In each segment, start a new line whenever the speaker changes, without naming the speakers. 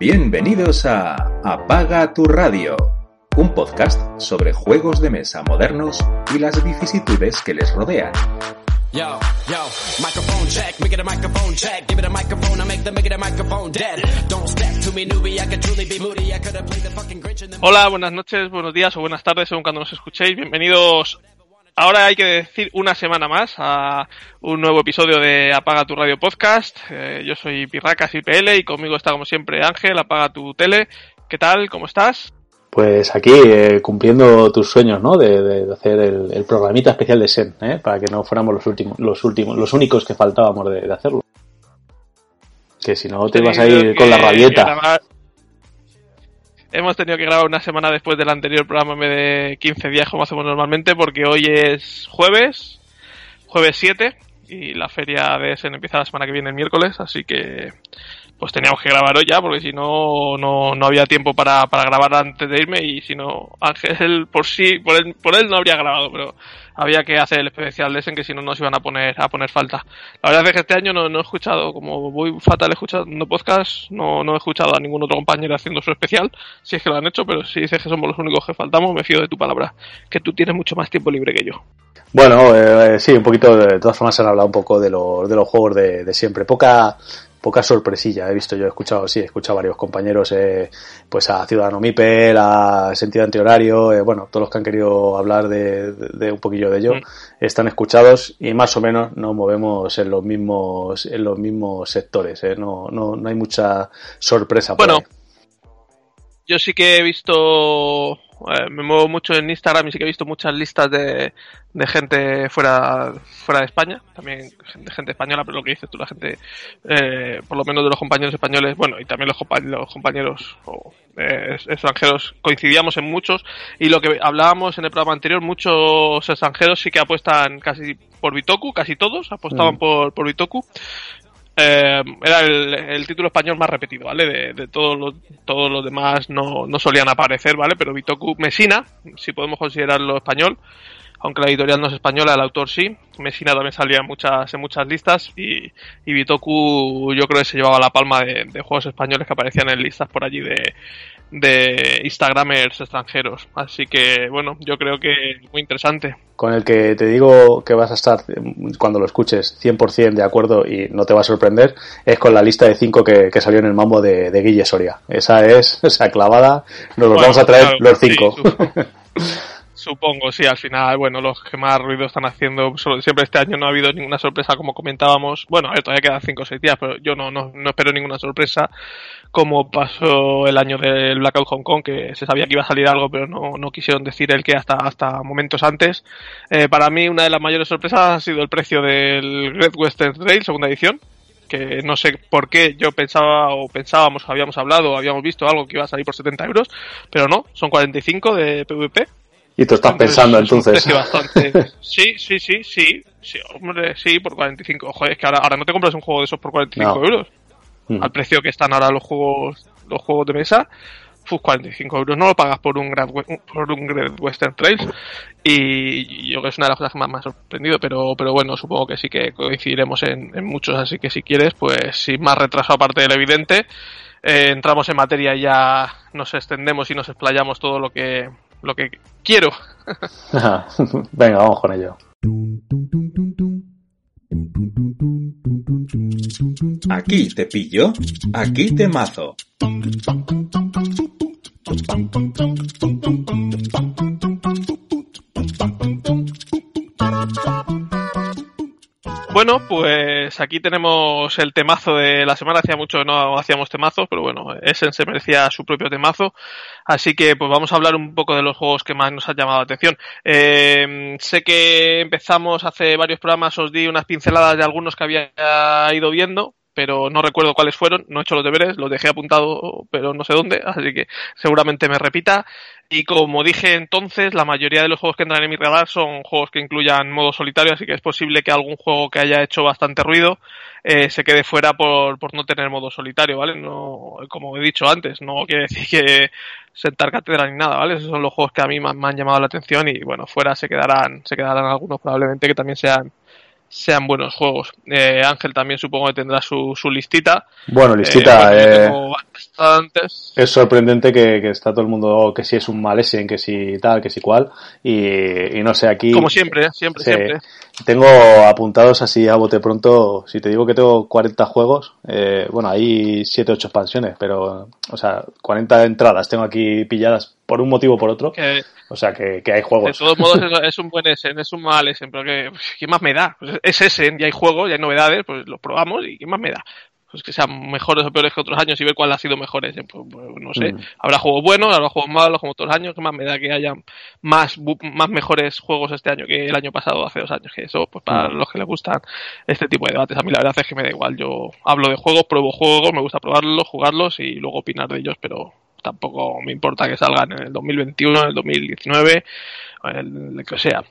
Bienvenidos a Apaga tu radio, un podcast sobre juegos de mesa modernos y las vicisitudes que les rodean. Yo, yo, microphone check, make it a microphone check, give it a microphone, I make the make it a microphone dead. Don't step to me, newbie, I could truly be moody, I could have played the fucking Grinch in the... Hola, buenas noches, buenos días o buenas tardes según cuando nos escuchéis. Bienvenidos Ahora hay que decir una semana más a un nuevo episodio de Apaga tu Radio Podcast. Eh, yo soy Pirracas IPL y conmigo está como siempre Ángel, Apaga tu Tele. ¿Qué tal? ¿Cómo estás?
Pues aquí eh, cumpliendo tus sueños, ¿no? De, hacer el, programita especial de Sen, ¿eh? Para que no fuéramos los últimos, los últimos, los únicos que faltábamos de, hacerlo. Que si no te ibas a ir con la rabieta.
Hemos tenido que grabar una semana después del anterior programa de 15 días como hacemos normalmente porque hoy es jueves, jueves 7 y la feria de Sen empieza la semana que viene el miércoles, así que pues teníamos que grabar hoy ya, porque si no, no, no había tiempo para, para grabar antes de irme y si no, Ángel por sí, por él, por él no habría grabado, pero había que hacer el especial de ese, que si no nos iban a poner, a poner falta. La verdad es que este año no, no he escuchado, como voy fatal escuchando podcast, no, no he escuchado a ningún otro compañero haciendo su especial, si es que lo han hecho, pero si dices que somos los únicos que faltamos, me fío de tu palabra, que tú tienes mucho más tiempo libre que yo.
Bueno, eh, sí, un poquito, de, todas formas se han hablado un poco de, los de los juegos de, de siempre. Poca, poca sorpresilla he visto yo, he escuchado, sí, he escuchado a varios compañeros, eh, pues a Ciudadano Mipel, a Sentido Antihorario, eh, bueno, todos los que han querido hablar de, de, un poquillo de ello, mm. están escuchados y más o menos nos movemos en los mismos, en los mismos sectores, eh, no, no, no hay mucha sorpresa.
Bueno, yo sí que he visto eh, me muevo mucho en Instagram y sí que he visto muchas listas de, de gente fuera, fuera de España, también de gente española, pero lo que dices tú, la gente, eh, por lo menos de los compañeros españoles, bueno, y también los, los compañeros eh, extranjeros, coincidíamos en muchos, y lo que hablábamos en el programa anterior, muchos extranjeros sí que apuestan casi por Bitoku, casi todos apostaban mm. por, por Bitoku, eh, era el, título español más repetido, ¿vale? De, todos los todos los demás no, no solían aparecer, ¿vale? Pero Bitoku Mesina, si podemos considerarlo español, aunque la editorial no es española, el autor sí. Mesina también salía en muchas, en muchas listas y, y Bitoku yo creo que se llevaba la palma de, de, juegos españoles que aparecían en listas por allí de, de Instagramers extranjeros. Así que, bueno, yo creo que muy interesante.
Con el que te digo que vas a estar, cuando lo escuches, 100% de acuerdo y no te va a sorprender, es con la lista de 5 que, que, salió en el mambo de, de, Guille Soria. Esa es, esa clavada, nos los vamos a traer los 5.
Supongo, sí, al final, bueno, los que más ruido están haciendo, siempre este año no ha habido ninguna sorpresa como comentábamos. Bueno, todavía quedan 5 o 6 días, pero yo no, no, no, espero ninguna sorpresa como pasó el año del Blackout Hong Kong, que se sabía que iba a salir algo, pero no, no quisieron decir el que hasta, hasta momentos antes. Eh, para mí, una de las mayores sorpresas ha sido el precio del Red Western Trail, segunda edición, que no sé por qué yo pensaba o pensábamos, habíamos hablado, habíamos visto algo que iba a salir por 70 euros, pero no, son 45 de PvP
y tú estás pensando entonces.
Sí, sí, sí, sí, sí, hombre, sí, por 45. Joder, es que ahora, ahora no te compras un juego de esos por 45 euros. Mm. Al precio que están ahora los juegos los juegos de mesa, pues 45 euros no lo pagas por un Grand, por un Great Western Trails. Y yo creo que es una de las cosas que más me ha sorprendido, pero, pero bueno, supongo que sí que coincidiremos en, en muchos, así que si quieres, pues sin más retraso aparte del evidente, eh, entramos en materia y ya nos extendemos y nos explayamos todo lo que lo que quiero.
Venga, vamos con ello.
Aquí te pillo, aquí te mazo. Bueno, pues aquí tenemos el temazo de la semana. Hacía mucho que no hacíamos temazos, pero bueno, Essen se merecía su propio temazo. Así que pues vamos a hablar un poco de los juegos que más nos han llamado la atención. Eh, sé que empezamos hace varios programas, os di unas pinceladas de algunos que había ido viendo, pero no recuerdo cuáles fueron, no he hecho los deberes, los dejé apuntado, pero no sé dónde, así que seguramente me repita. Y como dije entonces, la mayoría de los juegos que entran en mi radar son juegos que incluyan modo solitario, así que es posible que algún juego que haya hecho bastante ruido eh, se quede fuera por, por no tener modo solitario, ¿vale? No, como he dicho antes, no quiere decir que sentar cátedra ni nada, ¿vale? Esos son los juegos que a mí me han llamado la atención y bueno, fuera se quedarán, se quedarán algunos probablemente que también sean sean buenos juegos. Eh, Ángel también supongo que tendrá su, su listita.
Bueno, listita.
Eh, eh antes.
Es sorprendente que, que, está todo el mundo que si es un mal Essen, que si tal, que si cual. Y, y no sé, aquí.
Como siempre, ¿eh? siempre, siempre.
Tengo apuntados así a bote pronto. Si te digo que tengo 40 juegos, eh, bueno, hay 7, 8 expansiones, pero, o sea, 40 entradas tengo aquí pilladas por un motivo o por otro.
Que,
o sea, que, que, hay juegos.
De todos modos, es, un buen Essen, es un mal Essen, pero que, ¿qué más me da? Pues es Essen, ya hay juegos, ya hay novedades, pues los probamos y ¿qué más me da? Pues que sean mejores o peores que otros años y ver cuál ha sido mejores. Pues, pues, no sé, mm. habrá juegos buenos, habrá juegos malos como otros años, que más me da que haya más, más mejores juegos este año que el año pasado, hace dos años, que eso, pues para mm. los que les gustan este tipo de debates, a mí la verdad es que me da igual, yo hablo de juegos, pruebo juegos, me gusta probarlos, jugarlos y luego opinar de ellos, pero tampoco me importa que salgan en el 2021, en el 2019, en el que sea.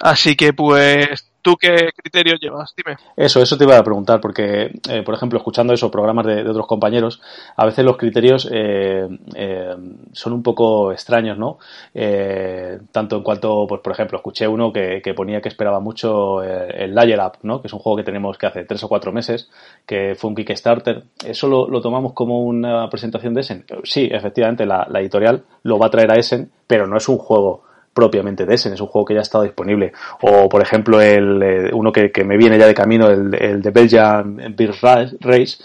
Así que pues ¿Tú qué criterios llevas? Dime.
Eso, eso te iba a preguntar, porque, eh, por ejemplo, escuchando esos programas de, otros compañeros, a veces los criterios eh, eh, son un poco extraños, ¿no? Eh, tanto en cuanto, pues, por ejemplo, escuché uno que, que ponía que esperaba mucho eh, el Layer Up, ¿no? Que es un juego que tenemos que hace tres o cuatro meses, que fue un Kickstarter. ¿Eso lo, tomamos como una presentación de Essen? Sí, efectivamente, la editorial lo va a traer a Essen, pero no es un juego propiamente de Essen, es un juego que ya ha estado disponible. O, por ejemplo, el, eh, uno que, que, me viene ya de camino, el, el de Belgian Beer Race,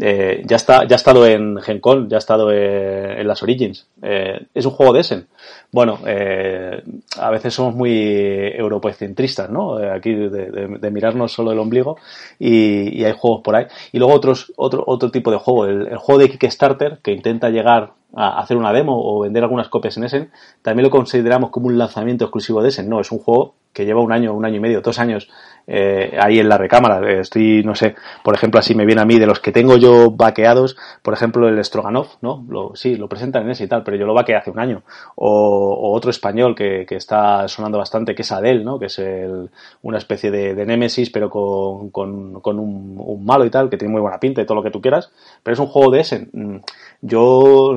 eh, ya está, ya ha estado en Gencon, ya ha estado eh, en las Origins. Eh, es un juego de Essen. Bueno, eh, a veces somos muy europocentristas, ¿no? Eh, aquí de, mirarnos solo el ombligo y, y, hay juegos por ahí. Y luego otros, otro, otro tipo de juego, el, el juego de Kickstarter que intenta llegar a hacer una demo o vender algunas copias en Essen, también lo consideramos como un lanzamiento exclusivo de Essen. No, es un juego que lleva un año, un año y medio, dos años eh, ahí en la recámara. Estoy, no sé, por ejemplo, así me viene a mí de los que tengo yo vaqueados, por ejemplo, el Stroganov, ¿no? Lo, sí, lo presentan en ese y tal, pero yo lo vaqueé hace un año. O, o otro español que, que, está sonando bastante, que es Adel, ¿no? Que es el, una especie de, de Nemesis, pero con, con, con un, un, malo y tal, que tiene muy buena pinta y todo lo que tú quieras. Pero es un juego de ese. Mm, yo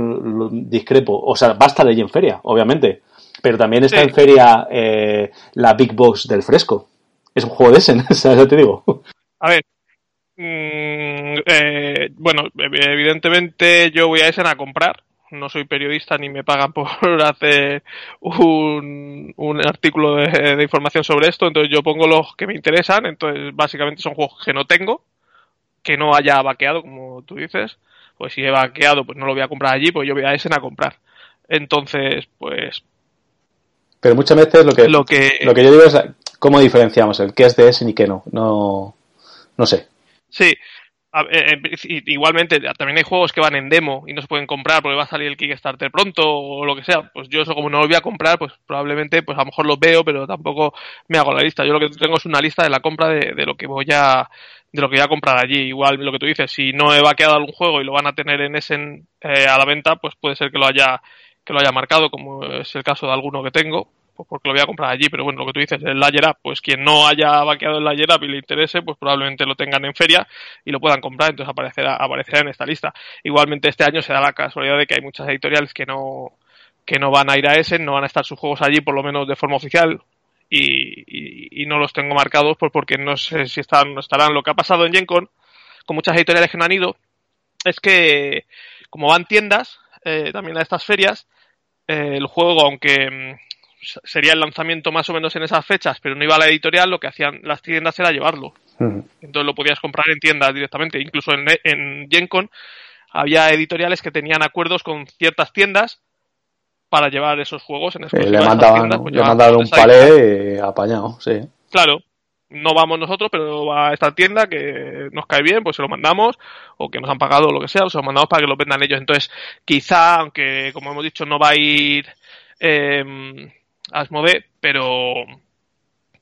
discrepo. O sea, va a estar allí en feria, obviamente. Pero también está sí. en feria eh, la Big Box del Fresco. Es un juego de ese, ya te digo.
A ver. Mmm, eh, bueno, evidentemente yo voy a Essen a comprar. No soy periodista ni me pagan por hacer un, un artículo de, de, información sobre esto. Entonces yo pongo los que me interesan. Entonces básicamente son juegos que no tengo. Que no haya vaqueado, como tú dices. Pues si he vaqueado, pues no lo voy a comprar allí, pues yo voy a Essen a comprar. Entonces, pues
pero muchas veces lo que, lo que, lo que yo digo es cómo diferenciamos el qué es de Essen y qué no. No, no sé.
Sí. igualmente, también hay juegos que van en demo y no se pueden comprar porque va a salir el Kickstarter pronto o lo que sea. Pues yo eso como no lo voy a comprar, pues probablemente, pues a lo mejor lo veo, pero tampoco me hago la lista. Yo lo que tengo es una lista de la compra de, de lo que voy a de lo que voy a comprar allí. Igual lo que tú dices, si no he vaqueado algún juego y lo van a tener en Essen eh, a la venta, pues puede ser que lo haya que lo haya marcado, como es el caso de alguno que tengo, pues porque lo voy a comprar allí, pero bueno, lo que tú dices, el Layer Up, pues quien no haya vaqueado el Layer Up y le interese, pues probablemente lo tengan en feria y lo puedan comprar, entonces aparecerá, aparecerá en esta lista. Igualmente este año se da la casualidad de que hay muchas editoriales que no, que no van a ir a ese, no van a estar sus juegos allí, por lo menos de forma oficial, y, y, no los tengo marcados pues porque no sé si están o no estarán. Lo que ha pasado en GenCon, con muchas editoriales que no han ido, es que como van tiendas, eh, también a estas ferias, eh, el juego, aunque mm, sería el lanzamiento más o menos en esas fechas, pero no iba a la editorial, lo que hacían las tiendas era llevarlo. Uh -huh. Entonces lo podías comprar en tiendas directamente. Incluso en, en GenCon había editoriales que tenían acuerdos con ciertas tiendas para llevar esos juegos en
exclusiva. Eh, le mandaban, pues le mandaban un palé apañado, sí.
Claro, no vamos nosotros, pero va a esta tienda que nos cae bien, pues se lo mandamos, o que nos han pagado lo que sea, se lo mandamos para que lo vendan ellos. Entonces, quizá, aunque como hemos dicho, no va a ir eh, Asmode, pero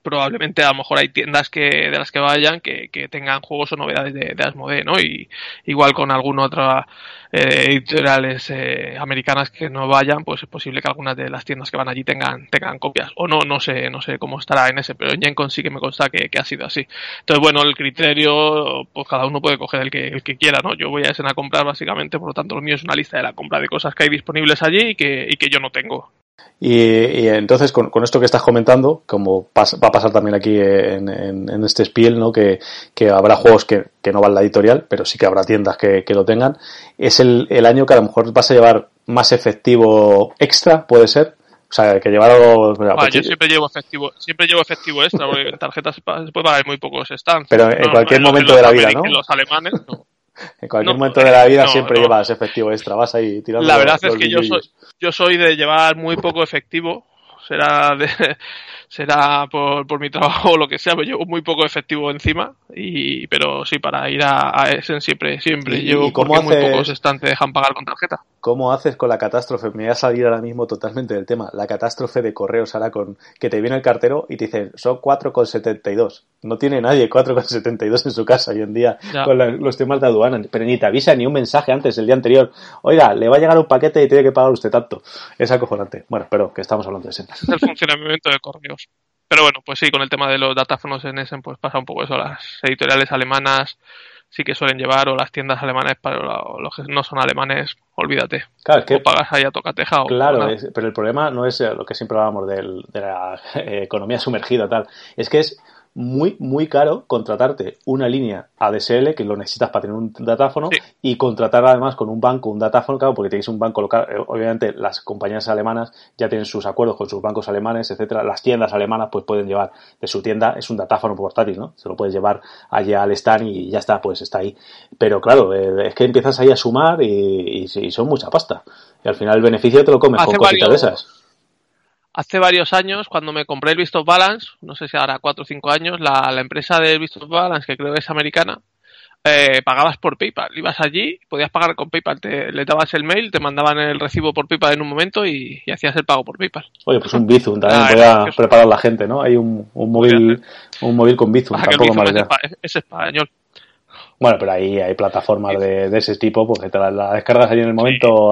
probablemente a lo mejor hay tiendas que de las que vayan que, tengan juegos o novedades de, de Asmode, ¿no? Y igual con alguna otra eh, editoriales eh, americanas que no vayan, pues es posible que algunas de las tiendas que van allí tengan tengan copias o no, no sé, no sé cómo estará en ese, pero en Gencon sí que me consta que, ha sido así. Entonces, bueno, el criterio, pues cada uno puede coger el que el que quiera, ¿no? Yo voy a ese a comprar básicamente, por lo tanto, lo mío es una lista de la compra de cosas que hay disponibles allí y que y que yo no tengo.
Y, entonces, con, esto que estás comentando, como va a pasar también aquí en, este Spiel, ¿no? Que, habrá juegos que, no van la editorial, pero sí que habrá tiendas que, lo tengan, es el, año que a lo mejor vas a llevar más efectivo extra, puede ser. O sea, que llevar algo...
Pues yo siempre llevo efectivo, siempre llevo efectivo extra, porque en tarjetas se puede pagar muy pocos stands.
Pero en cualquier momento de la vida, ¿no?
Los alemanes, no.
En cualquier momento de la vida siempre llevas efectivo extra, vas ahí tirando.
La verdad es que yo soy, yo soy de llevar muy poco efectivo, será de, será por, por mi trabajo o lo que sea, pero llevo muy poco efectivo encima, y pero sí, para ir a, a Essen siempre, siempre llevo porque muy pocos stands te dejan pagar con tarjeta.
¿Cómo haces con la catástrofe? Me voy a salir ahora mismo totalmente del tema. La catástrofe de correos ahora con que te viene el cartero y te dicen son 4,72. No tiene nadie 4,72 en su casa hoy en día con los temas de aduana. Pero ni te avisa ni un mensaje antes el día anterior. Oiga, le va a llegar un paquete y tiene que pagar usted tanto. Es acojonante. Bueno, pero que estamos hablando de
Essen. Es el funcionamiento de correos. Pero bueno, pues sí, con el tema de los datáfonos en Essen pues pasa un poco eso. Las editoriales alemanas sí que suelen llevar, o las tiendas alemanas para los que no son alemanes, olvídate.
Claro, que,
o pagas ahí a tocateja.
Claro, pero el problema no es lo que siempre hablábamos de la economía sumergida, tal. Es que es muy, muy caro contratarte una línea ADSL, que lo necesitas para tener un datáfono, y contratar además con un banco un datáfono, claro, porque tenéis un banco local. Eh, obviamente, las compañías alemanas ya tienen sus acuerdos con sus bancos alemanes, etcétera. Las tiendas alemanas, pues pueden llevar de su tienda, es un datáfono portátil, ¿no? Se lo puedes llevar allá al stand y ya está, pues está ahí. Pero claro, eh, es que empiezas ahí a sumar y, son mucha pasta. Y al final el beneficio te lo comes con cositas de esas
hace varios años, cuando me compré el Beast of Balance, no sé si ahora cuatro o cinco años, la, la empresa del Beast of Balance, que creo que es americana, eh, pagabas por PayPal. Ibas allí, podías pagar con PayPal, te, le dabas el mail, te mandaban el recibo por PayPal en un momento y, hacías el pago por PayPal.
Oye, pues un Bizum también ah, podía preparar la gente, ¿no? Hay un, un móvil un móvil con Bizum, tampoco
es español.
Bueno, pero ahí hay plataformas de, ese tipo, porque te la, descargas ahí en el momento,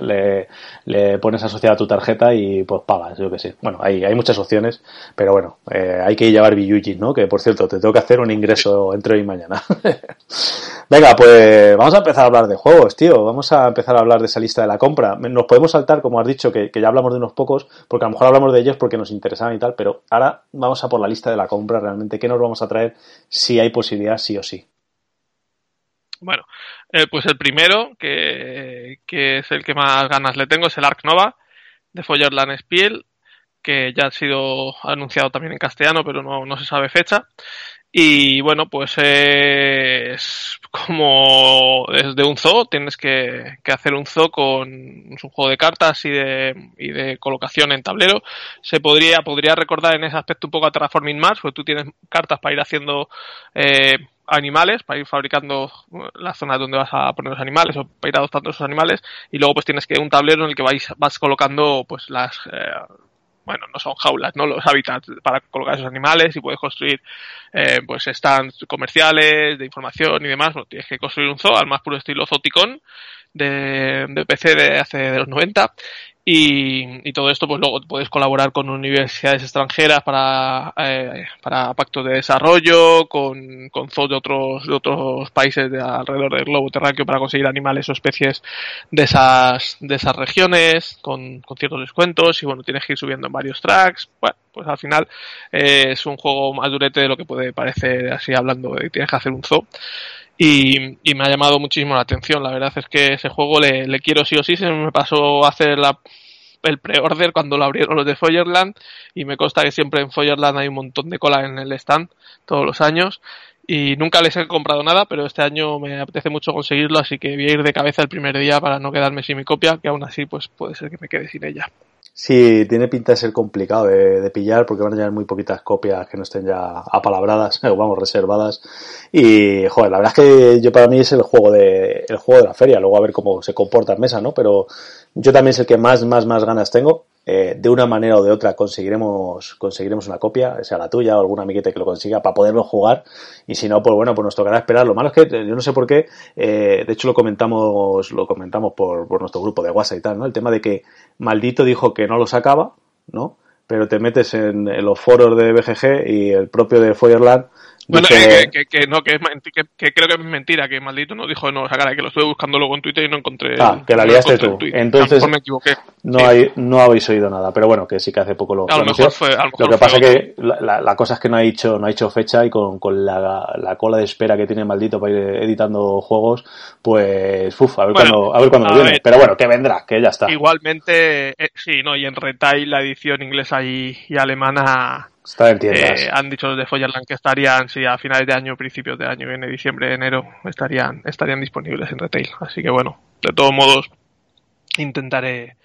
le, pones asociada a tu tarjeta y pues pagas, yo que sé. Bueno, hay, hay muchas opciones, pero bueno, eh, hay que llevar Biyuji, ¿no? Que por cierto, te tengo que hacer un ingreso entre hoy y mañana. Venga, pues vamos a empezar a hablar de juegos, tío. Vamos a empezar a hablar de esa lista de la compra. Nos podemos saltar, como has dicho, que, que ya hablamos de unos pocos, porque a lo mejor hablamos de ellos porque nos interesaban y tal, pero ahora vamos a por la lista de la compra realmente. ¿Qué nos vamos a traer si hay posibilidad, sí o sí?
Bueno, eh, pues el primero, que, es el que más ganas le tengo, es el Ark Nova de Feuerland Spiel, que ya ha sido anunciado también en castellano, pero no, se sabe fecha. Y bueno, pues es como es de un zoo, tienes que, hacer un zoo con un juego de cartas y de, y de colocación en tablero. Se podría, podría recordar en ese aspecto un poco a Terraforming Mars, porque tú tienes cartas para ir haciendo eh, animales para ir fabricando la zona donde vas a poner los animales o para ir adoptando esos animales y luego pues tienes que un tablero en el que vais, vas colocando pues las eh, bueno no son jaulas no los hábitats para colocar esos animales y puedes construir eh, pues stands comerciales de información y demás. Bueno, tienes que construir un zoo al más puro estilo Zoticon de, de PC de hace de los 90 y, y, todo esto, pues luego puedes colaborar con universidades extranjeras para, eh, para pactos de desarrollo, con, con zoos de otros, de otros países de alrededor del globo terráqueo para conseguir animales o especies de esas, de esas regiones, con, con ciertos descuentos, y bueno, tienes que ir subiendo en varios tracks. Bueno, pues al final eh, es un juego más durete de lo que puede parecer así hablando de que tienes que hacer un zoo. Y, me ha llamado muchísimo la atención. La verdad es que ese juego le, le quiero sí o sí. Se me pasó a hacer la, el pre-order cuando lo abrieron los de Feuerland y me consta que siempre en Feuerland hay un montón de cola en el stand todos los años y nunca les he comprado nada, pero este año me apetece mucho conseguirlo, así que voy a ir de cabeza el primer día para no quedarme sin mi copia, que aún así pues puede ser que me quede sin ella.
Sí, tiene pinta de ser complicado de, pillar porque van a llegar muy poquitas copias que no estén ya apalabradas vamos reservadas. Y joder, la verdad es que yo para mí es el juego de el juego de la feria, luego a ver cómo se comporta en mesa, ¿no? Pero yo también es el que más más más ganas tengo eh, de una manera o de otra conseguiremos, conseguiremos una copia, sea la tuya o algún amiguete que lo consiga para poderlo jugar. Y si no, pues bueno, pues nos tocará esperar. Lo malo es que yo no sé por qué, eh, de hecho lo comentamos, lo comentamos por, por nuestro grupo de WhatsApp y tal, ¿no? El tema de que Maldito dijo que no lo sacaba, ¿no? Pero te metes en, los foros de BGG y el propio de Feuerland
Bueno, que, que, que, no, que, es, que, creo que es mentira, que maldito no dijo no sacar, que lo estuve buscando luego en Twitter y no encontré.
Ah, que la liaste tú. Entonces, me equivoqué. No, hay, no habéis oído nada, pero bueno, que sí que hace poco lo.
A lo, mejor fue, a lo, mejor
lo que pasa es que la, la, cosa es que no ha dicho, no ha hecho fecha y con, con la, la, cola de espera que tiene maldito para ir editando juegos, pues, uf, a ver cuándo, a ver cuándo viene. pero bueno, que vendrá, que ya está.
Igualmente, eh, sí, no, y en retail la edición inglesa y, y alemana
Está en tiendas.
Eh, han dicho los de Follerland que estarían, sí, a finales de año, principios de año, viene diciembre, enero, estarían, estarían disponibles en retail. Así que bueno, de todos modos, intentaré,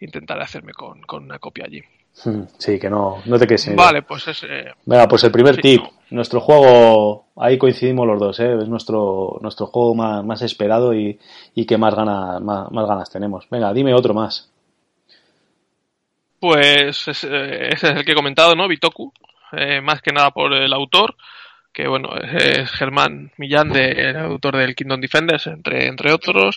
intentaré hacerme con, con una copia allí.
Hmm, sí, que no, no te quedes
Vale, pues es. Eh,
Venga, pues el primer tip. Nuestro juego, ahí coincidimos los dos, ¿eh? es nuestro, nuestro juego más, más esperado y, y que más ganas, más, más ganas tenemos. Venga, dime otro más.
Pues eh, ese es el que he comentado, ¿no? Bitoku, eh, más que nada por el autor, que bueno, es Germán Millán, de, el autor del Kingdom Defenders, entre, entre otros.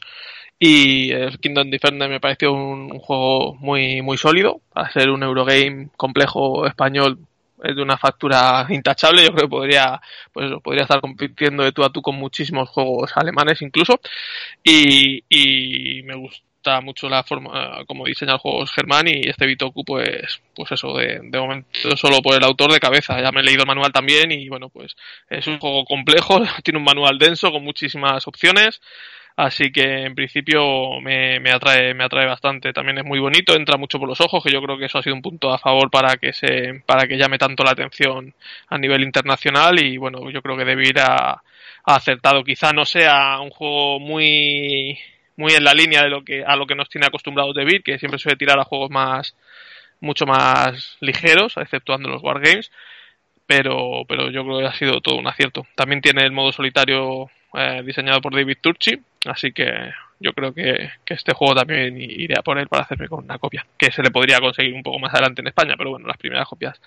Y el Kingdom Defenders me pareció un, juego muy, muy sólido, a ser un Eurogame complejo español es de una factura intachable. Yo creo que podría, pues podría estar compitiendo de tú a tú con muchísimos juegos alemanes incluso. Y, y me gustó mucho la forma como diseña el juego Germán y este Bitoku pues pues eso de, de, momento solo por el autor de cabeza. Ya me he leído el manual también y bueno pues es un juego complejo tiene un manual denso con muchísimas opciones así que en principio me, me atrae me atrae bastante. También es muy bonito entra mucho por los ojos que yo creo que eso ha sido un punto a favor para que se para que llame tanto la atención a nivel internacional y bueno yo creo que ha acertado. Quizá no sea un juego muy muy en la línea de lo que a lo que nos tiene acostumbrados David, que siempre suele tirar a juegos más mucho más ligeros, exceptuando los wargames, pero pero yo creo que ha sido todo un acierto. También tiene el modo solitario eh, diseñado por David Turchi, así que yo creo que, que, este juego también iré a por él para hacerme con una copia, que se le podría conseguir un poco más adelante en España, pero bueno, las primeras copias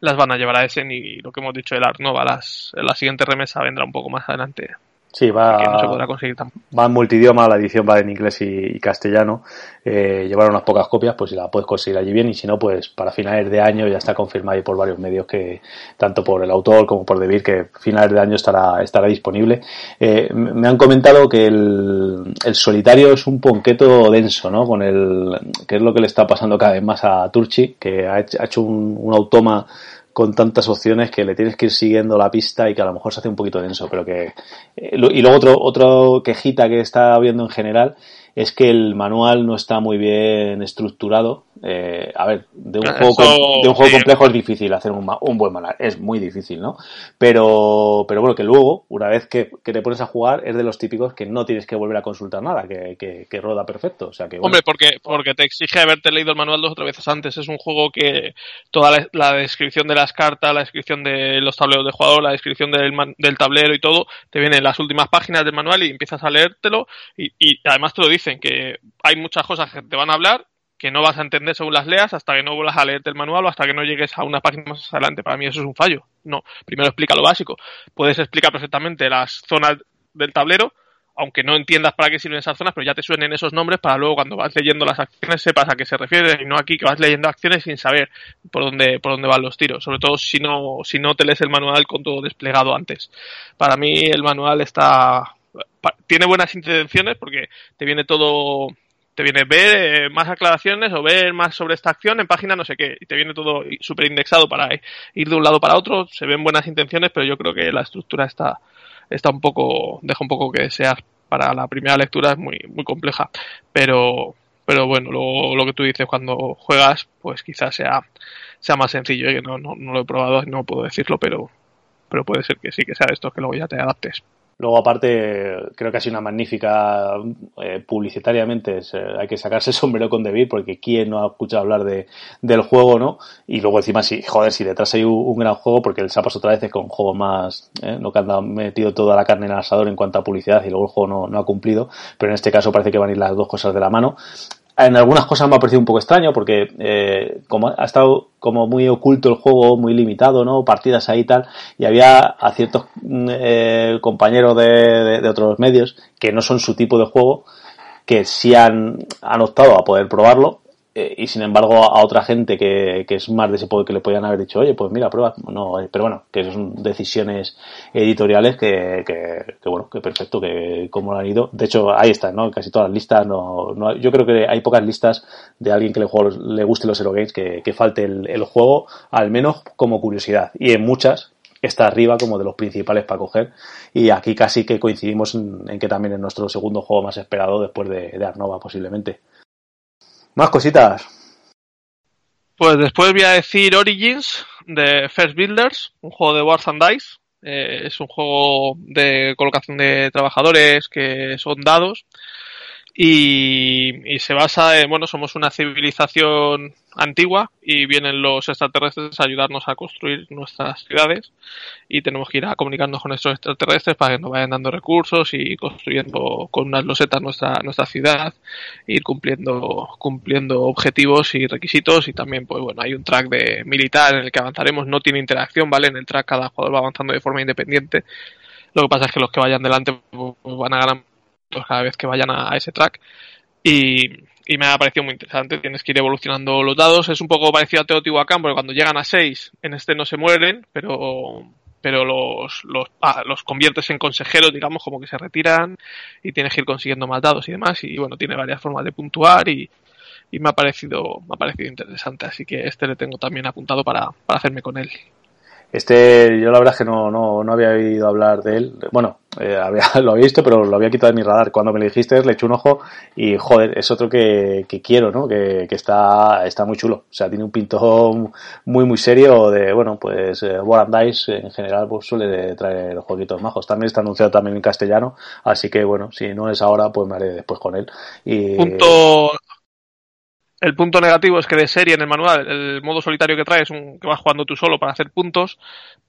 las van a llevar a Essen y lo que hemos dicho del Art Nova, las, la siguiente remesa vendrá un poco más adelante
Sí, va,
que no se podrá conseguir tampoco.
va en multidioma, la edición va en inglés y, castellano. Eh, llevar unas pocas copias, pues si la puedes conseguir allí bien, y si no, pues para finales de año ya está confirmado ahí por varios medios que, tanto por el autor como por Debir, que finales de año estará, estará disponible. Eh, me han comentado que el, el, solitario es un ponqueto denso, ¿no? Con el, que es lo que le está pasando cada vez más a Turchi, que ha hecho, ha hecho un, un automa con tantas opciones que le tienes que ir siguiendo la pista y que a lo mejor se hace un poquito denso, pero que... Eh, y luego otro, otro quejita que está viendo en general es que el manual no está muy bien estructurado. Eh, a ver, de un, juego, de un juego complejo es difícil hacer un, un, buen manual, es muy difícil, ¿no? Pero, pero bueno, que luego, una vez que, que, te pones a jugar, es de los típicos que no tienes que volver a consultar nada, que, que, que roda perfecto. O sea que, bueno.
Hombre, porque, porque te exige haberte leído el manual dos o tres veces antes. Es un juego que toda la, la descripción de las cartas, la descripción de los tableros de jugador, la descripción del, del tablero y todo, te viene en las últimas páginas del manual y empiezas a leértelo y, y además te lo dice dicen que hay muchas cosas que te van a hablar que no vas a entender según las leas hasta que no vuelvas a leerte el manual o hasta que no llegues a una página más adelante. Para mí eso es un fallo. No, primero explica lo básico. Puedes explicar perfectamente las zonas del tablero, aunque no entiendas para qué sirven esas zonas, pero ya te suenen esos nombres para luego cuando vas leyendo las acciones sepas a qué se refiere y no aquí que vas leyendo acciones sin saber por dónde por dónde van los tiros, sobre todo si no si no te lees el manual con todo desplegado antes. Para mí el manual está tiene buenas intenciones porque te viene todo te viene ver eh, más aclaraciones o ver más sobre esta acción en página no sé qué y te viene todo súper indexado para ir de un lado para otro se ven buenas intenciones pero yo creo que la estructura está está un poco deja un poco que desear. Para la primera lectura es muy muy compleja. Pero pero bueno lo, lo que tú dices cuando juegas pues quizás sea sea más sencillo que no, no, no lo he probado no puedo decirlo pero pero puede ser que sí que sea esto que luego ya te adaptes
Luego, aparte, creo que ha sido una magnífica eh, publicitariamente. Es, eh, hay que sacarse el sombrero con David, porque quién no ha escuchado hablar de, del juego, ¿no? Y luego, encima, sí, joder, si detrás hay un, un gran juego, porque el Sapas otra vez con juegos más, ¿eh? no que han metido toda la carne en el asador en cuanto a publicidad y luego el juego no, no ha cumplido, pero en este caso parece que van a ir las dos cosas de la mano en algunas cosas me ha parecido un poco extraño porque eh, como ha estado como muy oculto el juego, muy limitado, ¿no? Partidas ahí y tal, y había a ciertos eh, compañeros de, otros medios que no son su tipo de juego, que sí han, han optado a poder probarlo eh, y sin embargo a otra gente que, que es más de ese poder que le podían haber dicho, oye, pues mira, prueba, no, eh, pero bueno, que son decisiones editoriales que, que, que, bueno, que perfecto, que como lo han ido. De hecho, ahí están, ¿no? Casi todas las listas, no, no, yo creo que hay pocas listas de alguien que le, juego, le guste los Hero Games que, que falte el, el juego, al menos como curiosidad. Y en muchas, está arriba como de los principales para coger. Y aquí casi que coincidimos en, en, que también es nuestro segundo juego más esperado después de, de Arnova posiblemente. Más cositas.
Pues después voy a decir Origins de First Builders, un juego de Wars and Dice. Eh, es un juego de colocación de trabajadores que son dados y, y, se basa en, bueno, somos una civilización antigua y vienen los extraterrestres a ayudarnos a construir nuestras ciudades y tenemos que ir a comunicarnos con estos extraterrestres para que nos vayan dando recursos y construyendo con unas losetas nuestra, nuestra ciudad, ir cumpliendo, cumpliendo objetivos y requisitos y también, pues bueno, hay un track de militar en el que avanzaremos, no tiene interacción, ¿vale? En el track cada jugador va avanzando de forma independiente. Lo que pasa es que los que vayan delante pues, van a ganar cada vez que vayan a, a ese track. Y, y, me ha parecido muy interesante. Tienes que ir evolucionando los dados. Es un poco parecido a Teotihuacán, porque cuando llegan a 6, en este no se mueren, pero pero los, los, ah, los conviertes en consejeros, digamos, como que se retiran y tienes que ir consiguiendo más dados y demás. Y bueno, tiene varias formas de puntuar y, y me ha parecido me ha parecido interesante. Así que este le tengo también apuntado para, para hacerme con él.
Este, yo la verdad es que no, no, no había oído hablar de él. Bueno, eh, había, lo había visto, pero lo había quitado de mi radar. Cuando me lo dijiste, le eché un ojo y, joder, es otro que, que quiero, ¿no? Que, que está, está muy chulo. O sea, tiene un pintón muy, muy serio de, bueno, pues, eh, War and Dice en general, pues suele traer jueguitos majos. También está anunciado también en castellano, así que, bueno, si no es ahora, pues me haré después con él. Y,
el punto negativo es que de serie en el manual, el modo solitario que trae es un que vas jugando tú solo para hacer puntos,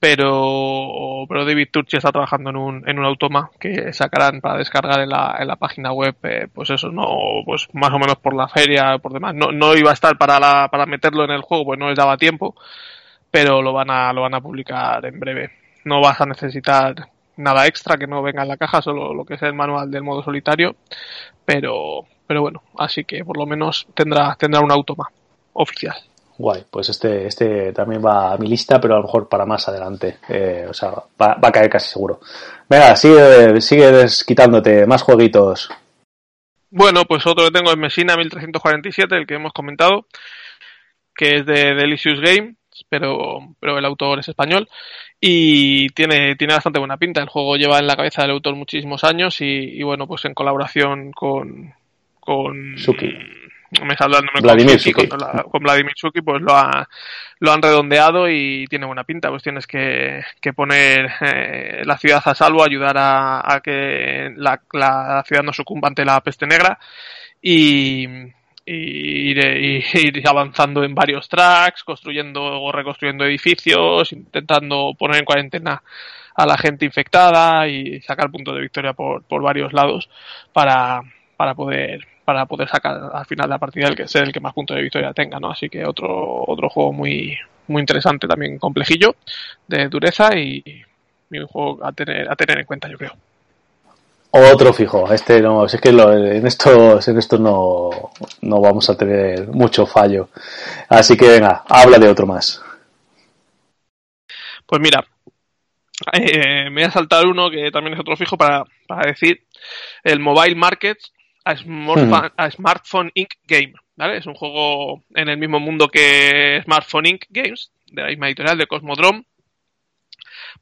pero, pero David Turchi está trabajando en un, en un automa que sacarán para descargar en la, en la página web, eh, pues eso, no, pues más o menos por la feria, por demás. No, no iba a estar para, la, para meterlo en el juego, pues no les daba tiempo, pero lo van a, lo van a publicar en breve. No vas a necesitar nada extra que no venga en la caja, solo lo que es el manual del modo solitario, pero, pero bueno, así que por lo menos tendrá, tendrá un automa oficial.
Guay, pues este, este también va a mi lista, pero a lo mejor para más adelante. Eh, o sea, va, va, a caer casi seguro. Venga, sigue, sigue quitándote más jueguitos.
Bueno, pues otro que tengo es Messina 1347, el que hemos comentado, que es de Delicious Game, pero, pero el autor es español y tiene, tiene bastante buena pinta. El juego lleva en la cabeza del autor muchísimos años y, y bueno, pues en colaboración con, con
Suki.
me está hablando
Vladimir
con, Suki, con, con, Vladimir Suki, pues lo, ha, lo han redondeado y tiene buena pinta. Pues tienes que, que poner eh, la ciudad a salvo, ayudar a, a que la, la, ciudad no sucumba ante la peste negra y, y ir, ir, avanzando en varios tracks, construyendo o reconstruyendo edificios, intentando poner en cuarentena a la gente infectada y sacar puntos de victoria por, por varios lados para, para poder para poder sacar al final de la partida el que sea el que más puntos de victoria tenga, ¿no? Así que otro otro juego muy muy interesante también complejillo de dureza y, y un juego a tener a tener en cuenta, yo creo.
Otro fijo, este no, es que lo, en estos en estos no, no vamos a tener mucho fallo. Así que venga, habla de otro más.
Pues mira, eh, me voy a saltar uno que también es otro fijo para, para decir el Mobile Markets a, Smartphone, a Smartphone Inc. Game. ¿vale? Es un juego en el mismo mundo que Smartphone Inc. Games, de la misma editorial, de Cosmodrome,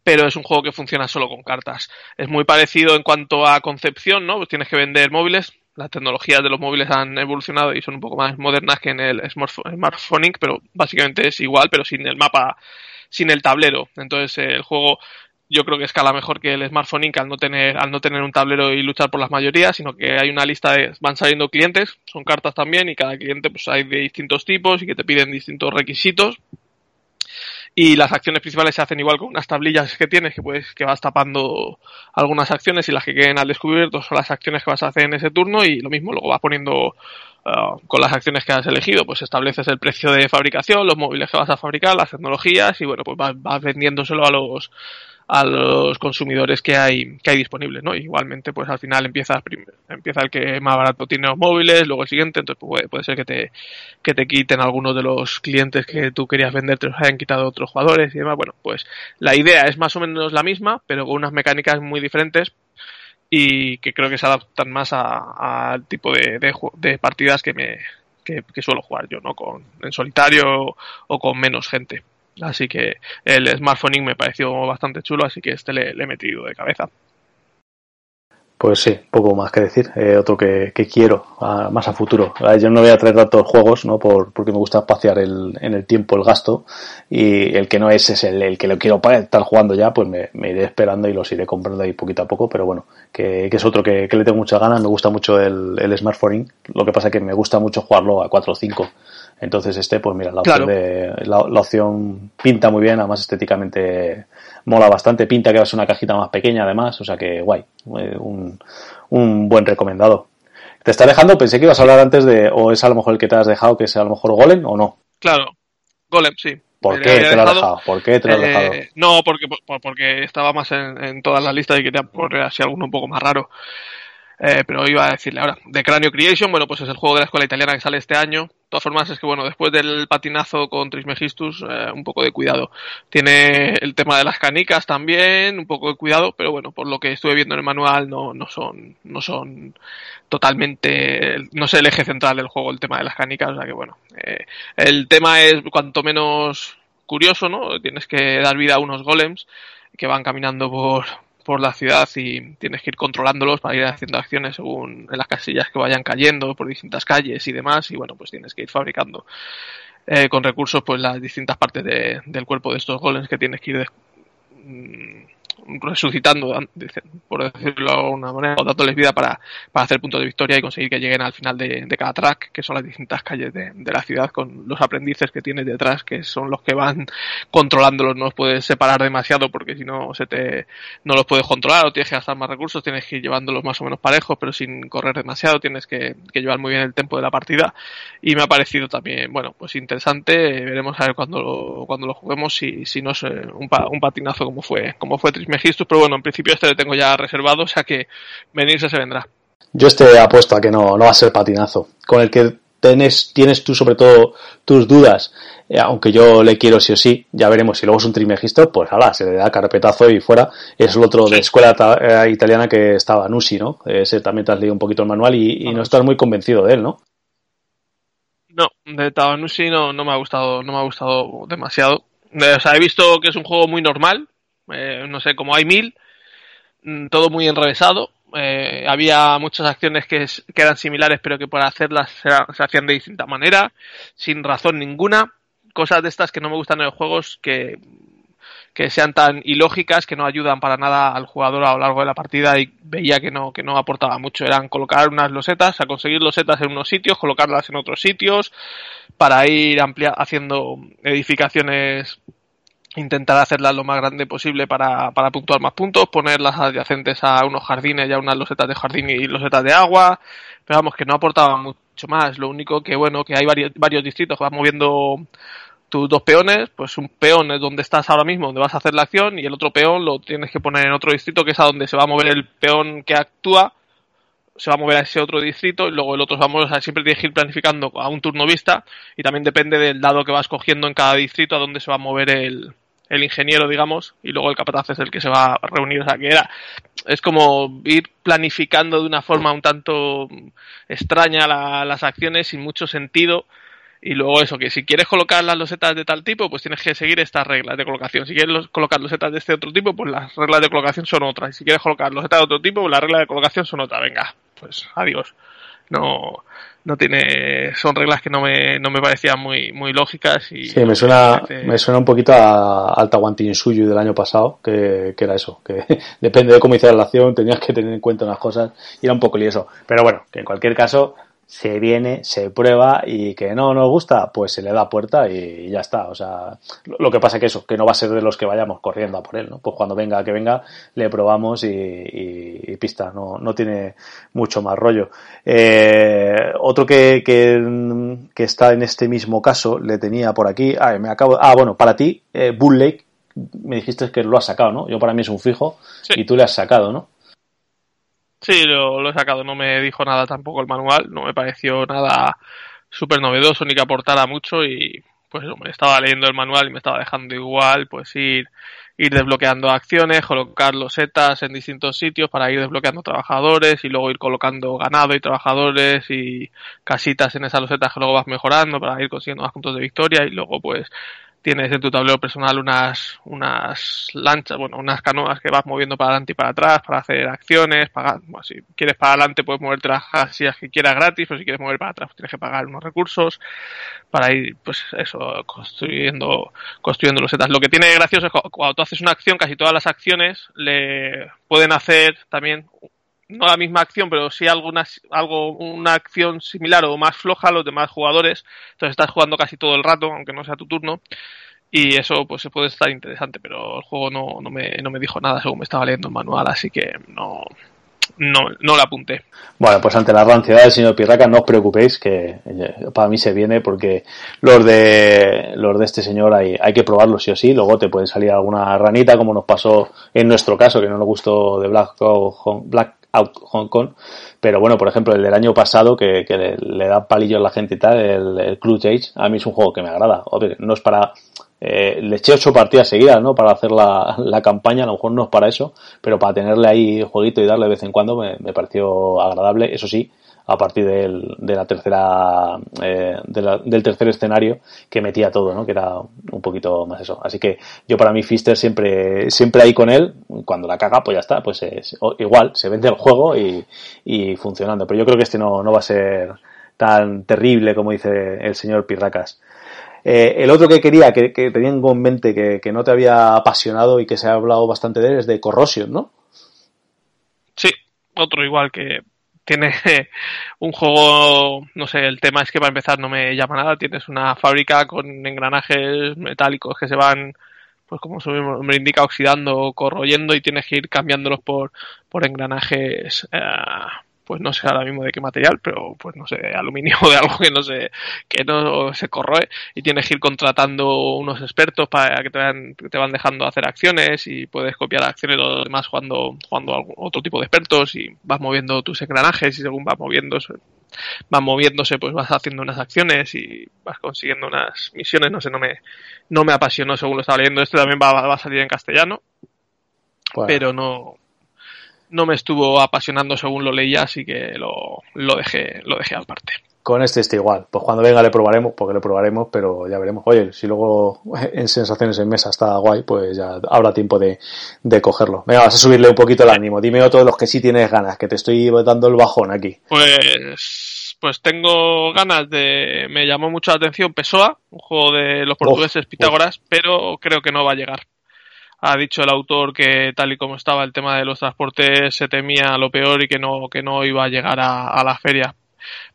pero es un juego que funciona solo con cartas. Es muy parecido en cuanto a concepción, ¿no? Pues tienes que vender móviles. Las tecnologías de los móviles han evolucionado y son un poco más modernas que en el Smartphone, pero básicamente es igual, pero sin el mapa, sin el tablero. Entonces el juego yo creo que escala mejor que el Smartphone Inc. al no tener, al no tener un tablero y luchar por las mayorías, sino que hay una lista de, van saliendo clientes, son cartas también, y cada cliente pues hay de distintos tipos y que te piden distintos requisitos. Y las acciones principales se hacen igual con unas tablillas que tienes, que puedes, que vas tapando algunas acciones y las que queden al descubierto son las acciones que vas a hacer en ese turno y lo mismo luego vas poniendo Uh, con las acciones que has elegido, pues estableces el precio de fabricación, los móviles que vas a fabricar, las tecnologías y bueno, pues vas, vas vendiéndoselo a los a los consumidores que hay que hay disponibles, ¿no? Igualmente, pues al final empieza empieza el que más barato tiene los móviles, luego el siguiente, entonces puede, puede ser que te que te quiten algunos de los clientes que tú querías vender, te los hayan quitado otros jugadores y demás. Bueno, pues la idea es más o menos la misma, pero con unas mecánicas muy diferentes y que creo que se adaptan más al tipo de, de, partidas que me que, suelo jugar yo, ¿no? Con, en solitario o con menos gente. Así que el smartphone me pareció bastante chulo, así que este le, he metido de cabeza.
Pues sí, poco más que decir. Eh, otro que, quiero más a futuro. Yo no voy a traer tantos juegos, ¿no? Por, porque me gusta espaciar el, en el tiempo el gasto. Y el que no es, es el, que lo quiero para estar jugando ya, pues me, iré esperando y los iré comprando ahí poquito a poco. Pero bueno, que, es otro que, le tengo muchas ganas. Me gusta mucho el, el smartphone. Lo que pasa es que me gusta mucho jugarlo a 4 o 5 entonces este, pues mira, la opción, de, la, opción pinta muy bien, además estéticamente mola bastante, pinta que va a ser una cajita más pequeña además, o sea que guay, eh, un, un buen recomendado. ¿Te está dejando? Pensé que ibas a hablar antes de, o es a lo mejor el que te has dejado, que es a lo mejor Golem o no.
Claro, Golem, sí.
¿Por qué te lo has dejado? ¿Por qué te lo has eh, dejado?
No, porque, porque estaba más en, en todas las listas y quería poner así alguno un poco más raro. Eh, pero iba a decirle ahora, de Cranio Creation, bueno, pues es el juego de la escuela italiana que sale este año. De todas formas, es que bueno, después del patinazo con Trismegistus, eh, un poco de cuidado. Tiene el tema de las canicas también, un poco de cuidado, pero bueno, por lo que estuve viendo en el manual, no, no son, no son totalmente, no sé el eje central del juego, el tema de las canicas, o sea que bueno, eh, el tema es cuanto menos curioso, ¿no? Tienes que dar vida a unos golems que van caminando por, por la ciudad y tienes que ir controlándolos para ir haciendo acciones según en las casillas que vayan cayendo por distintas calles y demás y bueno pues tienes que ir fabricando eh, con recursos pues las distintas partes del cuerpo de estos golems que tienes que ir mm, resucitando, por decirlo de alguna manera, o dándoles vida para, para hacer puntos de victoria y conseguir que lleguen al final de, cada track, que son las distintas calles de, la ciudad, con los aprendices que tienes detrás, que son los que van controlándolos. No los puedes separar demasiado porque si no se te, no los puedes controlar o tienes que gastar más recursos, tienes que ir llevándolos más o menos parejos, pero sin correr demasiado, tienes que, llevar muy bien el tempo de la partida. Y me ha parecido también, bueno, pues interesante. Veremos a ver cuando lo, cuando lo juguemos si, si no es eh, un, un patinazo como fue, como fue Pero bueno, en principio este lo tengo ya reservado, o sea que venirse se vendrá.
Yo este apuesto a que no, no va a ser patinazo. Con el que tienes, tienes tú sobre todo tus dudas, eh, aunque yo le quiero sí o sí, ya veremos si luego es un Trismegistus, pues ala, se le da carpetazo y fuera. Es el otro de escuela eh, italiana que estaba, Nusi, ¿no? Ese también te has leído un poquito el manual y, no estás muy convencido de él, ¿no?
No, de Tabanusi no, no me ha gustado, no me ha gustado demasiado. O sea, he visto que es un juego muy normal, eh, no sé, como hay mil, mm, todo muy enrevesado. Eh, había muchas acciones que, eran similares, pero que para hacerlas se, hacían de distinta manera, sin razón ninguna. Cosas de estas que no me gustan en los juegos que, que sean tan ilógicas que no ayudan para nada al jugador a lo largo de la partida y veía que no, que no aportaba mucho. Eran colocar unas losetas, a conseguir losetas en unos sitios, colocarlas en otros sitios, para ir haciendo edificaciones intentar hacerlas lo más grande posible para, para puntuar más puntos, ponerlas adyacentes a unos jardines y a unas losetas de jardín y losetas de agua, pero vamos, que no aportaban mucho más, lo único que bueno, que hay varios, varios distritos vas moviendo tus dos peones, pues un peón es donde estás ahora mismo, donde vas a hacer la acción, y el otro peón lo tienes que poner en otro distrito, que es a donde se va a mover el peón que actúa, se va a mover a ese otro distrito, y luego el otro vamos a siempre tienes que ir planificando a un turno vista, y también depende del dado que vas cogiendo en cada distrito a dónde se va a mover el, el ingeniero, digamos, y luego el capataz es el que se va a reunir. O sea, que era, es como ir planificando de una forma un tanto extraña las acciones sin mucho sentido. Y luego eso, que si quieres colocar las losetas de tal tipo, pues tienes que seguir estas reglas de colocación. Si quieres colocar losetas de este otro tipo, pues las reglas de colocación son otras. Y si quieres colocar losetas de otro tipo, pues las reglas de colocación son otras. Venga, pues adiós. No, no tiene son reglas que no me, no me parecían muy muy lógicas y
sí me suena me suena un poquito a Alta Suyu del año pasado que, que, era eso que depende de cómo hiciera la acción tenías que tener en cuenta unas cosas y era un poco lioso. Pero bueno que en cualquier caso se viene, se prueba y que no nos gusta, pues se le da puerta y ya está. O sea, lo que pasa que eso, que no va a ser de los que vayamos corriendo a por él, ¿no? Pues cuando venga, que venga, le probamos y, pista, no, no tiene mucho más rollo. Eh, otro que, que, está en este mismo caso, le tenía por aquí, ah, me acabo, ah, bueno, para ti, eh, Bull Lake, me dijiste que lo has sacado, ¿no? Yo para mí es un fijo y tú le has sacado, ¿no?
Sí, lo, lo, he sacado. No me dijo nada tampoco el manual. No me pareció nada súper novedoso ni que aportara mucho y pues me estaba leyendo el manual y me estaba dejando igual pues ir ir desbloqueando acciones, colocar los setas en distintos sitios para ir desbloqueando trabajadores y luego ir colocando ganado y trabajadores y casitas en esas losetas que luego vas mejorando para ir consiguiendo más puntos de victoria y luego pues tienes en tu tablero personal unas, unas lanchas, bueno, unas canoas que vas moviendo para adelante y para atrás para hacer acciones, pagar, bueno, si quieres para adelante puedes moverte las casillas que quieras gratis, pero si quieres mover para atrás tienes que pagar unos recursos para ir, pues eso, construyendo, construyendo los setas. Lo que tiene gracioso es que cuando tú haces una acción, casi todas las acciones le pueden hacer también no la misma acción, pero sí alguna, algo, una acción similar o más floja a los demás jugadores. Entonces estás jugando casi todo el rato, aunque no sea tu turno. Y eso pues se puede estar interesante, pero el juego no, no, me, no me dijo nada según me estaba leyendo el manual, así que no, no, no la apunté.
Bueno, pues ante la ranciedad del señor Pirraca, no os preocupéis, que eh, para mí se viene, porque los de los de este señor hay, hay que probarlos sí o sí, luego te puede salir alguna ranita, como nos pasó en nuestro caso, que no nos gustó de Black, Black Out Hong Kong. Pero bueno, por ejemplo, el del año pasado, que, le, da palillos a la gente y tal, el, el Clue Age, a mí es un juego que me agrada. no es para. Eh, le eché ocho partidas seguidas, ¿no? Para hacer la, la, campaña, a lo mejor no es para eso, pero para tenerle ahí jueguito y darle de vez en cuando me pareció agradable. Eso sí, a partir del, de la tercera, eh, del tercer escenario que metía todo, ¿no? Que era un poquito más eso. Así que yo para mí Fister siempre, siempre ahí con él, cuando la caga, pues ya está, pues es, igual, se vende el juego y, y funcionando. Pero yo creo que este no, no va a ser tan terrible como dice el señor Pirracas. Eh, el otro que quería, que, que tengo en mente, que, que, no te había apasionado y que se ha hablado bastante de él, es de Corrosion, ¿no?
Sí, otro igual que tiene un juego, no sé, el tema es que para empezar no me llama nada, tienes una fábrica con engranajes metálicos que se van, pues como su nombre indica, oxidando o corroyendo y tienes que ir cambiándolos por, por engranajes eh, pues no sé ahora mismo de qué material, pero pues no sé, de aluminio o de algo que no se, que no se corroe y tienes que ir contratando unos expertos para que te van, te van dejando hacer acciones y puedes copiar acciones o demás jugando, jugando otro tipo de expertos y vas moviendo tus engranajes y según vas moviéndose, vas moviéndose pues vas haciendo unas acciones y vas consiguiendo unas misiones, no sé, no me, no me apasionó según lo estaba leyendo, este también va, va a salir en castellano, pero no, no me estuvo apasionando según lo leía, así que lo, lo dejé, lo dejé aparte.
Con este está igual. Pues cuando venga le probaremos, porque le probaremos, pero ya veremos. Oye, si luego en sensaciones en mesa está guay, pues ya habrá tiempo de, de cogerlo. Venga, vas a subirle un poquito el ánimo. Dime otro de los que sí tienes ganas, que te estoy dando el bajón aquí.
Pues, pues tengo ganas de. Me llamó mucho la atención Pessoa, un juego de los portugueses Pitágoras, pero creo que no va a llegar ha dicho el autor que tal y como estaba el tema de los transportes se temía lo peor y que no, que no iba a llegar a, a la feria.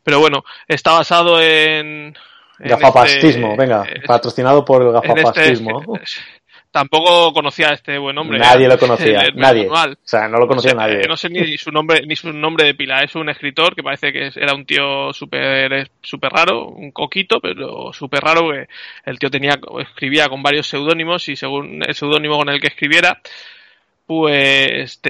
Pero bueno, está basado en...
en gafapastismo, este, venga, patrocinado por el este gafapastismo.
Este, tampoco conocía a este buen hombre.
Nadie lo conocía, nadie. O sea, no lo conocía nadie.
No sé ni su nombre ni su nombre de pila. Es un escritor que parece que era un tío súper super raro, un coquito, pero súper raro. Que el tío tenía escribía con varios seudónimos y según el seudónimo con el que escribiera, pues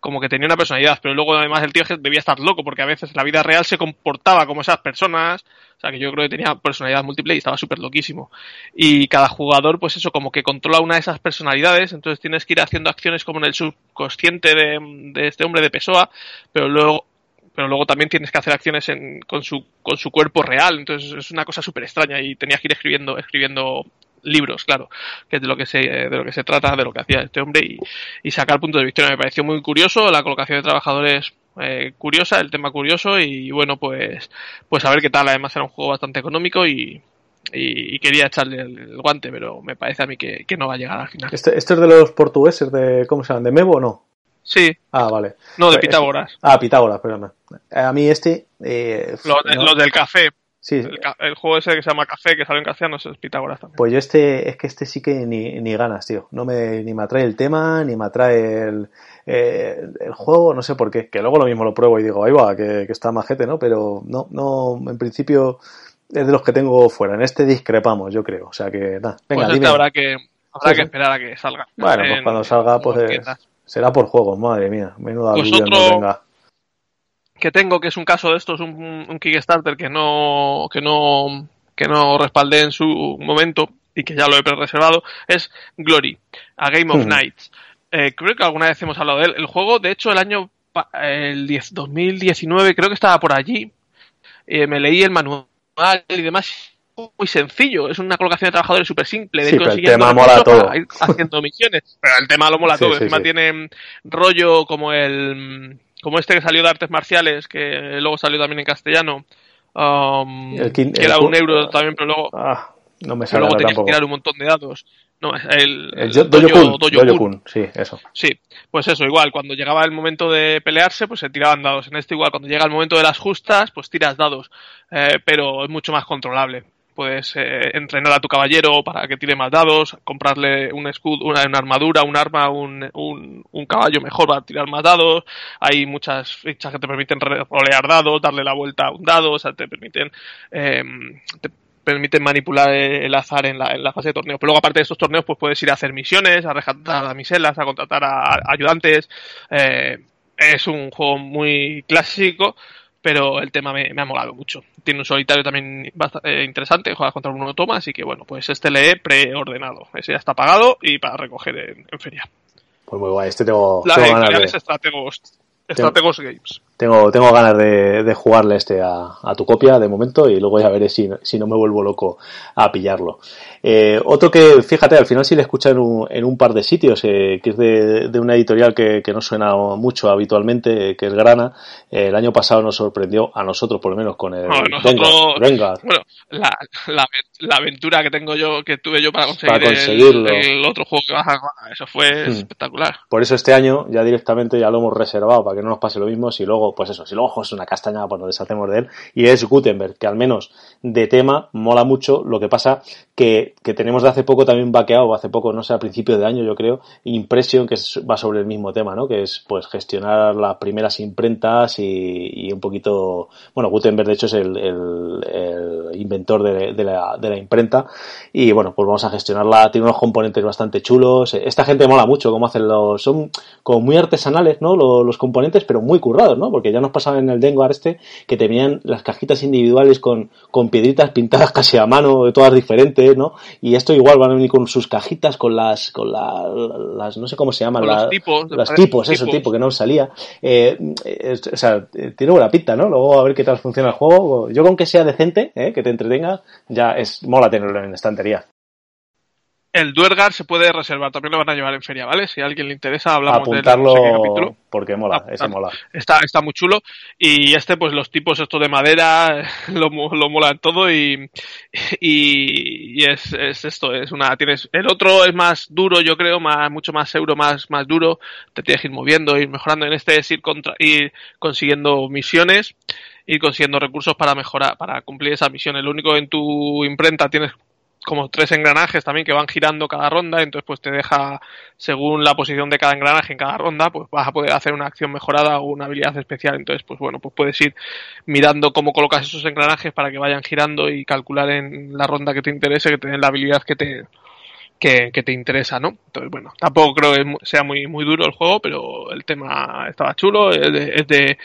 como que tenía una personalidad, pero luego además el tío debía estar loco porque a veces la vida real se comportaba como esas personas, o sea que yo creo que tenía personalidad múltiple y estaba súper loquísimo. Y cada jugador, pues eso, como que controla una de esas personalidades, entonces tienes que ir haciendo acciones como en el subconsciente de, de este hombre de Pessoa, pero luego pero luego también tienes que hacer acciones en, con, su, con su cuerpo real, entonces es una cosa súper extraña y tenías que ir escribiendo, escribiendo libros, claro, que es de lo que se, de lo que se trata, de lo que hacía este hombre y, y sacar puntos de vista. Me pareció muy curioso la colocación de trabajadores eh, curiosa, el tema curioso y bueno, pues, pues a ver qué tal. Además era un juego bastante económico y, y, quería echarle el, guante, pero me parece a mí que, que no va a llegar al final.
¿Este, ¿Este, es de los portugueses de, ¿cómo se llaman? ¿De Mevo o no?
Sí.
Ah, vale.
No, de Pitágoras.
Ah, Pitágoras, perdón. A mí este... Eh,
los, no. los del café. Sí. El, el, juego ese que se llama Café, que sale en castellano, es Pitágoras también.
Pues yo este, es que este sí que ni, ni ganas, tío. No me, ni me atrae el tema, ni me atrae el, eh, el juego, no sé por qué. Que luego lo mismo lo pruebo y digo, ahí va, que, que está majete, ¿no? Pero no, no, en principio es de los que tengo fuera. En este discrepamos, yo creo. O sea que, nada.
Venga, pues este dime. habrá que, habrá que esperar a que salga.
Bueno, pues cuando salga, pues será por juego, madre mía. Menuda pues otro
que tengo, que es un caso de estos, un, un Kickstarter que no, que no, que no respaldé en su momento y que ya lo he reservado, es Glory, a Game of Nights. Eh, creo que alguna vez hemos hablado de él. El juego, de hecho, el año el 2019 creo que estaba por allí. Eh, me leí el manual y demás. Muy sencillo, es una colocación de trabajadores súper simple. De
sí, pero el tema mola todo.
haciendo misiones. Pero el tema lo mola todo. Encima tiene rollo como el como este que salió de artes marciales, que luego salió también en castellano. Um, que era un euro también, pero luego.
Ah, no me
sale luego tenías que tirar un montón de dados. No, el,
el, Dojo, Kun, sí, eso.
Sí, pues eso, igual, cuando llegaba el momento de pelearse, pues se tiraban dados. En este igual, cuando llega el momento de las justas, pues tiras dados. Eh, pero es mucho más controlable. Puedes eh, entrenar a tu caballero para que tire más dados, comprarle un escudo, una, armadura, un arma, un, un, caballo mejor para tirar más dados. Hay muchas fichas que te permiten rolear dados, darle la vuelta a un dado, o sea, te permiten... Eh, permiten manipular el azar en la, en la fase de torneo. Pero luego, aparte de estos torneos, pues puedes ir a hacer misiones, a rescatar a miselas, a contratar a, ayudantes. Eh, es un juego muy clásico, pero el tema me, ha molado mucho. Tiene un solitario también bastante, eh, interesante, juegas contra un toma, así que bueno, pues este le he preordenado. Ese ya está pagado y para recoger en, feria.
Pues muy guay, este tengo,
Las editoriales Estratégos, Estratégos Games.
Tengo, tengo ganas de, de jugarle este a, a, tu copia de momento y luego ya veré si, si no me vuelvo loco a pillarlo. Eh, otro que, fíjate, al final sí le escucha en un, en un par de sitios, eh, que es de, de, una editorial que, que no suena mucho habitualmente, que es Grana. Eh, el año pasado nos sorprendió, a nosotros por lo menos, con el
Venga, Bueno, la, la, la, aventura que tengo yo, que tuve yo para conseguir el, otro juego que vas a eso fue hmm. espectacular.
Por eso este año ya directamente ya lo hemos reservado para que no nos pase lo mismo si luego pues eso, si luego es una castaña, pues nos deshacemos de él. Y es Gutenberg, que al menos de tema mola mucho. Lo que pasa que, que tenemos de hace poco también vaqueado, hace poco, no sé, a principio de año, yo creo, Impression, que va sobre el mismo tema, ¿no? Que es, pues, gestionar las primeras imprentas y, un poquito, bueno, Gutenberg, de hecho, es el, el, inventor de, de, la, de la imprenta. Y bueno, pues vamos a gestionarla. Tiene unos componentes bastante chulos. Esta gente mola mucho cómo hacen los, son como muy artesanales, ¿no? Los, los componentes, pero muy currados, ¿no? porque ya nos pasaba en el Dengar este que tenían las cajitas individuales con, con piedritas pintadas casi a mano, todas diferentes, ¿no? Y esto igual van a venir con sus cajitas, con las, con las, no sé cómo se llaman,
los tipos,
los tipos, eso, tipo que no salía. Eh, o sea, tiene buena pinta, ¿no? Luego a ver qué tal funciona el juego. Yo con que sea decente, ¿eh? que te entretenga, ya es mola tenerlo en estantería
el Duergar se puede reservar, también lo van a llevar en feria, ¿vale? Si a alguien le interesa, hablamos
Apuntarlo de capítulo. Porque mola, ese mola.
Está, está muy chulo. Y este, pues los tipos esto de madera, lo, lo mola todo y, y, es, es, esto, es una, tienes, el otro es más duro, yo creo, más, mucho más euro, más, más duro, te tienes que ir moviendo, ir mejorando. En este es ir contra, ir consiguiendo misiones ir consiguiendo recursos para mejorar, para cumplir esas misiones. Lo único en tu imprenta tienes como tres engranajes también que van girando cada ronda, entonces pues te deja, según la posición de cada engranaje en cada ronda, pues vas a poder hacer una acción mejorada o una habilidad especial, entonces pues bueno, pues puedes ir mirando cómo colocas esos engranajes para que vayan girando y calcular en la ronda que te interese, que te la habilidad que te, que, te interesa, ¿no? Entonces, bueno, tampoco creo que sea muy, muy duro el juego, pero el tema estaba chulo, es de,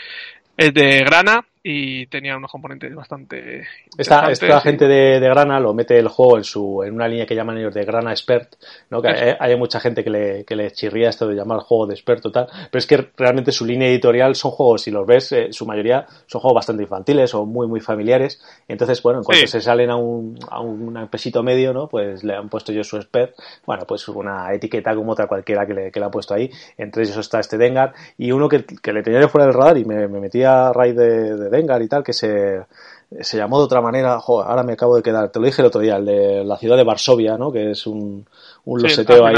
es de grana y tenía unos componentes bastante
esta, esta gente de, de, Grana lo mete el juego en su en una línea que llaman ellos de Grana Expert ¿no? que hay, mucha gente que le, que le chirría esto de llamar juego de experto tal pero es que realmente su línea editorial son juegos si los ves eh, su mayoría son juegos bastante infantiles o muy muy familiares. Entonces bueno en cuanto se salen a un, a un pesito medio no pues le han puesto yo su expert. Bueno pues una etiqueta como otra cualquiera que le, que le ha puesto ahí. Entre ellos está este Dengar. Y uno que, que le tenía de fuera del radar y me, me metía a raíz de Dengar y tal, que se, se llamó de otra manera, ahora me acabo de quedar, te lo dije el otro día, el de la ciudad de Varsovia, ¿no? Que es un, un loseteo ahí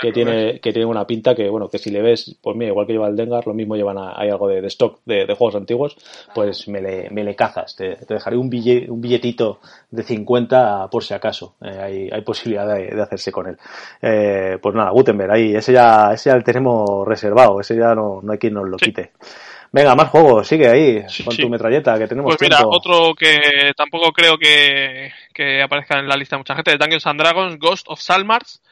que tiene, que tiene una pinta que, bueno, que si le ves, pues mira, igual que lleva el Dengar, lo mismo llevan, hay algo de, stock de, juegos antiguos, pues me le, me le cazas, te, dejaré un, billete, un billetito de 50 por si acaso, eh, hay, hay posibilidad de, hacerse con él. Eh, pues nada, Gutenberg, ahí, ese ya, ese ya el tenemos reservado, ese ya no, no hay quien nos lo quite. Venga, más juegos, sigue ahí con tu metralleta, que tenemos
Pues mira, otro que tampoco creo que, que, aparezca en la lista de mucha gente, de Dungeons and Dragons, Ghost of Salmars,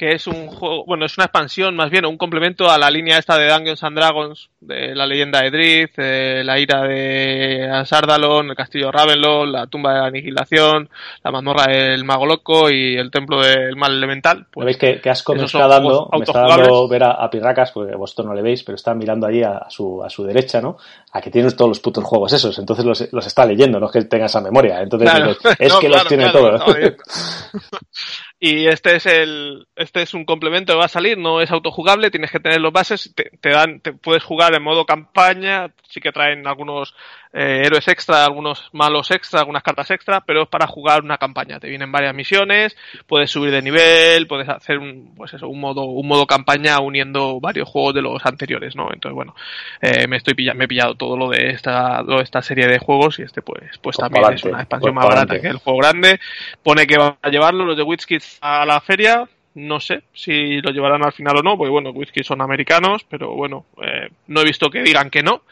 que es un juego, bueno, es una expansión más bien, un complemento a la línea esta de Dungeons and Dragons, de la leyenda de Drift, de la ira de Sardalon, el castillo Ravenloft, la tumba de la aniquilación, la mazmorra del mago loco y el templo del mal elemental.
Pues, ¿Veis que, que Asco me está dando, me está dando ver a, Pirracas, porque vosotros no le veis, pero está mirando allí a, su, a su derecha, ¿no? A que tienes todos los putos juegos esos, entonces los, los está leyendo, no es que tenga esa memoria, entonces es que los tiene todos.
Y este es el, este es un complemento que va a salir, no es autojugable, tienes que tener los bases, te, te dan, te puedes jugar en modo campaña, sí que traen algunos eh, héroes extra, algunos malos extra, algunas cartas extra, pero es para jugar una campaña. Te vienen varias misiones, puedes subir de nivel, puedes hacer un, pues eso, un modo, un modo campaña uniendo varios juegos de los anteriores, ¿no? Entonces, bueno, eh, me estoy pillando, me he pillado todo lo de esta, lo de esta serie de juegos y este, pues, pues también es una expansión más barata que el juego grande. Pone que va a llevarlo los de WizKids a la feria, no sé si lo llevarán al final o no, porque bueno, Whisky son americanos, pero bueno, eh, no he visto que digan que no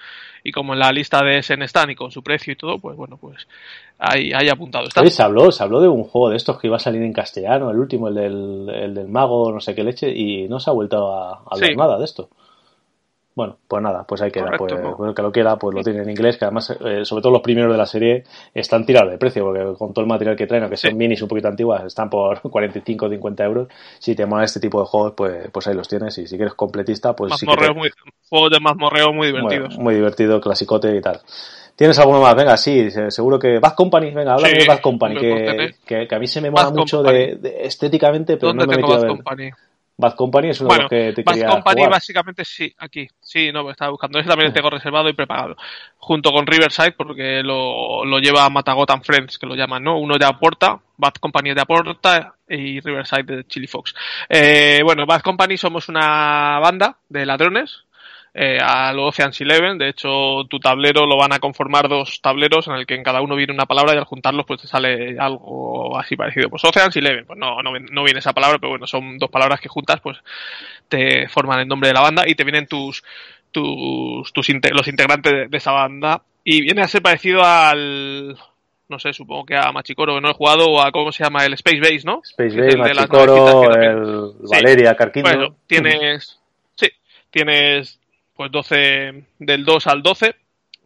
y como en la lista de Sen están y con su precio y todo, pues bueno, pues ahí, ahí apuntado está.
Se habló, se habló de un juego de estos que iba a salir en castellano, el último, el del, el del mago, no sé qué leche, y no se ha vuelto a hablar nada de esto. Bueno, pues nada, pues ahí queda. pues, el que lo quiera, pues lo tiene en inglés, que además, eh, sobre todo los primeros de la serie, están tirados de precio, porque con todo el material que traen, aunque son minis un poquito antiguas, están por 45 o 50 euros. Si te mola este tipo de juegos, pues, pues ahí los tienes. Y si quieres completista, pues sí.
muy, juegos de mazmorreo muy divertidos.
muy divertido, clasicote y tal. ¿Tienes alguno más? Venga, sí, seguro que. Bad Company, venga, háblame de Bad Company, que, que, a mí se me mola mucho de, estéticamente, pero no me he metido a ver. Company? Bad Company es uno de los que te Bad
Company básicamente sí, aquí. Sí, no, estaba buscando. Ese también tengo reservado y preparado. Junto con Riverside, porque lo, lo lleva Matagotan Friends, que lo llaman, ¿no? Uno de Aporta, Bad Company de Aporta y Riverside de Chili Fox. Eh, bueno, Bad Company somos una banda de ladrones eh, al Ocean's Eleven. De hecho, tu tablero lo van a conformar dos tableros en el que en cada uno viene una palabra y al juntarlos pues te sale algo así parecido. Pues Ocean's Eleven, pues no, no, no viene esa palabra, pero bueno, son dos palabras que juntas pues te forman el nombre de la banda y te vienen tus, tus, tus los integrantes de, esa banda y viene a ser parecido al no sé, supongo que a Machicoro, que no he jugado, o a cómo se llama, el Space Base, ¿no?
Space Base, Machicoro, el Valeria, Carquino.
Bueno, tienes, sí, tienes pues 12, del 2 al 12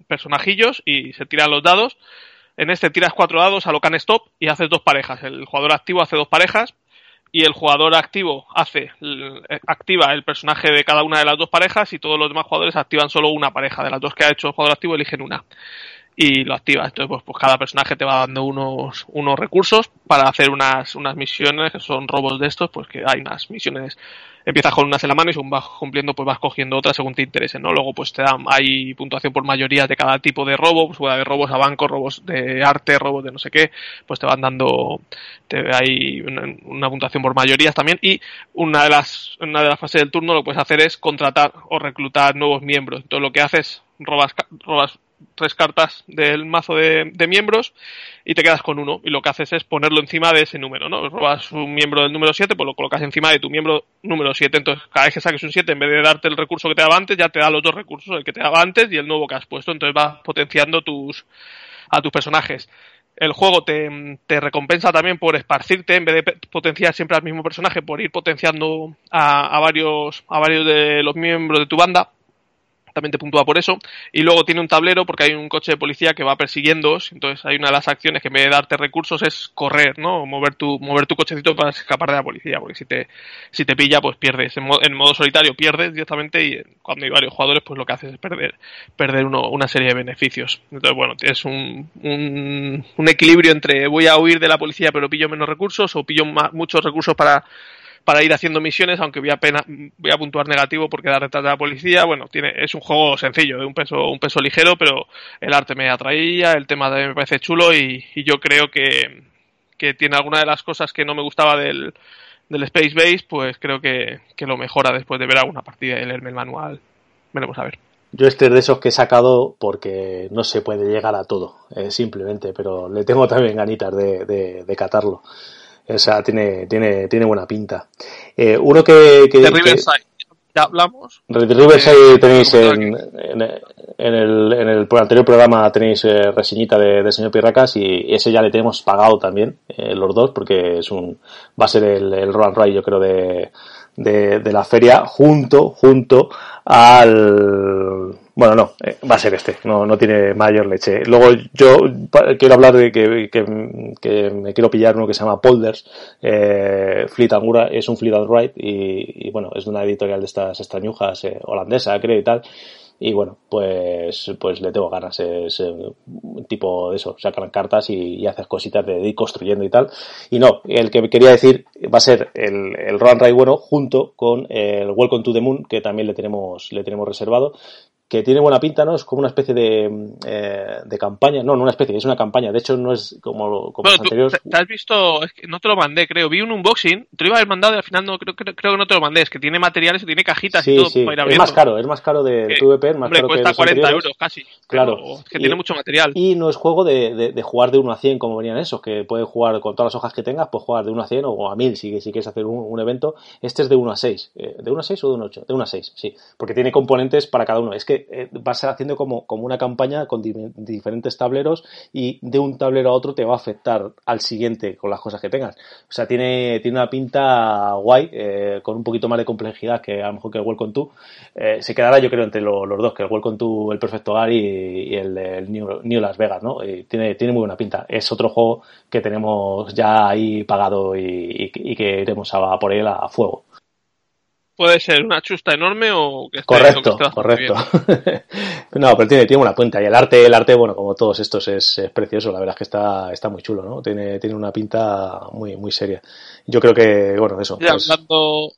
personajillos y se tiran los dados. En este tiras cuatro dados a lo can stop y haces dos parejas. El jugador activo hace dos parejas y el jugador activo hace activa el personaje de cada una de las dos parejas y todos los demás jugadores activan solo una pareja de las dos que ha hecho el jugador activo eligen una y lo activa entonces pues, pues cada personaje te va dando unos unos recursos para hacer unas unas misiones que son robos de estos pues que hay unas misiones empiezas con unas en la mano y según vas cumpliendo, pues vas cogiendo otras según te interese, ¿no? Luego, pues te dan, hay puntuación por mayoría de cada tipo de robo, pues puede haber robos a banco, robos de arte, robos de no sé qué, pues te van dando, te, hay una, puntuación por mayorías también, y una de las, una de las fases del turno lo que puedes hacer es contratar o reclutar nuevos miembros. Entonces lo que haces, robas, robas tres cartas del mazo de, miembros y te quedas con uno. Y lo que haces es ponerlo encima de ese número, ¿no? Robas un miembro del número 7, pues lo colocas encima de tu miembro número 7. Entonces, cada vez que saques un 7, en vez de darte el recurso que te daba antes, ya te da los dos recursos, el que te daba antes y el nuevo que has puesto. Entonces vas potenciando tus, a tus personajes. El juego te, recompensa también por esparcirte, en vez de potenciar siempre al mismo personaje, por ir potenciando a varios, a varios de los miembros de tu banda también te puntúa por eso. Y luego tiene un tablero porque hay un coche de policía que va persiguiendo. Entonces hay una de las acciones que en vez de darte recursos es correr, ¿no? Mover tu, mover tu cochecito para escapar de la policía. Porque si te, si te pilla, pues pierdes. En modo, solitario pierdes directamente y cuando hay varios jugadores, pues lo que haces es perder, perder uno, una serie de beneficios. Entonces, bueno, tienes un, un, un equilibrio entre voy a huir de la policía pero pillo menos recursos o pillo muchos recursos para para ir haciendo misiones, aunque voy a, pena, voy a puntuar negativo porque da retraso de la policía. Bueno, tiene, es un juego sencillo, de un peso, un peso ligero, pero el arte me atraía, el tema me parece chulo y, yo creo que, que tiene alguna de las cosas que no me gustaba del, del Space Base, pues creo que, que, lo mejora después de ver alguna partida y leerme el manual. Veremos a ver.
Yo este es de esos que he sacado porque no se puede llegar a todo, eh, simplemente, pero le tengo también ganitas de, de, de catarlo. O sea, tiene, tiene, tiene buena pinta. Eh, uno que, que,
de Riverside. ya hablamos.
Riverside tenéis en, en, el, en el anterior programa tenéis eh, reseñita de, de, señor Pirracas y ese ya le tenemos pagado también, eh, los dos, porque es un va a ser el, el Roll and Ride, yo creo, de, de, de, la feria junto, junto al bueno, no, eh, va a ser este, no, no tiene mayor leche. Luego yo quiero hablar de que, que, que me quiero pillar uno que se llama Polders, eh, Fleet Angura, es un Fleet and Ride y, y, bueno, es de una editorial de estas extrañujas eh, holandesa, creo y tal. Y bueno, pues, pues le tengo ganas. Es un tipo de eso, sacan cartas y, y haces cositas de ir construyendo y tal. Y no, el que quería decir va a ser el, el Run Ride bueno junto con el Welcome to the Moon, que también le tenemos, le tenemos reservado que tiene buena pinta, ¿no? Es como una especie de, eh, de campaña. No, no una especie, es una campaña. De hecho, no es como, como
bueno,
los anteriores.
¿Te has visto? Es que no te lo mandé, creo. Vi un unboxing, te lo iba a haber mandado y al final no, creo, creo, creo que no te lo mandé. Es que tiene materiales y tiene cajitas
sí,
y todo
sí.
para ir
Es más caro, es más caro de
que,
PvP, es más
hombre,
caro
cuesta
que
40
anteriores.
euros casi.
Claro.
Es que tiene
y,
mucho material.
Y no es juego de, de, de, jugar de 1 a 100 como venían esos, que puedes jugar con todas las hojas que tengas, puedes jugar de 1 a 100 o a 1000 si, si quieres hacer un, un evento. Este es de 1 a 6. Eh, ¿De 1 a 6 o de 1 a 8? De 1 a 6, sí. Porque tiene componentes para cada uno. Es que eh, vas haciendo como, como una campaña con di diferentes tableros y de un tablero a otro te va a afectar al siguiente con las cosas que tengas. O sea, tiene, tiene una pinta guay, eh, con un poquito más de complejidad que a lo mejor que el Welcome to. Eh, se quedará yo creo entre lo, los dos, que el Welcome to, el Perfecto Hogar y, el, New, New, Las Vegas, ¿no? Y tiene, tiene muy buena pinta. Es otro juego que tenemos ya ahí pagado y, que iremos a, por él a fuego
puede ser una chusta enorme o que esté,
correcto,
que esté
correcto. no, pero tiene, tiene una pinta y el arte, el arte, bueno, como todos estos es, es, precioso. La verdad es que está, está muy chulo, ¿no? Tiene, tiene una pinta muy, muy seria. Yo creo que, bueno, eso.
Ya, pues... hablando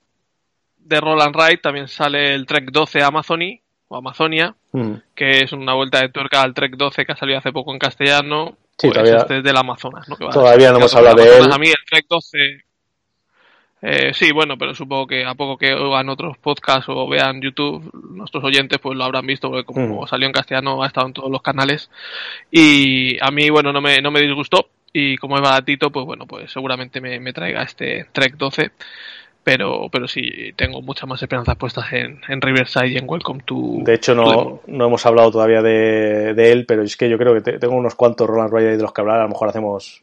de Roland Wright, también sale el Trek 12 Amazony o Amazonia, mm. que es una vuelta de tuerca al Trek 12 que ha salido hace poco en castellano.
Sí,
pues
todavía,
este es del Amazonas, ¿no? Que
todavía no hemos hablado de él.
A mí el Trek 12 eh, sí, bueno, pero supongo que a poco que oigan otros podcasts o vean YouTube, nuestros oyentes pues lo habrán visto, porque como mm. salió en castellano ha estado en todos los canales. Y a mí, bueno, no me, no me disgustó. Y como es baratito, pues bueno, pues seguramente me, me traiga este Trek 12 pero, pero sí tengo muchas más esperanzas puestas en, en Riverside y en Welcome to.
De hecho, no, no hemos hablado todavía de, de, él, pero es que yo creo que te, tengo unos cuantos Roland Rider de los que hablar. A lo mejor hacemos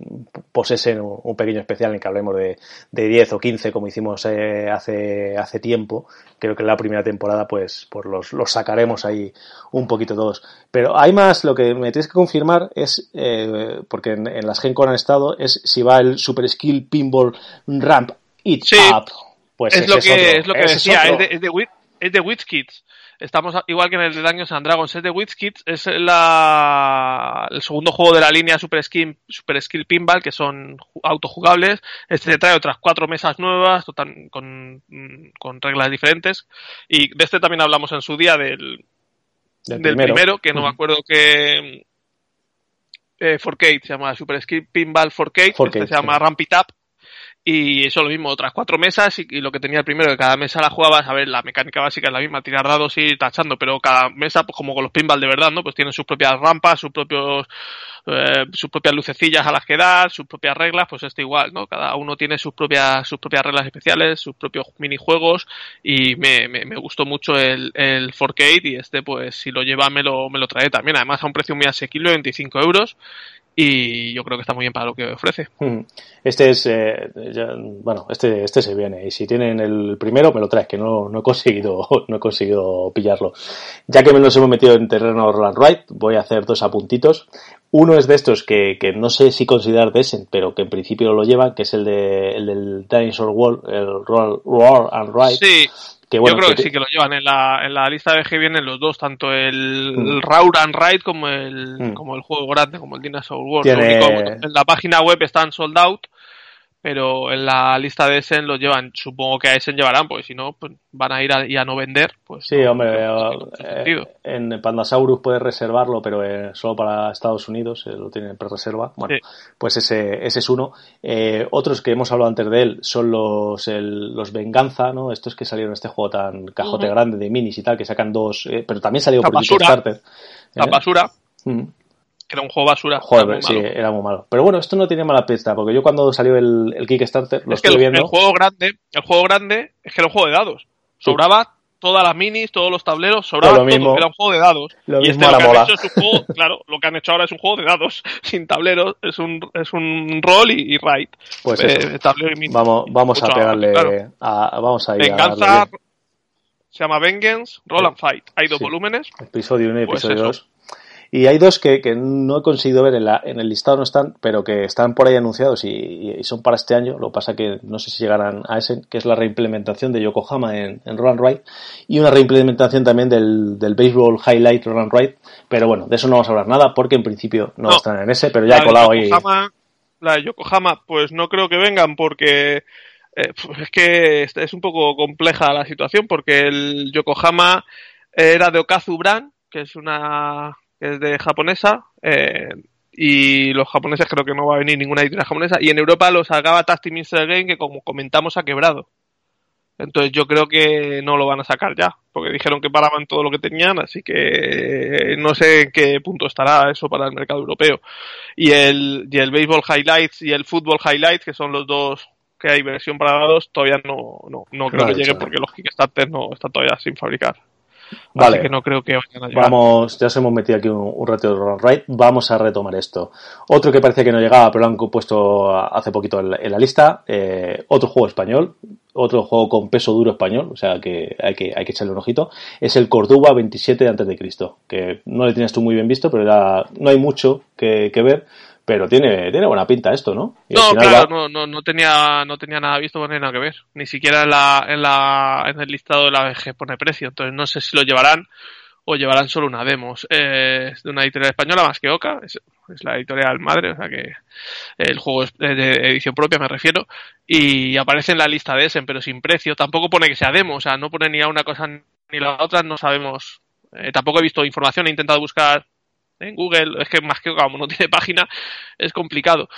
posesen un, un pequeño especial en que hablemos de, de 10 o 15, como hicimos eh, hace, hace tiempo. Creo que en la primera temporada, pues, pues los, los sacaremos ahí un poquito todos. Pero hay más, lo que me tienes que confirmar es, eh, porque en, en las Gen Con han estado, es si va el Super Skill Pinball Ramp It
sí.
Up. Pues
es, lo que,
otro.
es lo que
ese
decía,
es,
es, de, es, de, es de WizKids. Estamos igual que en el de Dungeons and Dragons, es de WizKids, es la, el segundo juego de la línea Super Skill, Super Skill Pinball, que son autojugables. Este trae otras cuatro mesas nuevas, total, con, con reglas diferentes. Y de este también hablamos en su día del,
del,
del
primero.
primero. que no me acuerdo que eh, 4K, se llama Super Skill Pinball 4K,
4K
este se llama sí. Ramp It Up y eso lo mismo, otras cuatro mesas y, lo que tenía el primero, que cada mesa la jugabas, a ver, la mecánica básica es la misma, tirar dados y tachando, pero cada mesa, pues como con los pinball de verdad, ¿no? Pues tienen sus propias rampas, sus propios, eh, sus propias lucecillas a las que dar, sus propias reglas, pues esto igual, ¿no? Cada uno tiene sus propias, sus propias reglas especiales, sus propios minijuegos y me, me, me gustó mucho el, el 4K y este, pues si lo lleva me lo, me lo trae también, además a un precio muy asequible, 25 euros y yo creo que está muy bien para lo que ofrece.
Este es, eh, ya, bueno, este, este se viene y si tienen el primero me lo traes, que no, no he conseguido, no he conseguido pillarlo. Ya que me nos hemos metido en terreno Roland Wright, voy a hacer dos apuntitos. Uno es de estos que, que no sé si considerar Descent, pero que en principio lo llevan, que es el de el del Dinosaur Wall, el Roar, Roar and Ride.
Sí. Que bueno, Yo creo que, que, sí que lo llevan en la, en la lista de G vienen los dos, tanto el, mm. el Roar and Ride como el, mm. como el juego grande, como el Dinosaur World.
Tiene...
en la página web están sold out, pero en la lista de Essen los llevan, supongo que a Essen llevarán, porque si no, pues van a ir a, y a no vender. Pues
sí,
no,
hombre, eh, en Pandasaurus puedes reservarlo, pero eh, solo para Estados Unidos, eh, lo tienen pre-reserva. Bueno, sí. pues ese, ese es uno. Eh, otros que hemos hablado antes de él son los, el, los Venganza, ¿no? Estos que salieron en este juego tan cajote uh -huh. grande de minis y tal, que sacan dos, eh, pero también salió
la
por
basura,
Kickstarter.
La basura. -huh que era un juego basura.
Joder, era sí, era muy malo. Pero bueno, esto no tiene mala pista, porque yo cuando salió el, el Kickstarter lo
es que
estuve
el,
viendo.
El juego grande, el juego grande es que era un juego de dados. Sobraba todas las minis, todos los tableros, sobraba todo, era un juego de dados.
Lo
y
mismo
este
a
lo
la
que han hecho es un juego, claro, lo que han hecho ahora es un juego de dados, sin tableros, es un, es un rol y, y write.
Pues
Eh, tablero y mini.
Vamos, vamos a pegarle.
claro.
A, vamos a ir a
Venganza,
darle
se llama Vengeance, Roll and Fight. Hay dos
Sí.
volúmenes.
episodio 1 y
Pues
episodio
eso.
2. Y hay dos que, que no he conseguido ver en, la, en el listado, no están, pero que están por ahí anunciados y, y son para este año. Lo que pasa que no sé si llegarán a ese, que es la reimplementación de Yokohama en, en Roll and Ride y una reimplementación también del, del Baseball Highlight Roll and Ride. Pero bueno, de eso no vamos a hablar nada porque en principio no,
No.
están en ese, pero ya he colado ahí.
Yokohama- La de Yokohama, pues no creo que vengan porque eh, es que es, es un poco compleja la situación porque el Yokohama era de Okazu Brand, que es una que es de japonesa eh, y los japoneses creo que no va a venir ninguna editorial japonesa y en Europa lo sacaba Tasty Minster Game que como comentamos ha quebrado. Entonces yo creo que no lo van a sacar ya, porque dijeron que paraban todo lo que tenían, así que no sé en qué punto estará eso para el mercado europeo. Y el, y el Baseball Highlights y el Football Highlights, que son los dos que hay versión para dados, todavía no, no, no creo que llegue porque los Kickstarter no están todavía sin fabricar.
Vale.
Así que no creo que vayan a llegar.
Vamos, ya se hemos metido aquí un, un rato de Roll and Ride. Vamos a retomar esto. Otro que parece que no llegaba, pero lo han puesto hace poquito en la, en la lista. eh, otro juego español. Otro juego con peso duro español. O sea que hay que, hay que echarle un ojito. Es el Córdoba 27 antes de Cristo. Que no le tienes tú muy bien visto, pero era, no hay mucho que, que ver. Pero tiene, tiene buena pinta esto, ¿no? Y
No, claro,
va-
no, no, no tenía, no tenía nada visto, no tenía nada que ver. Ni siquiera en la, en la, en el listado de la BG pone precio. Entonces no sé si lo llevarán o llevarán solo una demo. Eh, es de una editorial española más que Oca, es, es la editorial madre, o sea que el juego es de de edición propia, me refiero, y aparece en la lista de Essen, pero sin precio. Tampoco pone que sea demo, o sea, no pone ni a una cosa ni la otra, no sabemos. Eh, tampoco he visto información, he intentado buscar en Google, es que más que como no tiene página, es complicado,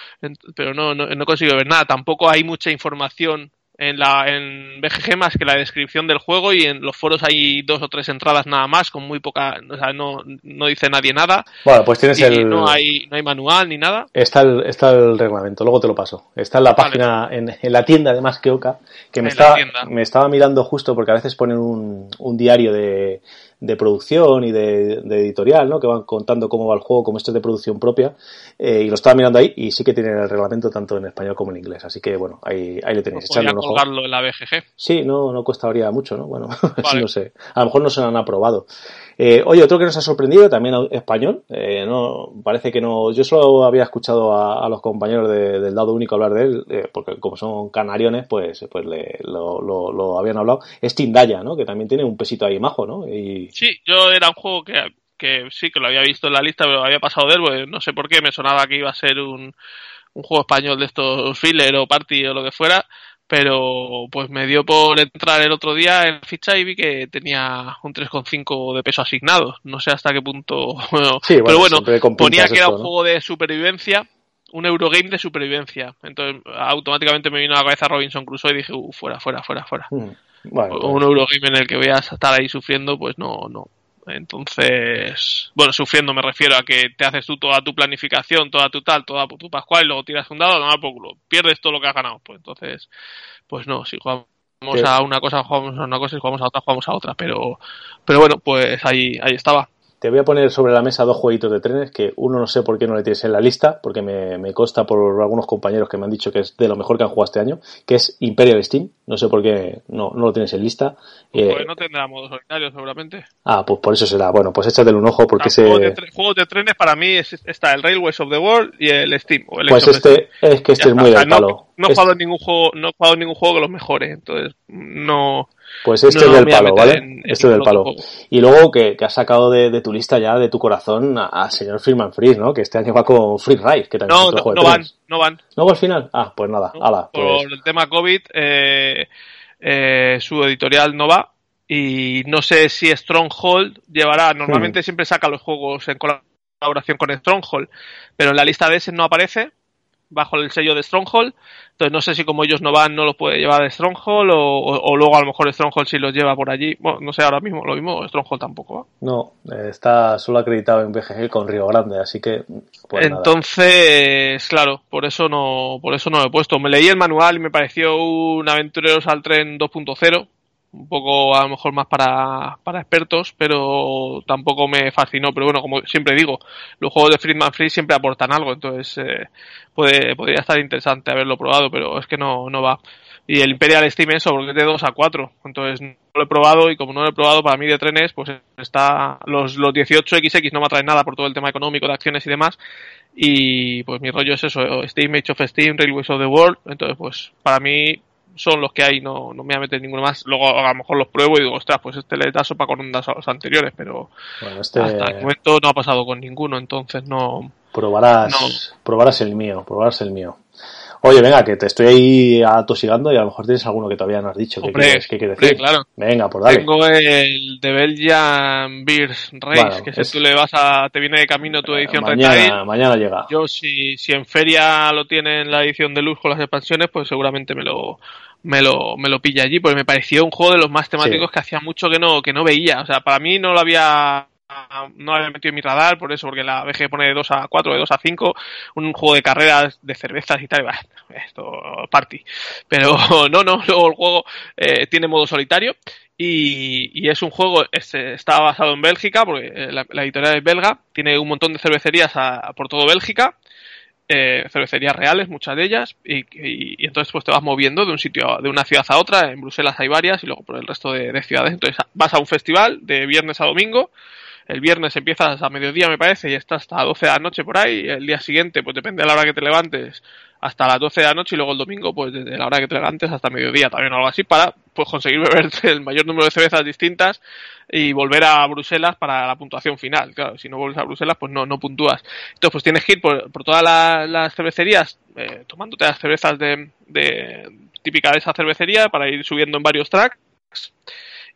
pero no, no, no consigo ver nada. Tampoco hay mucha información en la en BGG más que la descripción del juego y en los foros hay dos o tres entradas nada más con muy poca, o sea, no, no dice nadie nada
Bueno, pues tienes
y
el.
no hay no hay manual ni nada.
Está el, está el reglamento, luego te lo paso. Está en la
Vale.
página, en, en la tienda de Más que Oca, que me
En
estaba, me estaba mirando justo porque a veces ponen un, un diario de, de producción y de, de editorial, ¿no? Que van contando cómo va el juego, como esto es de producción propia, eh, y lo estaba mirando ahí y sí que tienen el reglamento tanto en español como en inglés. Así que bueno, ahí, ahí le tenéis, echarle
Podría
un ojo.
colgarlo en la BGG.
Sí, no, no costaría mucho, ¿no? Bueno,
Vale.
no sé. A lo mejor no se lo han aprobado. Eh, oye, otro que nos ha sorprendido, también español, eh, no, parece que no, yo solo había escuchado a, los compañeros de- del dado único hablar de él, eh, porque como son canariones, pues, pues le- lo, lo- habían hablado. Es Tindaya, ¿no? Que también tiene un pesito ahí majo, ¿no? Y,
Sí, yo era un juego que, que sí que lo había visto en la lista, pero había pasado de él, porque no sé por qué me sonaba que iba a ser un, un juego español de estos filler o party o lo que fuera, pero pues me dio por entrar el otro día en ficha y vi que tenía un 3,5 de peso asignado. No sé hasta qué punto. bueno,
Sí, bueno,
pero bueno, ponía que era un
¿no?
juego de supervivencia. Un Eurogame de supervivencia. Entonces, automáticamente me vino a la cabeza Robinson Crusoe y dije, uh, fuera, fuera, fuera, fuera
Mm, pues,
un Eurogame en el que veas estar ahí sufriendo, pues no, no. Entonces, bueno, sufriendo me refiero a que te haces tú toda tu planificación, toda tu tal, toda tu pascual y luego tiras un dado, no por culo, pierdes todo lo que has ganado. Pues entonces, pues no, si jugamos a una cosa, jugamos a una cosa y jugamos a otra, jugamos a otra. Pero, pero bueno, pues ahí, ahí estaba.
Te voy a poner sobre la mesa dos jueguitos de trenes que uno no sé por qué no le tienes en la lista, porque me, me consta por algunos compañeros que me han dicho que es de lo mejor que han jugado este año, que es Imperial Steam. No sé por qué no, no lo tienes en lista. Eh,
Pues no tendrá modo solitario, seguramente.
ah, pues por eso será. Bueno, pues échatele un ojo porque
Ah, juegos, de
ese...
juegos de trenes para mí es, está el Railways of the World y el Steam. O el
Pues este es que este
Ya
es muy del
O sea, no-
palo.
No, he jugado en ningún juego, no he jugado ningún juego que los mejore, entonces no.
Pues este
no
es del palo, ¿vale?
en- en
este es del palo. Y luego que, que has sacado de, de tu lista ya, de tu corazón, a- al señor Firman Freeze, ¿no? Que este año va con Free Ride, que también es
No,
otro
no, no van, no van.
¿No va al final? Ah, pues nada,
¿no?
ala, pues...
Por el tema COVID, eh, eh, su editorial no va. Y no sé si Stronghold llevará. Normalmente
Hmm.
siempre saca los juegos en colaboración con Stronghold, pero en la lista de ese no aparece bajo el sello de Stronghold. Entonces no sé si como ellos no van, no los puede llevar Stronghold o, o- o luego a lo mejor Stronghold sí los lleva por allí. Bueno, no sé ahora mismo, lo mismo Stronghold tampoco va.
No, eh, está solo acreditado en BGG con Río Grande, así que pues nada.
Entonces, claro, por eso no, por eso no lo he puesto. Me leí el manual y me pareció un Aventureros al Tren 2.0. un poco a lo mejor más para, para expertos, pero tampoco me fascinó. Pero bueno, como siempre digo, los juegos de Friedman Free siempre aportan algo, entonces eh, puede, podría estar interesante haberlo probado, pero es que no, no va. Y el Imperial Steam eso, porque es de 2 a 4, entonces no lo he probado y como no lo he probado para mí de trenes, pues está los, los 18XX no me atraen nada por todo el tema económico de acciones y demás. Y pues mi rollo es eso, Steam, Age of Steam, Railways of the World, entonces pues para mí son los que hay, no, no me voy a meter ninguno más. Luego a lo mejor los pruebo y digo, ostras, pues este le da sopa con ondas a los anteriores, pero
este
hasta el momento no ha pasado con ninguno, entonces no.
Probarás,
No.
probarás el mío, probarás el mío. Oye, venga, que te estoy ahí atosigando y a lo mejor tienes alguno que todavía no has dicho. ¿Qué
Hombre,
quieres, quieres
hombre,
decir?
claro.
Venga, pues dale.
Tengo el de Belgian Beers Race,
Bueno,
que
es-
tú le vas a, te viene de camino tu edición
mañana,
retail.
mañana llega.
Yo si, si en feria lo tiene en la edición de luz con las expansiones, pues seguramente me lo, me lo, me lo pilla allí, porque me pareció un juego de los más temáticos
Sí.
que hacía mucho que no, que no veía. O sea, para mí no lo había no había metido en mi radar, por eso, porque la BG pone de 2 a 4, de 2 a 5, un juego de carreras de cervezas y tal, y bah, esto, party. Pero no, no, luego el juego eh, tiene modo solitario y, y es un juego, este, está basado en Bélgica, porque eh, la, editorial es belga, tiene un montón de cervecerías a- por todo Bélgica, eh, cervecerías reales, muchas de ellas, y, entonces pues te vas moviendo de un sitio, de una ciudad a otra, en Bruselas hay varias y luego por el resto de ciudades, entonces vas a un festival de viernes a domingo, el viernes empiezas a mediodía me parece y estás hasta 12 de la noche por ahí, el día siguiente pues depende de la hora que te levantes hasta las 12 de la noche y luego el domingo pues desde la hora que te levantes hasta mediodía también algo así para pues conseguir beberte el mayor número de cervezas distintas y volver a Bruselas para la puntuación final. Claro, si no vuelves a Bruselas, pues no, no puntúas. Entonces, pues tienes que ir por, por todas la- las cervecerías, eh, tomándote las cervezas de, de típica de esa cervecería para ir subiendo en varios tracks.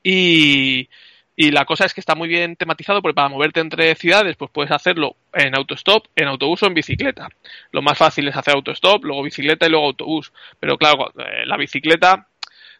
Y, y la cosa es que está muy bien tematizado porque para moverte entre ciudades, pues puedes hacerlo en autostop, en autobús o en bicicleta. Lo más fácil es hacer autostop, luego bicicleta y luego autobús. Pero claro, eh, la bicicleta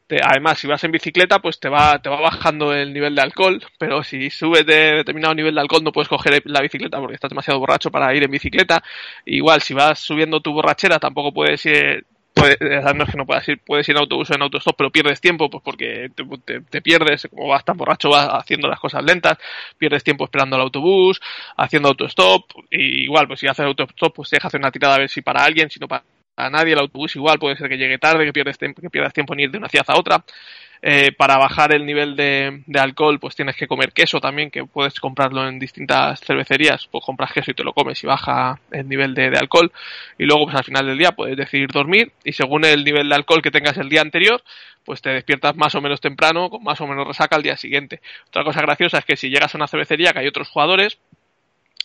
te- además, si vas en bicicleta, pues te va, te va bajando el nivel de alcohol, pero si subes de determinado nivel de alcohol no puedes coger la bicicleta porque estás demasiado borracho para ir en bicicleta. Igual, si vas subiendo tu borrachera, tampoco puedes ir, puedes, no es que no puedas ir, puedes ir en autobús o en autostop, pero pierdes tiempo, pues porque te, te- pierdes, como vas tan borracho, vas haciendo las cosas lentas, pierdes tiempo esperando el autobús, haciendo autostop, y igual, pues si haces autostop, pues deja hacer una tirada a ver si para alguien, si no para nadie, el autobús igual puede ser que llegue tarde, que pierdes, que pierdas tiempo en ir de una ciudad a otra. Eh, para bajar el nivel de, alcohol, pues tienes que comer queso también, que puedes comprarlo en distintas cervecerías, pues compras queso y te lo comes y baja el nivel de, de alcohol. Y luego, pues al final del día puedes decidir dormir y según el nivel de alcohol que tengas el día anterior, pues te despiertas más o menos temprano, con más o menos resaca al día siguiente. Otra cosa graciosa es que si llegas a una cervecería que hay otros jugadores,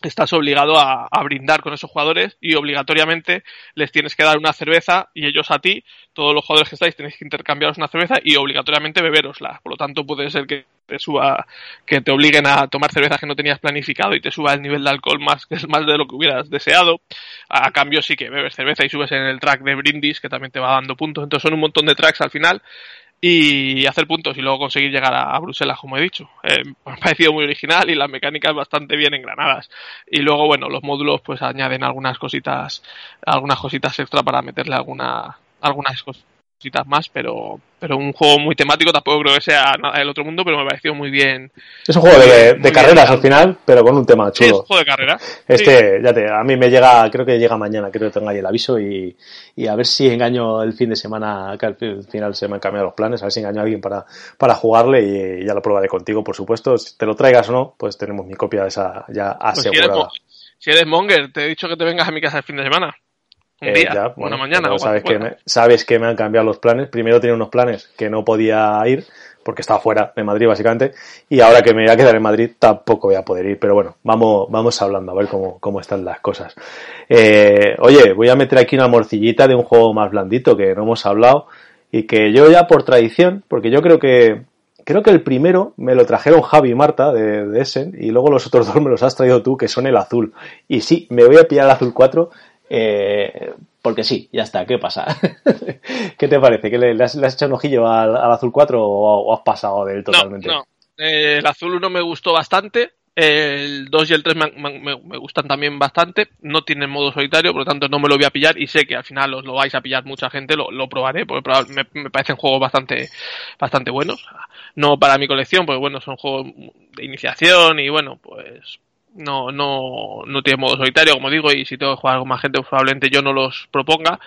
estás obligado a, a, brindar con esos jugadores y obligatoriamente les tienes que dar una cerveza y ellos a ti, todos los jugadores que estáis tenéis que intercambiaros una cerveza y obligatoriamente beberosla. Por lo tanto puede ser que te suba, que te obliguen a tomar cervezas que no tenías planificado y te suba el nivel de alcohol más, más de lo que hubieras deseado. A cambio sí que bebes cerveza y subes en el track de brindis que también te va dando puntos. Entonces son un montón de tracks al final y hacer puntos y luego conseguir llegar a, Bruselas, como he dicho. Eh, me ha parecido muy original y las mecánicas bastante bien engranadas. Y luego, bueno, los módulos pues añaden algunas cositas, algunas cositas extra para meterle alguna, algunas cositas más, pero, pero un juego muy temático, tampoco creo que sea nada del otro mundo, pero me pareció muy bien.
Es un juego de, de carreras al final, pero con un tema chulo.
Sí, es un juego de carrera.
Este, sí. ya te, a mí me llega, creo que llega mañana, creo que tengo ahí el aviso y, y a ver si engaño el fin de semana, que al final se me han cambiado los planes, a ver si engaño a alguien para, para jugarle y, y ya lo probaré contigo, por supuesto. Si te lo traigas o no, pues tenemos mi copia de esa ya asegurada.
Pues si, eres, si eres monger, te he dicho que te vengas a mi casa el fin de semana. Un día,
ya, bueno,
una mañana.
Pero sabes, que me, sabes que me han cambiado los planes. Primero tenía unos planes que no podía ir porque estaba fuera de Madrid básicamente y ahora que me voy a quedar en Madrid tampoco voy a poder ir. Pero bueno, vamos, vamos hablando a ver cómo, cómo están las cosas. Eh, oye, voy a meter aquí una morcillita de un juego más blandito que no hemos hablado y que yo ya por tradición, porque yo creo que creo que el primero me lo trajeron Javi y Marta de, de Essen y luego los otros dos me los has traído tú que son el azul. Y sí, me voy a pillar el azul 4 eh, porque sí, ya está, ¿qué pasa? ¿Qué te parece? ¿Que le, le, has, le, has, echado un ojillo al, al azul 4 o, o, has pasado de él totalmente?
No, no. Eh, el azul 1 me gustó bastante, El 2 y el 3 me, me, me, gustan también bastante. No tienen modo solitario, por lo tanto no me lo voy a pillar y sé que al final os lo vais a pillar mucha gente. Lo, lo probaré porque me, me, parecen juegos bastante, bastante buenos. No para mi colección, porque bueno, son juegos de iniciación y bueno, pues no, no, no tiene modo solitario, como digo, y si tengo que jugar con más gente, pues probablemente yo no los proponga,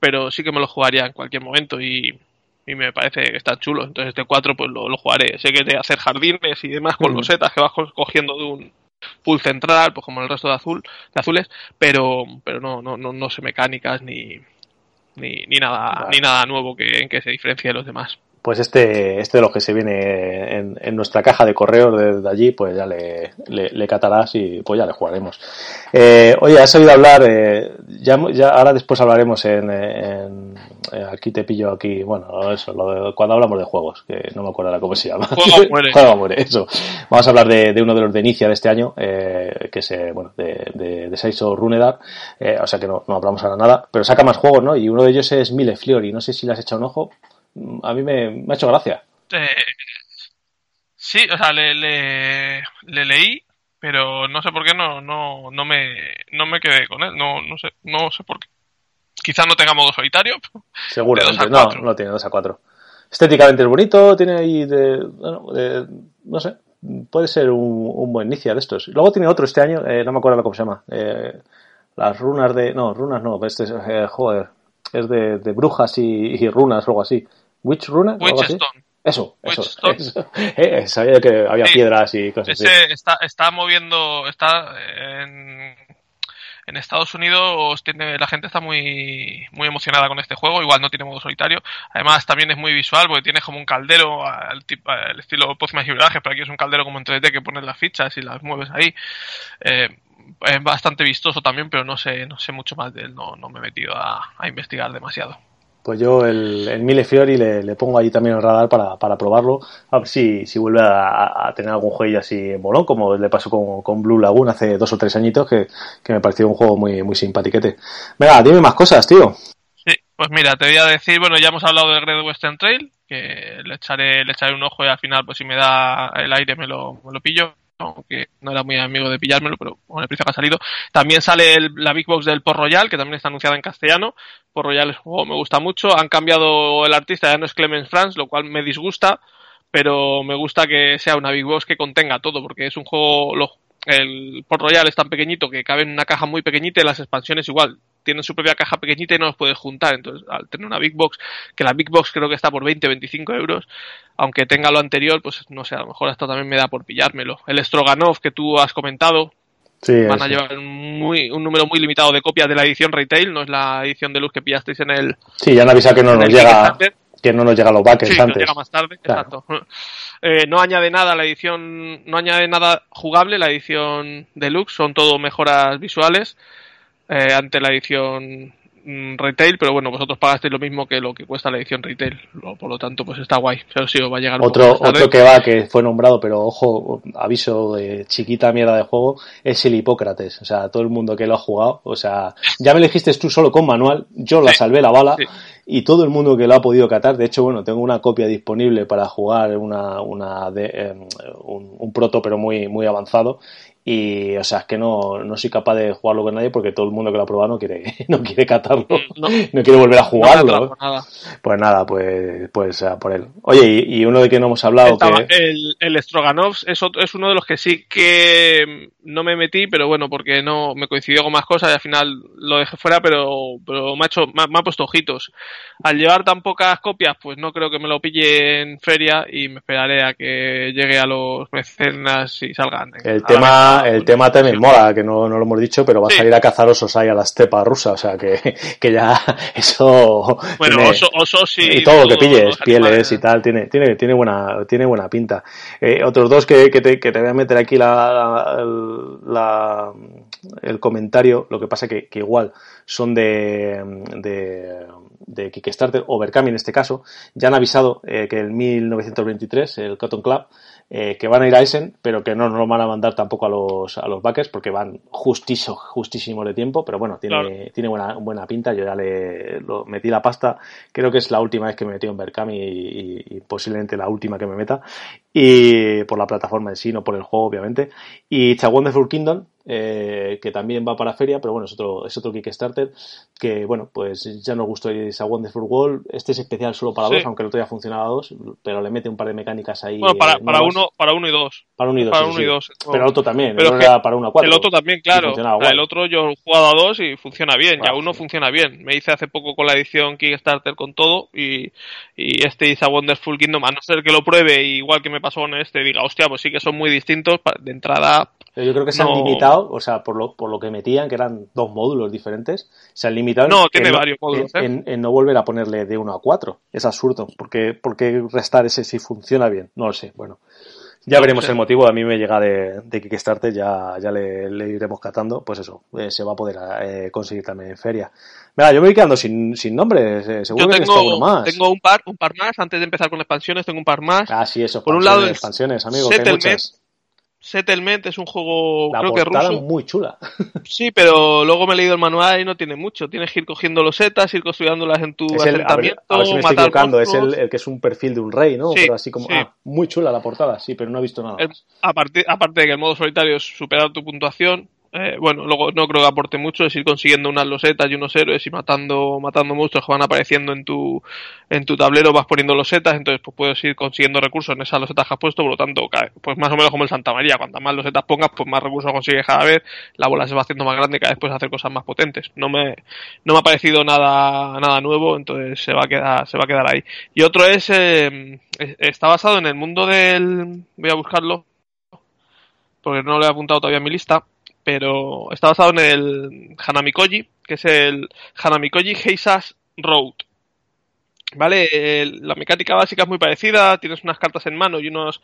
pero sí que me los jugaría en cualquier momento y, y me parece que está chulo. Entonces este 4 pues lo, lo, jugaré. Sé que de hacer jardines y demás con los setas que vas cogiendo de un pool central, pues como el resto de azul, de azules, pero, pero no, no, no, no sé mecánicas ni, ni, ni nada, vale. ni nada nuevo que, en que se diferencie de los demás
pues este, este de los que se viene en, en nuestra caja de correos desde allí, pues ya le, le, le, catarás y pues ya le jugaremos. Eh, oye, has oído hablar, eh, ya, ya, ahora después hablaremos en, en, aquí te pillo aquí, bueno, eso, lo de, cuando hablamos de juegos, que no me acuerdo ahora cómo se llama.
Juego muere.
Juego muere, eso. Vamos a hablar de, de, uno de los de Inicia de este año, eh, que es, bueno, de, de, de Saiso Runedar, eh, o sea que no, no hablamos ahora nada, pero saca más juegos, ¿no? Y uno de ellos es Mille Fiori, no sé si le has echado un ojo a mí me, me ha hecho gracia.
Eh, sí, o sea, le, le, le, leí, pero no sé por qué no, no, no, me, no me quedé con él. No, no sé, no sé por qué. Quizás no tenga modo solitario.
Seguramente, no, no tiene 2 a 4. Estéticamente es bonito, tiene ahí de, bueno, de, no sé, puede ser un, un, buen inicio de estos. Luego tiene otro este año, eh, no me acuerdo cómo se llama. Eh, las runas de, no, runas no, este es, eh, joder, es de, de brujas y, y, runas o algo así. Witch Runa?
Witchstone.
Eso, eso, eso. Eh, sabía que había
sí,
piedras y cosas
ese
así.
Está, está moviendo, está en, en Estados Unidos tiene, la gente está muy, muy emocionada con este juego, igual no tiene modo solitario. Además también es muy visual porque tiene como un caldero al, estilo Postman y pero aquí es un caldero como en 3D que pones las fichas y las mueves ahí. Eh, es bastante vistoso también, pero no sé, no sé mucho más de él, no, no me he metido a, a investigar demasiado
pues yo el, el Mille Fiori le, le, pongo ahí también el radar para, para probarlo, a ver si, si vuelve a, tener algún juego así en bolón, como le pasó con, con, Blue Lagoon hace dos o tres añitos, que, que me pareció un juego muy, muy simpatiquete. Venga, dime más cosas, tío.
Sí, pues mira, te voy a decir, bueno, ya hemos hablado del Great Western Trail, que le echaré, le echaré un ojo y al final, pues si me da el aire me lo, me lo pillo aunque no era muy amigo de pillármelo, pero con el precio que ha salido. También sale el, la Big Box del Port Royal, que también está anunciada en castellano. Port Royal es un juego, me gusta mucho. Han cambiado el artista, ya no es Clemens Franz, lo cual me disgusta, pero me gusta que sea una Big Box que contenga todo, porque es un juego, el Port Royal es tan pequeñito que cabe en una caja muy pequeñita y las expansiones igual tienen su propia caja pequeñita y no los puedes juntar. Entonces, al tener una Big Box, que la Big Box creo que está por 20, 25 euros, aunque tenga lo anterior, pues no sé, a lo mejor hasta también me da por pillármelo. El Stroganov que tú has comentado,
sí,
van a llevar un, muy, un número muy limitado de copias de la edición retail, no es la edición de luz que pillasteis en el.
Sí, ya han avisado que no nos llega. Que no nos llega los backers
sí,
antes.
No llega más tarde, claro. exacto. Eh, no añade nada la edición, no añade nada jugable la edición deluxe, son todo mejoras visuales eh, ante la edición mm, retail, pero bueno, vosotros pagasteis lo mismo que lo que cuesta la edición retail, por lo tanto, pues está guay. Pero sí, os va a llegar un
otro, otro que va, que fue nombrado, pero ojo, aviso de chiquita mierda de juego, es el Hipócrates. O sea, todo el mundo que lo ha jugado, o sea, ya me elegiste tú solo con manual, yo la
Sí.
salvé la bala.
Sí.
Y todo el mundo que lo ha podido catar, de hecho, bueno, tengo una copia disponible para jugar una, una de, eh, un, un proto, pero muy, muy avanzado. Y, o sea, es que no, no soy capaz de jugarlo con nadie porque todo el mundo que lo ha probado no quiere, no quiere catarlo.
No.
No quiere volver a jugarlo.
nada.
Pues nada, pues, pues a por él. Oye, y, y uno de que no hemos hablado que...
el, el Stroganov es, otro- es uno de los que sí que no me metí, pero bueno, porque no me coincidió con más cosas y al final lo dejé fuera, pero, pero me, ha hecho, me, ha- me ha puesto ojitos. Al llevar tan pocas copias, pues no creo que me lo pille en feria y me esperaré a que llegue a los mecenas y salgan.
El
a la
tema, el tema también mola, que no, no lo hemos dicho, pero va a salir a cazar osos ahí a la estepa rusa, o sea que, que ya eso
Bueno,
tiene-
oso- osos y,
y todo lo que pilles, pieles y tal, tiene, tiene, tiene buena, tiene buena pinta. Eh, otros dos que, que, te, que te voy a meter aquí la, la, la- el comentario, lo que pasa que, que igual son de, de, de Kickstarter o Berkami en este caso, ya han avisado eh, que el 1923, el Cotton Club, eh, que van a ir a Essen, pero que no nos lo van a mandar tampoco a los, a los backers porque van justiso, justísimo de tiempo, pero bueno, tiene,
Claro.
tiene buena, buena pinta, yo ya le lo, metí la pasta, creo que es la última vez que me metí en Berkami y, y, y posiblemente la última que me meta, y por la plataforma en sí, no por el juego, obviamente. Y It's a Wonderful Kingdom, eh, que también va para feria, pero bueno, es otro, es otro Kickstarter, que bueno, pues ya nos gustó It's a Wonderful World. Este es especial solo para dos, aunque el otro ya funcionaba a dos, pero le mete un par de mecánicas ahí.
Bueno, para, para uno, para uno y dos.
Para uno y dos.
Para uno y dos.
Pero el otro también, el otro era para uno a cuatro.
El otro también, claro. El otro yo he jugado a dos y funciona bien, ya uno funciona bien. Me hice hace poco con la edición Kickstarter con todo y, y este a Wonderful Kingdom, a no ser que lo pruebe, igual que me pasó con este, diga, hostia, pues sí que son muy distintos, de entrada
yo creo que se han limitado, o sea, por lo, por lo que metían, que eran dos módulos diferentes, se han limitado
no, tiene varios módulos,
¿eh? en, no volver a ponerle de uno a cuatro. Es absurdo, porque, porque restar ese si funciona bien. No lo sé, bueno. Ya veremos el motivo, a mí me llega de, de Kickstarter, ya, ya le, iremos catando, pues eso, eh, se va a poder eh, conseguir también en feria. Mira, yo me voy quedando sin, sin nombre, seguro que tengo, uno más.
Tengo un par, un par más, antes de empezar con expansiones, tengo un par más.
Ah, sí, eso, por un lado expansiones, amigo, que hay muchas.
Settlement es un juego, creo que ruso.
muy chula.
Sí, pero luego me he leído el manual y no tiene mucho. Tienes que ir cogiendo los setas, ir construyéndolas en tu asentamiento.
a ver, si me estoy equivocando, es el, que es un perfil de un rey, ¿no? pero así como. Ah, muy chula la portada, sí, pero no he visto nada.
aparte, aparte de que el modo solitario es superar tu puntuación, eh, bueno, luego no creo que aporte mucho, es ir consiguiendo unas losetas y unos héroes y matando, matando monstruos que van apareciendo en tu, en tu tablero, vas poniendo losetas, entonces pues puedes ir consiguiendo recursos en esas losetas que has puesto, por lo tanto, pues más o menos como el Santa María, cuantas más losetas pongas, pues más recursos consigues cada vez, la bola se va haciendo más grande cada vez puedes hacer cosas más potentes. No me, no me ha parecido nada, nada nuevo, entonces se va a quedar, se va a quedar ahí. Y otro es, eh, está basado en el mundo del, voy a buscarlo, porque no lo he apuntado todavía en mi lista, pero está basado en el Hanamikoji, que es el Hanamikoji Heisas Road. ¿Vale? la mecánica básica es muy parecida, tienes unas cartas en mano y unos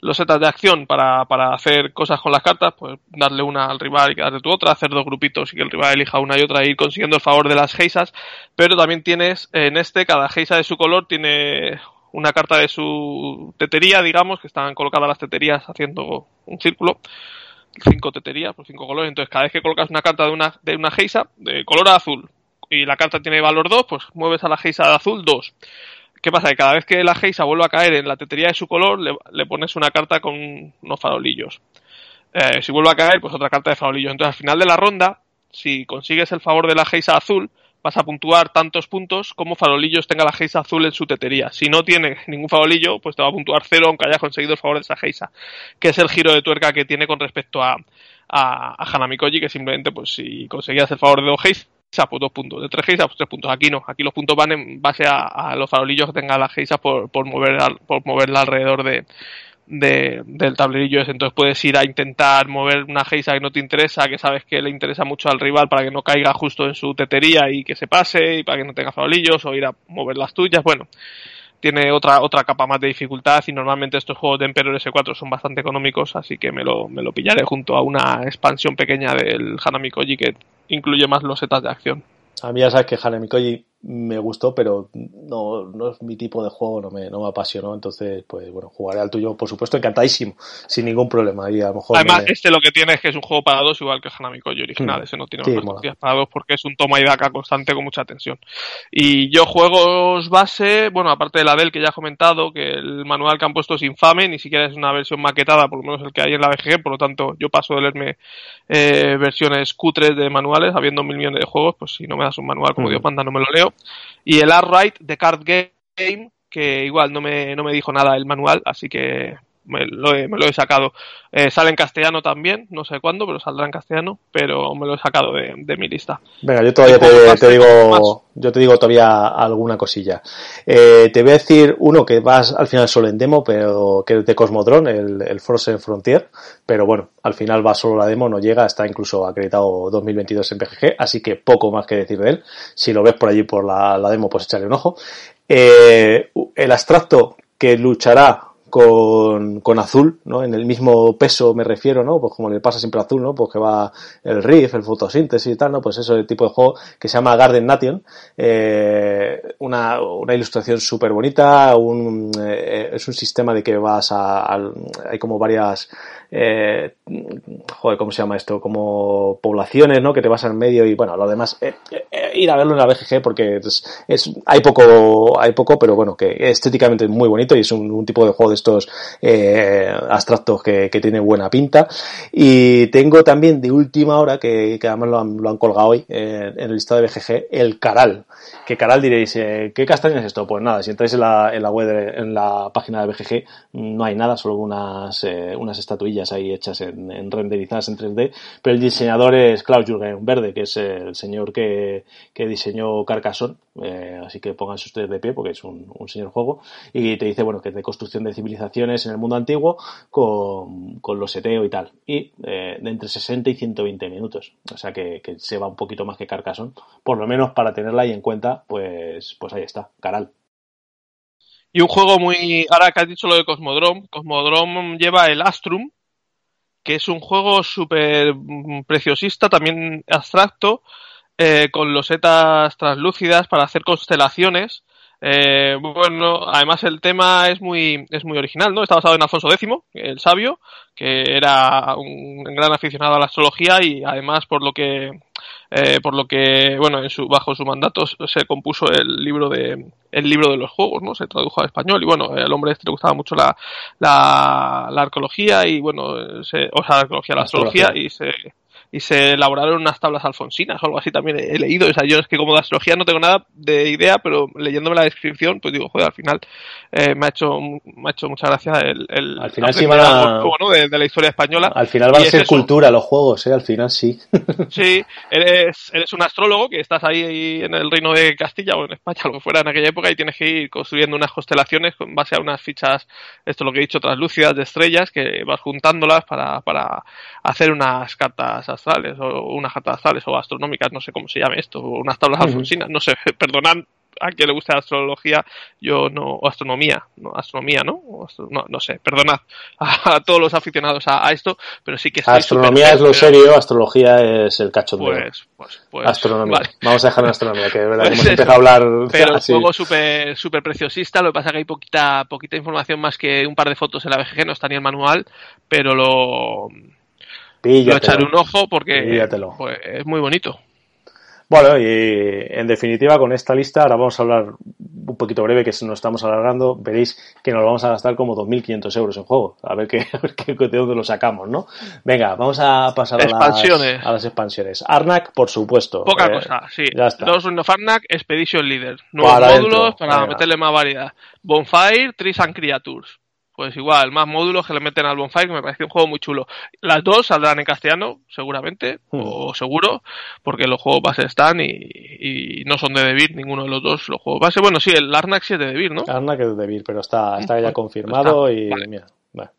losetas de acción para, para hacer cosas con las cartas, pues darle una al rival y quedarte tu otra, hacer dos grupitos y que el rival elija una y otra e ir consiguiendo el favor de las geisas, pero también tienes en este, cada geisa de su color tiene una carta de su tetería, digamos, que están colocadas las teterías haciendo un círculo, cinco teterías por cinco colores. Entonces, cada vez que colocas una carta de una, de una geisa de color azul y la carta tiene valor 2, pues mueves a la geisa de azul 2. ¿Qué pasa? Que cada vez que la geisa vuelve a caer en la tetería de su color, le, pones una carta con unos farolillos. Eh, si vuelve a caer, pues otra carta de farolillos. Entonces, al final de la ronda, si consigues el favor de la geisa azul, vas a puntuar tantos puntos como farolillos tenga la geisa azul en su tetería. Si no tiene ningún farolillo, pues te va a puntuar cero aunque hayas conseguido el favor de esa geisa, que es el giro de tuerca que tiene con respecto a, a, Hanamikoji, que simplemente, pues si conseguías el favor de dos geisas, pues dos puntos, de tres geisas, pues tres puntos. Aquí no, aquí los puntos van en base a, los farolillos que tenga la geisa por, por, mover, por moverla alrededor de, de, del tablerillo ese. Entonces puedes ir a intentar mover una geisa que no te interesa, que sabes que le interesa mucho al rival para que no caiga justo en su tetería y que se pase y para que no tenga farolillos o ir a mover las tuyas. Bueno, tiene otra otra capa más de dificultad y normalmente estos juegos de Emperor S4 son bastante económicos, así que me lo, me lo pillaré junto a una expansión pequeña del Hanami Koji que incluye más los setas de acción.
A mí ya sabes que Hanami Koji me gustó, pero no, no es mi tipo de juego, no me, no me apasionó. Entonces, pues bueno, jugaré al tuyo, por supuesto, encantadísimo, sin ningún problema. Y a lo mejor
Además, este lo que tiene es que es un juego para dos, igual que Hanami Koji original. Hmm. Ese no tiene sí, para dos porque es un toma y daca constante con mucha tensión. Y yo juegos base, bueno, aparte de la del que ya he comentado, que el manual que han puesto es infame, ni siquiera es una versión maquetada, por lo menos el que hay en la BGG, por lo tanto, yo paso de leerme eh, versiones cutres de manuales, habiendo mil millones de juegos, pues si no me das un manual como hmm. Dios manda, no me lo leo. Y el Art de Card Game, que igual no me, no me dijo nada el manual, así que me lo he, me lo he sacado. Eh, sale en castellano también, no sé cuándo, pero saldrá en castellano, pero me lo he sacado de, de mi lista.
Venga, yo todavía te, digo, yo te digo todavía alguna cosilla. Eh, te voy a decir uno que vas al final solo en demo, pero que es de Cosmodron, el, el Frozen Frontier, pero bueno, al final va solo la demo, no llega, está incluso acreditado 2022 en PGG, así que poco más que decir de él. Si lo ves por allí por la, la demo, pues echarle un ojo. Eh, el abstracto que luchará con, con azul, ¿no? En el mismo peso me refiero, ¿no? Pues como le pasa siempre azul, ¿no? Pues que va el riff, el fotosíntesis y tal, ¿no? Pues eso es el tipo de juego que se llama Garden Nation. Eh, una, una ilustración súper bonita, un, eh, es un sistema de que vas a, a hay como varias eh, joder, ¿cómo se llama esto? Como poblaciones, ¿no? Que te vas al medio y bueno, lo demás, eh, eh, ir a verlo en la BGG porque es, hay poco, hay poco, pero bueno, que estéticamente es muy bonito y es un, tipo de juego de estos eh, abstractos que, tienen buena pinta. Y tengo también de última hora, que, además lo han, colgado hoy eh, en el listado de BGG, el Caral. Que Caral diréis, eh, ¿qué castaña es esto? Pues nada, si entráis en la, web, de- en la página de BGG, no hay nada, solo unas, unas estatuillas ahí hechas en, en renderizadas en 3D, pero el diseñador es Klaus Jürgen Verde, que es el señor que, que diseñó Carcassonne, eh, así que pónganse ustedes de pie porque es un, señor juego, y te dice, bueno, que es de construcción de civilizaciones en el mundo antiguo con, con los seteo y tal, y eh, de entre 60 y 120 minutos, o sea que, que se va un poquito más que Carcassonne, por lo menos para tenerla ahí en cuenta, pues, pues ahí está, Caral.
Y un juego muy. Ahora que has dicho lo de Cosmodrome, Cosmodrome lleva el Astrum, que es un juego súper mm, preciosista, también abstracto, eh, con losetas translúcidas para hacer constelaciones. Eh, bueno, además el tema es muy, es muy original, ¿no? Está basado en Alfonso X, el sabio, que era un gran aficionado a la astrología y además por lo que, eh, por lo que, bueno, en su, bajo su mandato se compuso el libro de, el libro de los juegos, ¿no? Se tradujo al español y bueno, el hombre este le gustaba mucho la, la, arqueología y bueno, se, o sea, la arqueología, la Astrología. y se, y se elaboraron unas tablas alfonsinas o algo así también he, he leído. O sea, yo es que como de astrología no tengo nada de idea, pero leyéndome la descripción, pues digo, joder, al final eh, me ha hecho me ha hecho mucha gracia el, el
Al final sí van a-
¿no? de, de la historia española.
Al final van a
es
ser
eso.
cultura los juegos, ¿eh? Al final sí.
Sí, eres, eres un astrólogo que estás ahí, ahí en el reino de Castilla o en España, lo que fuera en aquella época, y tienes que ir construyendo unas constelaciones con base a unas fichas, esto es lo que he dicho, translúcidas de estrellas, que vas juntándolas para, para hacer unas cartas o unas cartas astrales o astronómicas, no sé cómo se llame esto, o unas tablas
Ujú.
alfonsinas, no sé, perdonad a quien le guste la astrología, yo no, o astronomía, no, astronomía, ¿no? Astro- no, no sé, perdonad a, a todos los aficionados a, a esto, pero sí que
Astronomía es lo serio, astrología es el cachondeo.
Pues, pues, pues.
astronomía.
vale.
Vamos a dejar en astronomía, que de verdad
Pues
hemos empezado a hablar
Pero
así.
juego súper súper preciosista, lo que pasa que hay poquita poquita información más que un par de fotos en la BGG, no está ni el manual, pero lo
Píllatelo.
echaré un ojo porque
Píllatelo.
pues, es muy bonito.
Bueno, y en definitiva, con esta lista, ahora vamos a hablar un poquito breve, que si nos estamos alargando, veréis que nos vamos a gastar como 2.500 euros en juego. A ver, qué, a ver qué, de dónde lo sacamos, ¿no? Venga, vamos a pasar a las, a las expansiones. Arnak, por supuesto.
Poca
Eh,
cosa, sí.
ya está.
Dos Rune of Arnak, Expedition Leader. Nuevos
Para
módulos para
venga.
meterle más variedad. Bonfire, Trees and Creatures. Pues igual, más módulos que le meten al Bonfire, que me parece un juego muy chulo. Las dos saldrán en castellano, seguramente,
Hmm.
o seguro, porque los juegos base están y, y no son de Debir, ninguno de los dos los juegos base. Bueno, sí, el Arnak sí es de Debir, ¿no?
Arnak es de Vir, pero está, está ya
Pues
confirmado
está,
y
vale.
mira, bueno.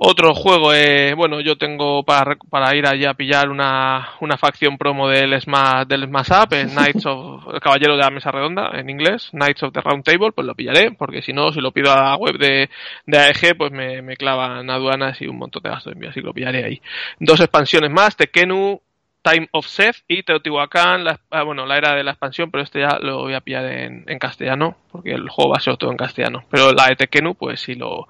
Otro juego, eh, bueno, yo tengo para, para ir allí a pillar una, una facción promo del Smash, del Smash Up, en Knights of, el Caballero de la Mesa Redonda, en inglés, Knights of the Round Table, pues lo pillaré, porque si no, si lo pido a la web de, de AEG, pues me, me clavan aduanas y un montón de gastos de envío, así que lo pillaré ahí. Dos expansiones más, Tekenu, Time of Seth y Teotihuacán, la, ah, bueno, la era de la expansión, pero este ya lo voy a pillar en, en castellano, porque el juego va a ser todo en castellano. Pero la de Tekenu, pues sí lo,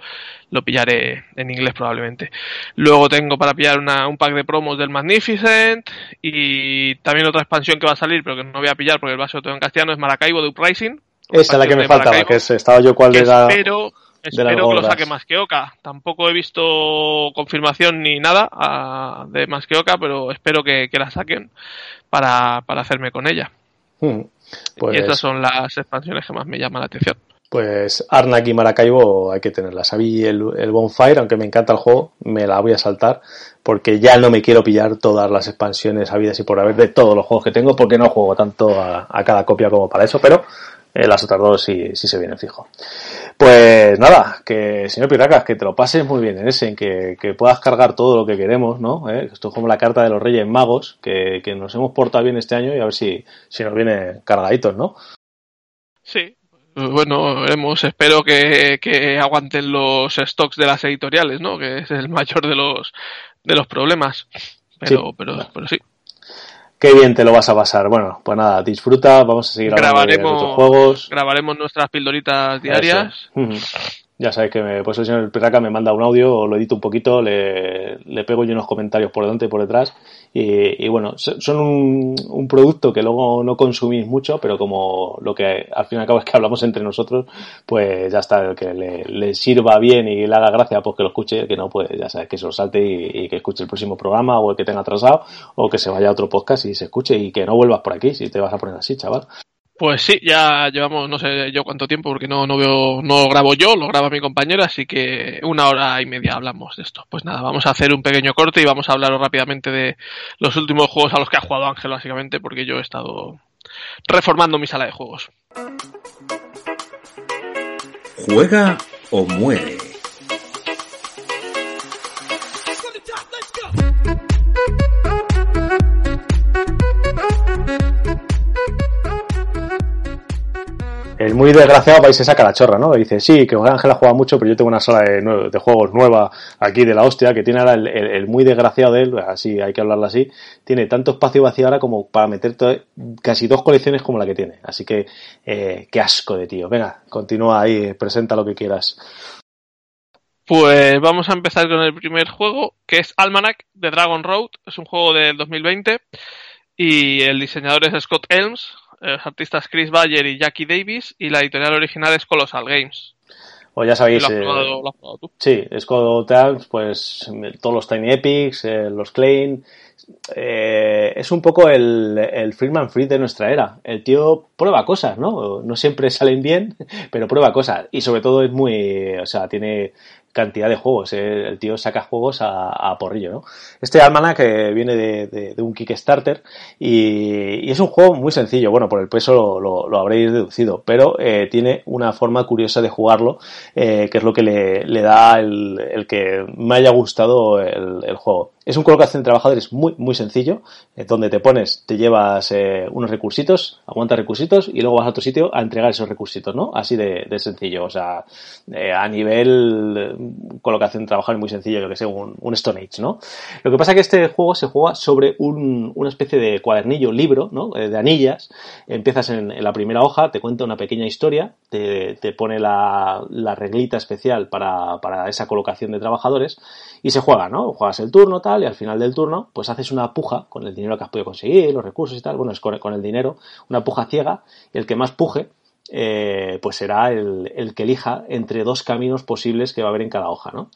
lo pillaré en inglés probablemente. Luego tengo para pillar una, un pack de promos del Magnificent y también otra expansión que va a salir, pero que no voy a pillar porque el va a ser todo en castellano, es Maracaibo de Uprising.
Esa es la que me faltaba, que es, estaba yo cuál era.
espero, espero que lo saque más que Oca. Tampoco he visto confirmación ni nada ah, de más que Oca, pero espero que, que la saquen para, para hacerme con ella.
Hmm. Pues,
Y esas son las expansiones que más me llaman la atención.
Pues Arnak y Maracaibo hay que tenerlas. A mí el, el Bonfire, aunque me encanta el juego, me la voy a saltar porque ya no me quiero pillar todas las expansiones habidas y por haber de todos los juegos que tengo porque no juego tanto a, a cada copia como para eso, pero eh, las otras dos sí, sí se vienen fijo. Pues nada, que señor Piracas, que te lo pases muy bien en ese, en que, que puedas cargar todo lo que queremos, ¿no? ¿Eh? Esto es como la carta de los Reyes Magos, que, que nos hemos portado bien este año y a ver si, si nos viene cargaditos, ¿no?
Sí. Bueno, veremos. Espero que, que aguanten los stocks de las editoriales, ¿no? Que es el mayor de los de los problemas. Pero,
Sí.
pero, pero sí.
Qué bien te lo vas a pasar. Bueno, pues nada, disfruta, vamos a seguir hablando de
Grabaremos-
juegos.
Grabaremos nuestras pildoritas diarias.
Ya sabéis que me, pues el señor Piraca me manda un audio, o lo edito un poquito, le, le pego yo unos comentarios por delante y por detrás Y, bueno, son un, un, producto que luego no consumís mucho, pero como lo que al fin y al cabo es que hablamos entre nosotros, pues ya está, que le, sirva bien y le haga gracia, pues que lo escuche, que no, pues ya sabes, que se lo salte y, y, que escuche el próximo programa o el que tenga atrasado o que se vaya a otro podcast y se escuche y que no vuelvas por aquí si te vas a poner así, chaval.
Pues sí, ya llevamos no sé yo cuánto tiempo porque no, no veo, no grabo yo, lo graba mi compañero, así que una hora y media hablamos de esto. Pues nada, vamos a hacer un pequeño corte y vamos a hablar rápidamente de los últimos juegos a los que ha jugado Ángel, básicamente, porque yo he estado reformando mi sala de juegos.
Juega o muere.
El muy desgraciado va y se saca la chorra, ¿no? dice, sí, que Ángel ha jugado mucho, pero yo tengo una sala de, juegos nueva aquí de la hostia, que tiene ahora el, muy desgraciado de él, así hay que hablarlo así, tiene tanto espacio vacío ahora como para meter casi dos colecciones como la que tiene. Así que, eh, qué asco de tío. Venga, continúa ahí, presenta lo que quieras.
Pues vamos a empezar con el primer juego, que es Almanac de Dragon Road. Es un juego del 2020 y el diseñador es Scott Elms, los artistas Chris Bayer y Jackie Davis, y la editorial original es Colossal Games.
O ya sabéis, eh, sí, Scott Elms, pues todos los Tiny Epics, eh, los Klein, eh, es un poco el, el Freeman Free de nuestra era. El tío prueba cosas, ¿no? No siempre salen bien, pero prueba cosas. Y sobre todo es muy, o sea, tiene cantidad de juegos. Eh, el tío saca juegos a, porrillo, ¿no? Este que viene de, un Kickstarter y, es un juego muy sencillo. Bueno, por el peso lo, habréis deducido, pero eh, tiene una forma curiosa de jugarlo, eh, que es lo que le, da el, que me haya gustado el, juego. Es un colocación de trabajadores muy, muy sencillo, donde te pones, te llevas unos recursitos, aguantas recursitos y luego vas a otro sitio a entregar esos recursitos, ¿no? Así de, de sencillo. O sea, a nivel colocación de trabajar muy sencillo, yo que sé, un, Stone Age, ¿no? Lo que pasa es que este juego se juega sobre una especie de cuadernillo, libro, ¿no? Eh, de anillas. Empiezas en, la primera hoja, te cuenta una pequeña historia, te, pone la, reglita especial para, esa colocación de trabajadores y se juega, ¿no? Juegas el turno, tal, y al final del turno, pues haces una puja con el dinero que has podido conseguir, los recursos y tal, bueno, es con, el dinero, una puja ciega, y el que más puje eh, pues será el, que elija entre dos caminos posibles que va a haber en cada hoja, ¿no?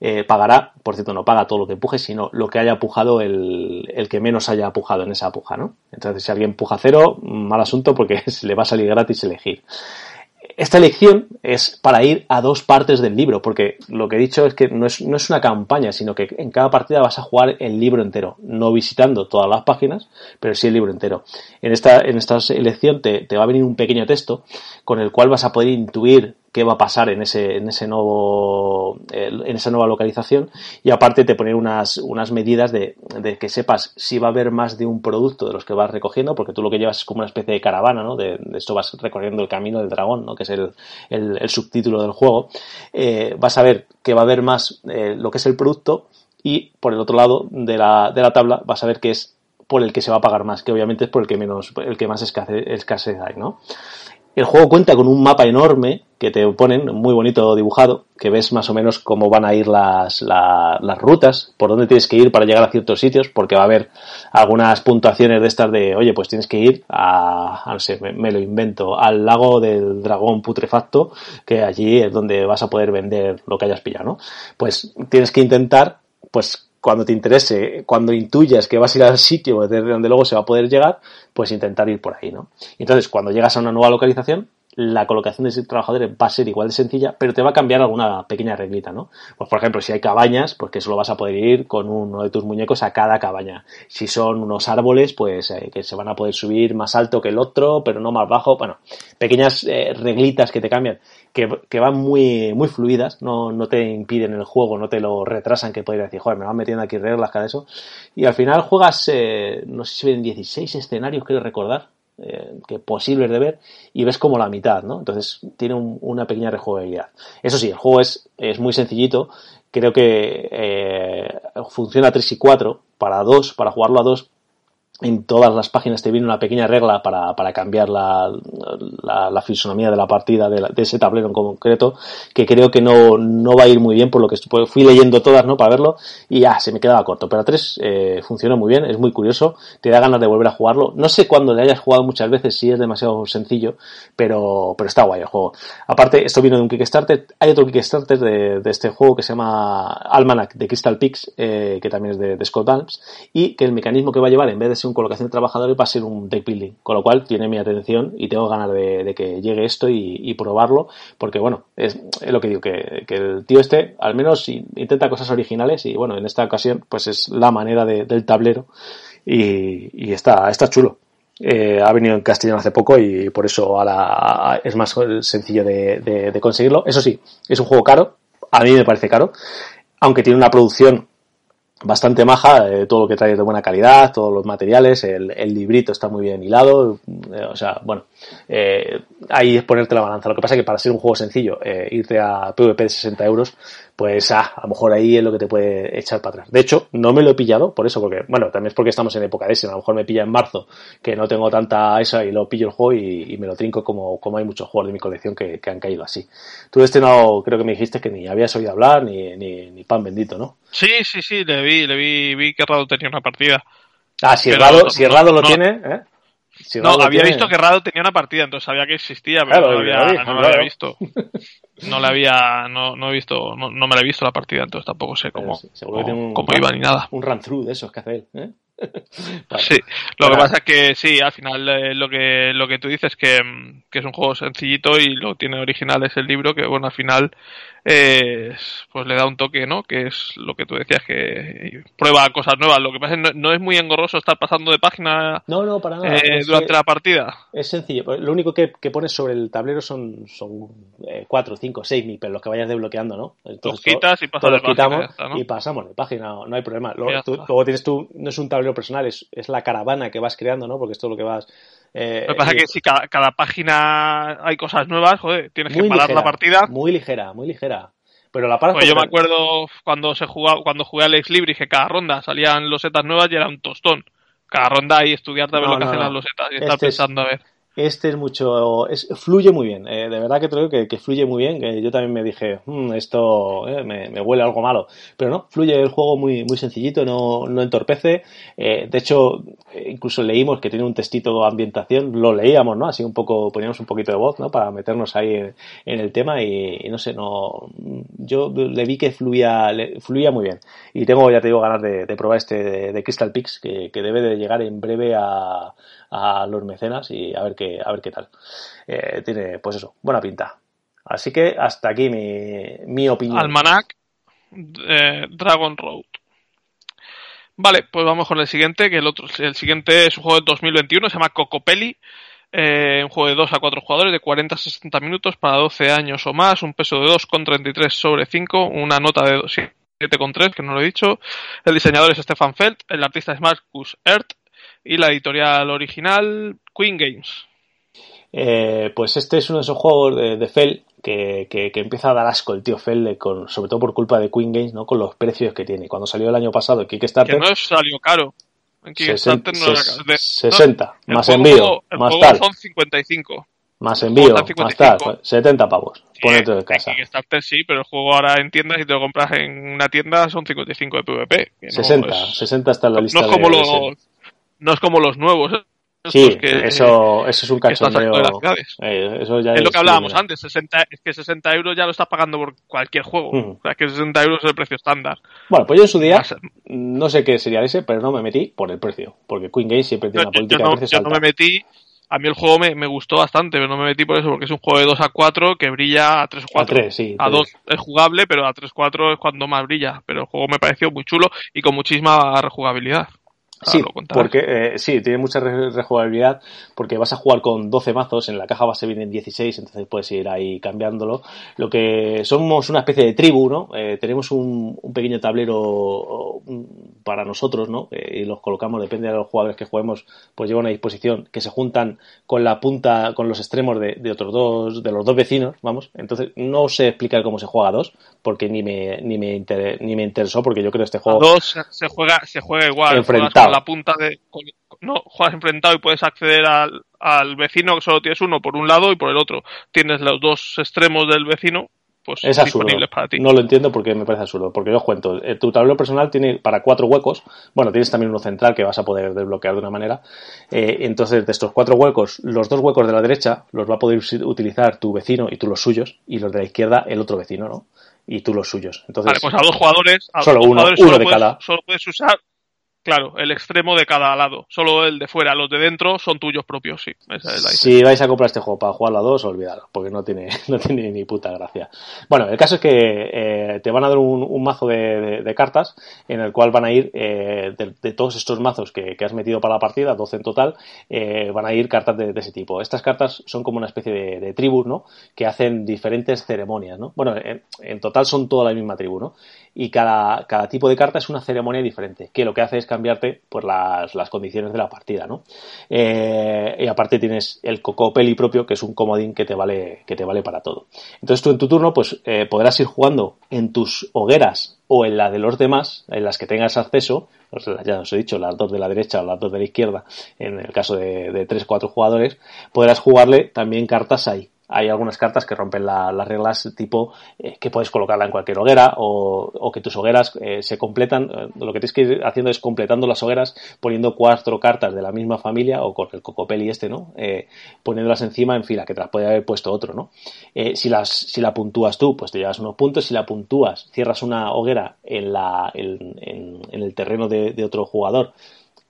Eh, pagará, por cierto, no paga todo lo que empuje, sino lo que haya pujado el, el, que menos haya pujado en esa puja, ¿no? Entonces, si alguien puja cero, mal asunto porque le va a salir gratis elegir. Esta elección es para ir a dos partes del libro, porque lo que he dicho es que no es, no es, una campaña, sino que en cada partida vas a jugar el libro entero, no visitando todas las páginas, pero sí el libro entero. En esta, en esta elección te, te va a venir un pequeño texto con el cual vas a poder intuir qué va a pasar en ese, en ese nuevo, en esa nueva localización y aparte te poner unas, unas medidas de, de, que sepas si va a haber más de un producto de los que vas recogiendo, porque tú lo que llevas es como una especie de caravana, ¿no? De, esto vas recorriendo el camino del dragón, ¿no? Que es el, el, subtítulo del juego. Eh, vas a ver que va a haber más eh, lo que es el producto y por el otro lado de la, de la tabla vas a ver que es por el que se va a pagar más, que obviamente es por el que menos, el que más escasez, escasez hay, ¿no? El juego cuenta con un mapa enorme que te ponen, muy bonito dibujado, que ves más o menos cómo van a ir las, las rutas, por dónde tienes que ir para llegar a ciertos sitios, porque va a haber algunas puntuaciones de estas de, oye, pues tienes que ir a, no sé, me, lo invento, al lago del dragón putrefacto, que allí es donde vas a poder vender lo que hayas pillado, ¿no? Pues tienes que intentar, pues cuando te interese, cuando intuyas que vas a ir al sitio desde donde luego se va a poder llegar, pues intentar ir por ahí, ¿no? Entonces, cuando llegas a una nueva localización, la colocación de trabajadores va a ser igual de sencilla, pero te va a cambiar alguna pequeña reglita, ¿no? Pues por ejemplo, si hay cabañas, pues que solo vas a poder ir con uno de tus muñecos a cada cabaña. Si son unos árboles, pues eh, que se van a poder subir más alto que el otro, pero no más bajo. Bueno, pequeñas eh, reglitas que te cambian, que, van muy, muy fluidas, no, no te impiden el juego, no te lo retrasan, que podrías decir, joder, me van metiendo aquí reglas cada eso. Y al final juegas, eh, no sé si ven 16 escenarios, quiero recordar, eh, que posibles de ver y ves como la mitad, ¿no? Entonces tiene una pequeña rejugabilidad. Eso sí, el juego es, es muy sencillito. Creo que eh, funciona 3 y 4 para 2, para jugarlo a 2 en todas las páginas te viene una pequeña regla para, para cambiar la, la, fisonomía de la partida de, ese tablero en concreto, que creo que no, no va a ir muy bien por lo que fui leyendo todas, ¿no? Para verlo y ya, se me quedaba corto. Pero a 3 eh, funciona muy bien, es muy curioso, te da ganas de volver a jugarlo. No sé cuándo le hayas jugado muchas veces, si es demasiado sencillo, pero, pero está guay el juego. Aparte, esto vino de un Kickstarter, hay otro Kickstarter de, de este juego que se llama Almanac de Crystal Peaks, eh, que también es de, Scott Adams, y que el mecanismo que va a llevar, en vez de ser un colocación de trabajadores va a ser un deck building, con lo cual tiene mi atención y tengo ganas de, que llegue esto y, probarlo, porque bueno, es, lo que digo, que, el tío este al menos intenta cosas originales y bueno, en esta ocasión pues es la manera de, del tablero y, está, está chulo. Eh, ha venido en castellano hace poco y por eso ahora es más sencillo de conseguirlo. Eso sí, es un juego caro, a mí me parece caro, aunque tiene una producción bastante maja, eh, todo lo que trae es de buena calidad, todos los materiales, el, el librito está muy bien hilado, eh, o sea, bueno, eh, ahí es ponerte la balanza. Lo que pasa es que para ser un juego sencillo, eh, irte a PvP de 60 euros, pues ah, a lo mejor ahí es lo que te puede echar para atrás. De hecho, no me lo he pillado por eso, porque, bueno, también es porque estamos en época de ese, a lo mejor me pilla en marzo, que no tengo tanta esa y lo pillo el juego y, y me lo trinco como, como hay muchos juegos de mi colección que, que, han caído así. Tú este no, creo que me dijiste que ni habías oído hablar, ni, ni, ni pan bendito, ¿no?
Sí, sí, sí, le vi, le vi, vi que Rado tenía una partida.
Ah, si Rado, si Rado lo no, tiene, ¿eh?
Si no, había tiene... visto que Rado tenía una partida, entonces sabía que existía, pero claro, no, había, no, había visto. no le había, no, no he visto, no, no me la he visto la partida, entonces tampoco sé cómo, sí, cómo, un, cómo iba ni nada.
Un run through de esos que hace él, ¿eh?
vale. Sí, lo que pasa es que sí, al final eh, lo que lo que tú dices que, que es un juego sencillito y lo tiene original es el libro que bueno al final eh, pues le da un toque, ¿no? Que es lo que tú decías que prueba cosas nuevas. Lo que pasa es que no, no es muy engorroso estar pasando de página
no, no, para nada.
Eh, durante la partida.
Es sencillo. Lo único que, que pones sobre el tablero son son eh, cuatro, cinco, seis pero los que vayas desbloqueando, ¿no?
Entonces, los quitas y pasas
los quitamos está, ¿no? y pasamos de página, no, no hay problema. Luego, tú, luego tienes tú, no es un tablero personal, es, es la caravana que vas creando, ¿no? Porque esto es lo que vas
eh, lo que pasa es que si cada, cada, página hay cosas nuevas, joder, tienes que parar
ligera,
la partida.
Muy ligera, muy ligera. Pero la paras
pues yo me acuerdo cuando se jugaba, cuando jugué a Lex Libris que cada ronda salían losetas nuevas y era un tostón. Cada ronda ahí estudiarte a ver no, lo que no, hacen no. las losetas y estar este pensando
es,
a ver
este es mucho, fluye muy bien, eh, de verdad que creo que, fluye muy bien, que yo también me dije, mmm, esto eh, me, me, huele algo malo, pero no, fluye el juego muy, muy sencillito, no, no entorpece, eh, de hecho, incluso leímos que tiene un testito de ambientación, lo leíamos, ¿no? Así un poco, poníamos un poquito de voz, ¿no? Para meternos ahí en, el tema y, no sé, no, yo le vi que fluía, le, fluía muy bien y tengo, ya te digo, ganas de, probar este de, Crystal Peaks, que debe de llegar en breve a a los mecenas y a ver qué, a ver qué tal. Eh, tiene, pues eso, buena pinta. Así que hasta aquí mi, mi opinión.
Almanac eh, Dragon Road. Vale, pues vamos con el siguiente, que el otro, el siguiente es un juego de 2021, se llama Cocopelli. Eh, un juego de 2 a 4 jugadores de 40 a 60 minutos para 12 años o más, un peso de 2,33 sobre 5, una nota de 7,3, que no lo he dicho. El diseñador es Stefan Feld, el artista es Marcus Ert, y la editorial original Queen Games.
Eh, pues este es uno de esos juegos de, de Fell que, que, que, empieza a dar asco el tío Fell, con, sobre todo por culpa de Queen Games, ¿no? con los precios que tiene. Cuando salió el año pasado Kickstarter...
Que no salió caro. En Kickstarter 60,
no era, de, 60, no, más envío,
el
más
juego
tal.
son 55.
Más envío, más tal, 70 pavos. Sí, Ponete de casa.
En Kickstarter sí, pero el juego ahora en tiendas, si te lo compras en una tienda, son 55 de PvP.
60, no es, 60 está en la lista.
No es como de, los, no es como los nuevos. ¿eh?
Sí, que, eso, eso es un cachondeo.
Eh, eso ya es, es, lo que hablábamos antes, 60, es que 60 euros ya lo estás pagando por cualquier juego. Mm. O sea, que 60 euros es el precio estándar.
Bueno, pues yo en su día, no sé qué sería ese, pero no me metí por el precio. Porque Queen Games siempre tiene
yo,
una política
yo no,
de precios
Yo no me metí, a mí el juego me, me, gustó bastante, pero no me metí por eso, porque es un juego de 2 a 4 que brilla a 3 o 4.
A, 3, sí,
a 2 es jugable, pero a 3 4 es cuando más brilla. Pero el juego me pareció muy chulo y con muchísima rejugabilidad.
Sí, porque eh, sí, tiene mucha rejugabilidad porque vas a jugar con 12 mazos, en la caja base vienen 16, entonces puedes ir ahí cambiándolo. Lo que somos una especie de tribu, ¿no? Eh, tenemos un, un, pequeño tablero para nosotros, ¿no? Eh, y los colocamos, depende de los jugadores que juguemos, pues lleva una disposición que se juntan con la punta, con los extremos de, de otros dos, de los dos vecinos, vamos. Entonces no sé explicar cómo se juega a dos, porque ni me, ni me, inter, ni me interesó, porque yo creo que este juego...
A dos se juega, se juega igual.
Enfrentado
la punta de con, no juegas enfrentado y puedes acceder al, al vecino que solo tienes uno por un lado y por el otro tienes los dos extremos del vecino pues
Es absurdo.
para ti.
No lo entiendo porque me parece absurdo. Porque yo os cuento, eh, tu tablero personal tiene para cuatro huecos. Bueno, tienes también uno central que vas a poder desbloquear de una manera. Eh, entonces, de estos cuatro huecos, los dos huecos de la derecha los va a poder utilizar tu vecino y tú los suyos. Y los de la izquierda, el otro vecino, ¿no? Y tú los suyos. Entonces,
Vale, pues a dos jugadores, a
Solo
dos
uno,
jugadores
uno
solo
de
puedes,
cada.
Solo puedes usar, claro, el extremo de cada lado. Solo el de fuera, los de dentro son tuyos propios, sí.
Si vais a comprar este juego para jugarlo a dos, olvidadlo, porque no tiene, no tiene ni puta gracia. Bueno, el caso es que eh, te van a dar un, un mazo de, cartas en el cual van a ir, eh, de, todos estos mazos que, has metido para la partida, 12 en total, eh, van a ir cartas de, ese tipo. Estas cartas son como una especie de, de tribus, ¿no? Que hacen diferentes ceremonias, ¿no? Bueno, en, en total son toda la misma tribu, ¿no? Y cada, cada tipo de carta es una ceremonia diferente, que lo que hace es cambiarte pues, las, las condiciones de la partida, ¿no? Eh, y aparte tienes el Cocopeli propio, que es un comodín que te vale, que te vale para todo. Entonces tú en tu turno pues eh, podrás ir jugando en tus hogueras o en la de los demás, en las que tengas acceso, ya os he dicho, las dos de la derecha o las dos de la izquierda, en el caso de, de 3-4 jugadores, podrás jugarle también cartas ahí hay algunas cartas que rompen la, las reglas tipo eh, que puedes colocarla en cualquier hoguera o, que tus hogueras eh, se completan. Eh, lo que tienes que ir haciendo es completando las hogueras poniendo cuatro cartas de la misma familia o con el cocopeli este, ¿no? Poniéndolas encima en fila, que te las puede haber puesto otro, ¿no? Si, las, si la puntúas tú, pues te llevas unos puntos. Si la puntúas, cierras una hoguera en, la, en, en, en el terreno de otro jugador,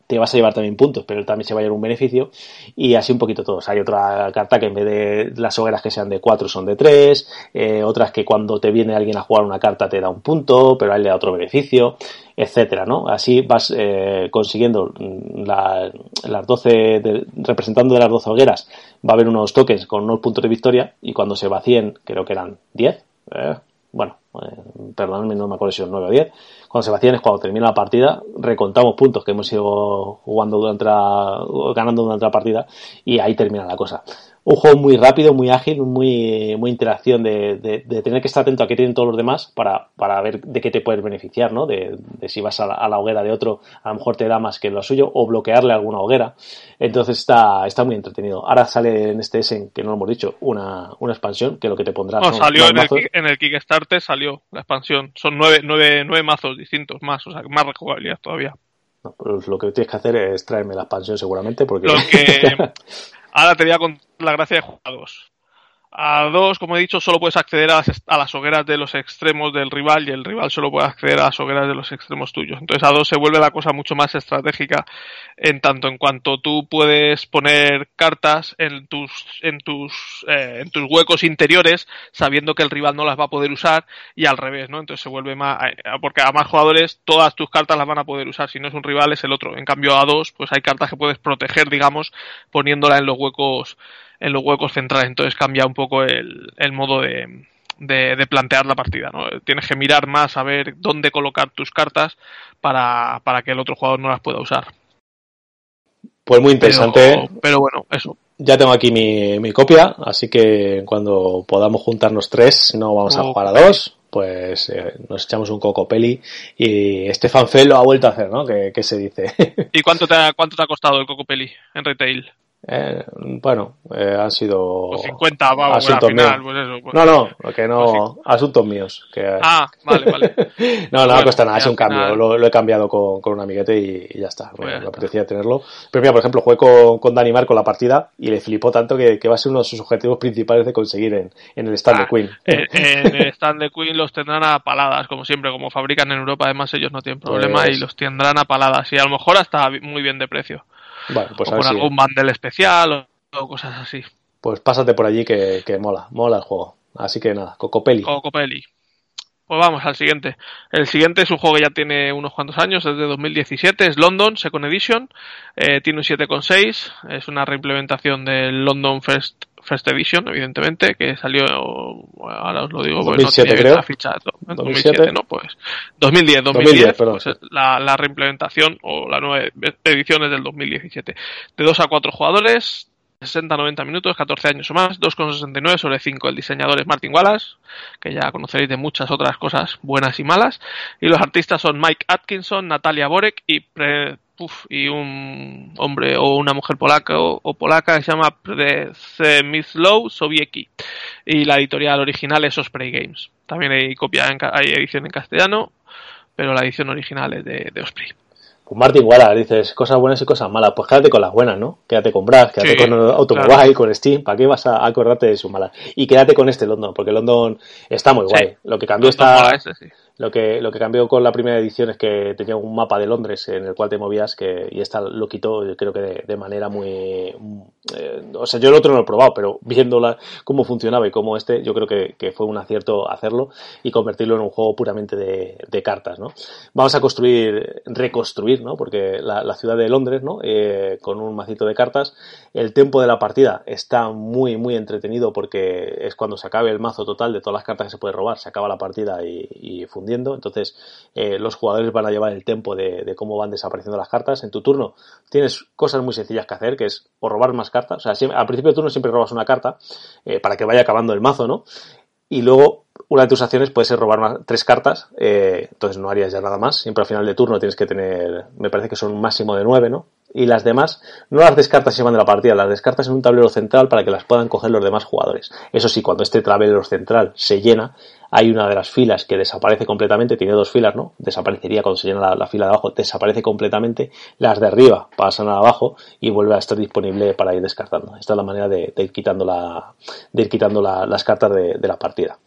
te vas a llevar también puntos, pero también se va a llevar un beneficio y así un poquito todos. Hay otra carta que en vez de las hogueras que sean de 4 son de 3, eh, otras que cuando te viene alguien a jugar una carta te da un punto, pero a él le da otro beneficio, etcétera, ¿no? Así vas eh, consiguiendo la, las 12, de, representando de las 12 hogueras, va a haber unos tokens con unos puntos de victoria y cuando se vacíen, creo que eran 10, eh, bueno, eh, perdóname, no me acuerdo si son 9 o 10, cuando se es cuando termina la partida, recontamos puntos que hemos ido jugando durante la, ganando durante la partida y ahí termina la cosa. Un juego muy rápido, muy ágil, muy, muy interacción de, de, de tener que estar atento a qué tienen todos los demás para, para ver de qué te puedes beneficiar, ¿no? De, de si vas a la, a la, hoguera de otro, a lo mejor te da más que lo suyo o bloquearle alguna hoguera. Entonces está, está muy entretenido. Ahora sale en este Essen, que no lo hemos dicho, una, una expansión que lo que te pondrá
no,
son
salió en el, en el, Kickstarter, salió la expansión. Son nueve, nueve, nueve mazos distintos más, o sea, más rejugabilidad todavía.
No, pues lo que tienes que hacer es traerme la expansión seguramente porque...
Lo que... Ahora te voy a contar la gracia de jugar a dos. A dos, como he dicho, solo puedes acceder a las, a las, hogueras de los extremos del rival y el rival solo puede acceder a las hogueras de los extremos tuyos. Entonces a dos se vuelve la cosa mucho más estratégica en tanto en cuanto tú puedes poner cartas en tus, en tus, eh, en tus huecos interiores sabiendo que el rival no las va a poder usar y al revés, ¿no? Entonces se vuelve más, porque a más jugadores todas tus cartas las van a poder usar. Si no es un rival es el otro. En cambio a dos, pues hay cartas que puedes proteger, digamos, poniéndola en los huecos en los huecos centrales. Entonces cambia un poco el, el modo de, de, de, plantear la partida. ¿no? Tienes que mirar más a ver dónde colocar tus cartas para, para que el otro jugador no las pueda usar.
Pues muy interesante.
Pero, pero bueno, eso.
Ya tengo aquí mi, mi, copia, así que cuando podamos juntarnos tres, no vamos a jugar a dos, pues eh, nos echamos un cocopeli y Estefan Fell lo ha vuelto a hacer, ¿no? Que, que se dice.
¿Y cuánto te, ha, cuánto te ha costado el cocopeli en retail?
Eh, bueno, eh, han sido
pues 50, vamos,
asuntos
final,
míos.
Pues eso, pues,
no, no, que no, pues asuntos míos. Que...
Ah, vale, vale.
no, no bueno, cuesta nada, es un cambio. Lo, lo, he cambiado con, con un amiguete y, y ya está. Bueno, me, me apetecía tenerlo. Pero mira, por ejemplo, jugué con, con Dani Marco la partida y le flipó tanto que, que, va a ser uno de sus objetivos principales de conseguir en, en el stand
ah,
de Queen.
En, en, el stand de Queen los tendrán a paladas, como siempre, como fabrican en Europa, además ellos no tienen problema pues... y los tendrán a paladas. Y a lo mejor hasta muy bien de precio.
Bueno, pues
o con algún bundle especial o o cosas así.
Pues pásate por allí que, que, mola, mola el juego. Así que nada, Cocopeli.
Cocopeli. Pues vamos al siguiente. El siguiente es un juego que ya tiene unos cuantos años, es de 2017, es London Second Edition, eh, tiene un 7,6, es una reimplementación del London First, First Edition, evidentemente, que salió, ahora os lo digo,
2007
no
creo.
La ficha, 2007, no, pues 2010, 2010, 2010 pues la, la, reimplementación o la nueva edición es del 2017. De 2 a 4 jugadores, 60-90 minutos, 14 años o más, 2,69 sobre 5. El diseñador es Martin Wallace, que ya conoceréis de muchas otras cosas buenas y malas. Y los artistas son Mike Atkinson, Natalia Borek y, y un hombre o una mujer polaca o, polaca que se llama Przemysław Sowiecki. Y la editorial original es Osprey Games. También hay copia, hay edición en castellano, pero la edición original es de Osprey.
Pues Martin Wallace, dices cosas buenas y cosas malas. Pues quédate con las buenas, ¿no? Quédate con Brad, quédate con Automobile, con Steam. ¿Para qué vas a acordarte de sus malas? Y quédate con este London, porque London está muy guay. Lo que cambió está. Lo que, lo que cambió con la primera edición es que tenía un mapa de Londres en el cual te movías que, y esta lo quitó, creo que de, manera muy. Eh, o sea, yo el otro no lo he probado, pero viéndola cómo funcionaba y cómo este, yo creo que, que, fue un acierto hacerlo y convertirlo en un juego puramente de, de cartas, ¿no? Vamos a construir, reconstruir, ¿no? Porque la, la ciudad de Londres, ¿no? Eh, con un macito de cartas, el tiempo de la partida está muy, muy entretenido porque es cuando se acabe el mazo total de todas las cartas que se puede robar, se acaba la partida y, y entonces eh, los jugadores van a llevar el tiempo de, cómo van desapareciendo las cartas. En tu turno tienes cosas muy sencillas que hacer, que es o robar más cartas, o sea, al principio de turno siempre robas una carta eh, para que vaya acabando el mazo, ¿no? Y luego una de tus acciones puede ser robar tres cartas, eh, entonces no harías ya nada más. Siempre al final de turno tienes que tener, me parece que son un máximo de nueve, ¿no? Y las demás no las descartas y de la partida, las descartas en un tablero central para que las puedan coger los demás jugadores. Eso sí, cuando este tablero central se llena, hay una de las filas que desaparece completamente, tiene dos filas, ¿no? Desaparecería cuando se llena la, fila de abajo, desaparece completamente, las de arriba pasan a abajo y vuelve a estar disponible para ir descartando. Esta es la manera de, ir quitando, la, de ir quitando las cartas de la partida.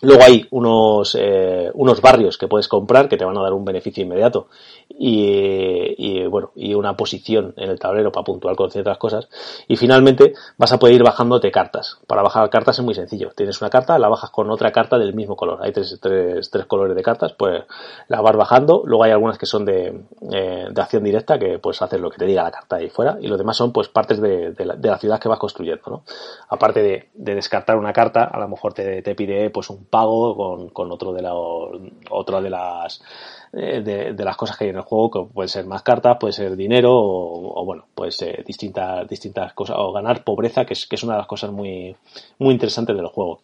Luego hay unos, eh, unos barrios que puedes comprar que te van a dar un beneficio inmediato y, y, bueno, y una posición en el tablero para puntuar con ciertas cosas. Y finalmente vas a poder ir bajándote cartas. Para bajar cartas es muy sencillo. Tienes una carta, la bajas con otra carta del mismo color. Hay tres, tres, tres colores de cartas, pues la vas bajando. Luego hay algunas que son de, eh, de acción directa que pues haces lo que te diga la carta ahí fuera. Y los demás son pues partes de, de, la, de la, ciudad que vas construyendo, ¿no? Aparte de, de descartar una carta, a lo mejor te, te pide pues un pago con, con otro de la, otra de las eh, de, las cosas que hay en el juego, que puede ser más cartas, puede ser dinero o, bueno, pues eh, distintas, distintas cosas, o ganar pobreza, que es, que es una de las cosas muy, muy interesantes del juego.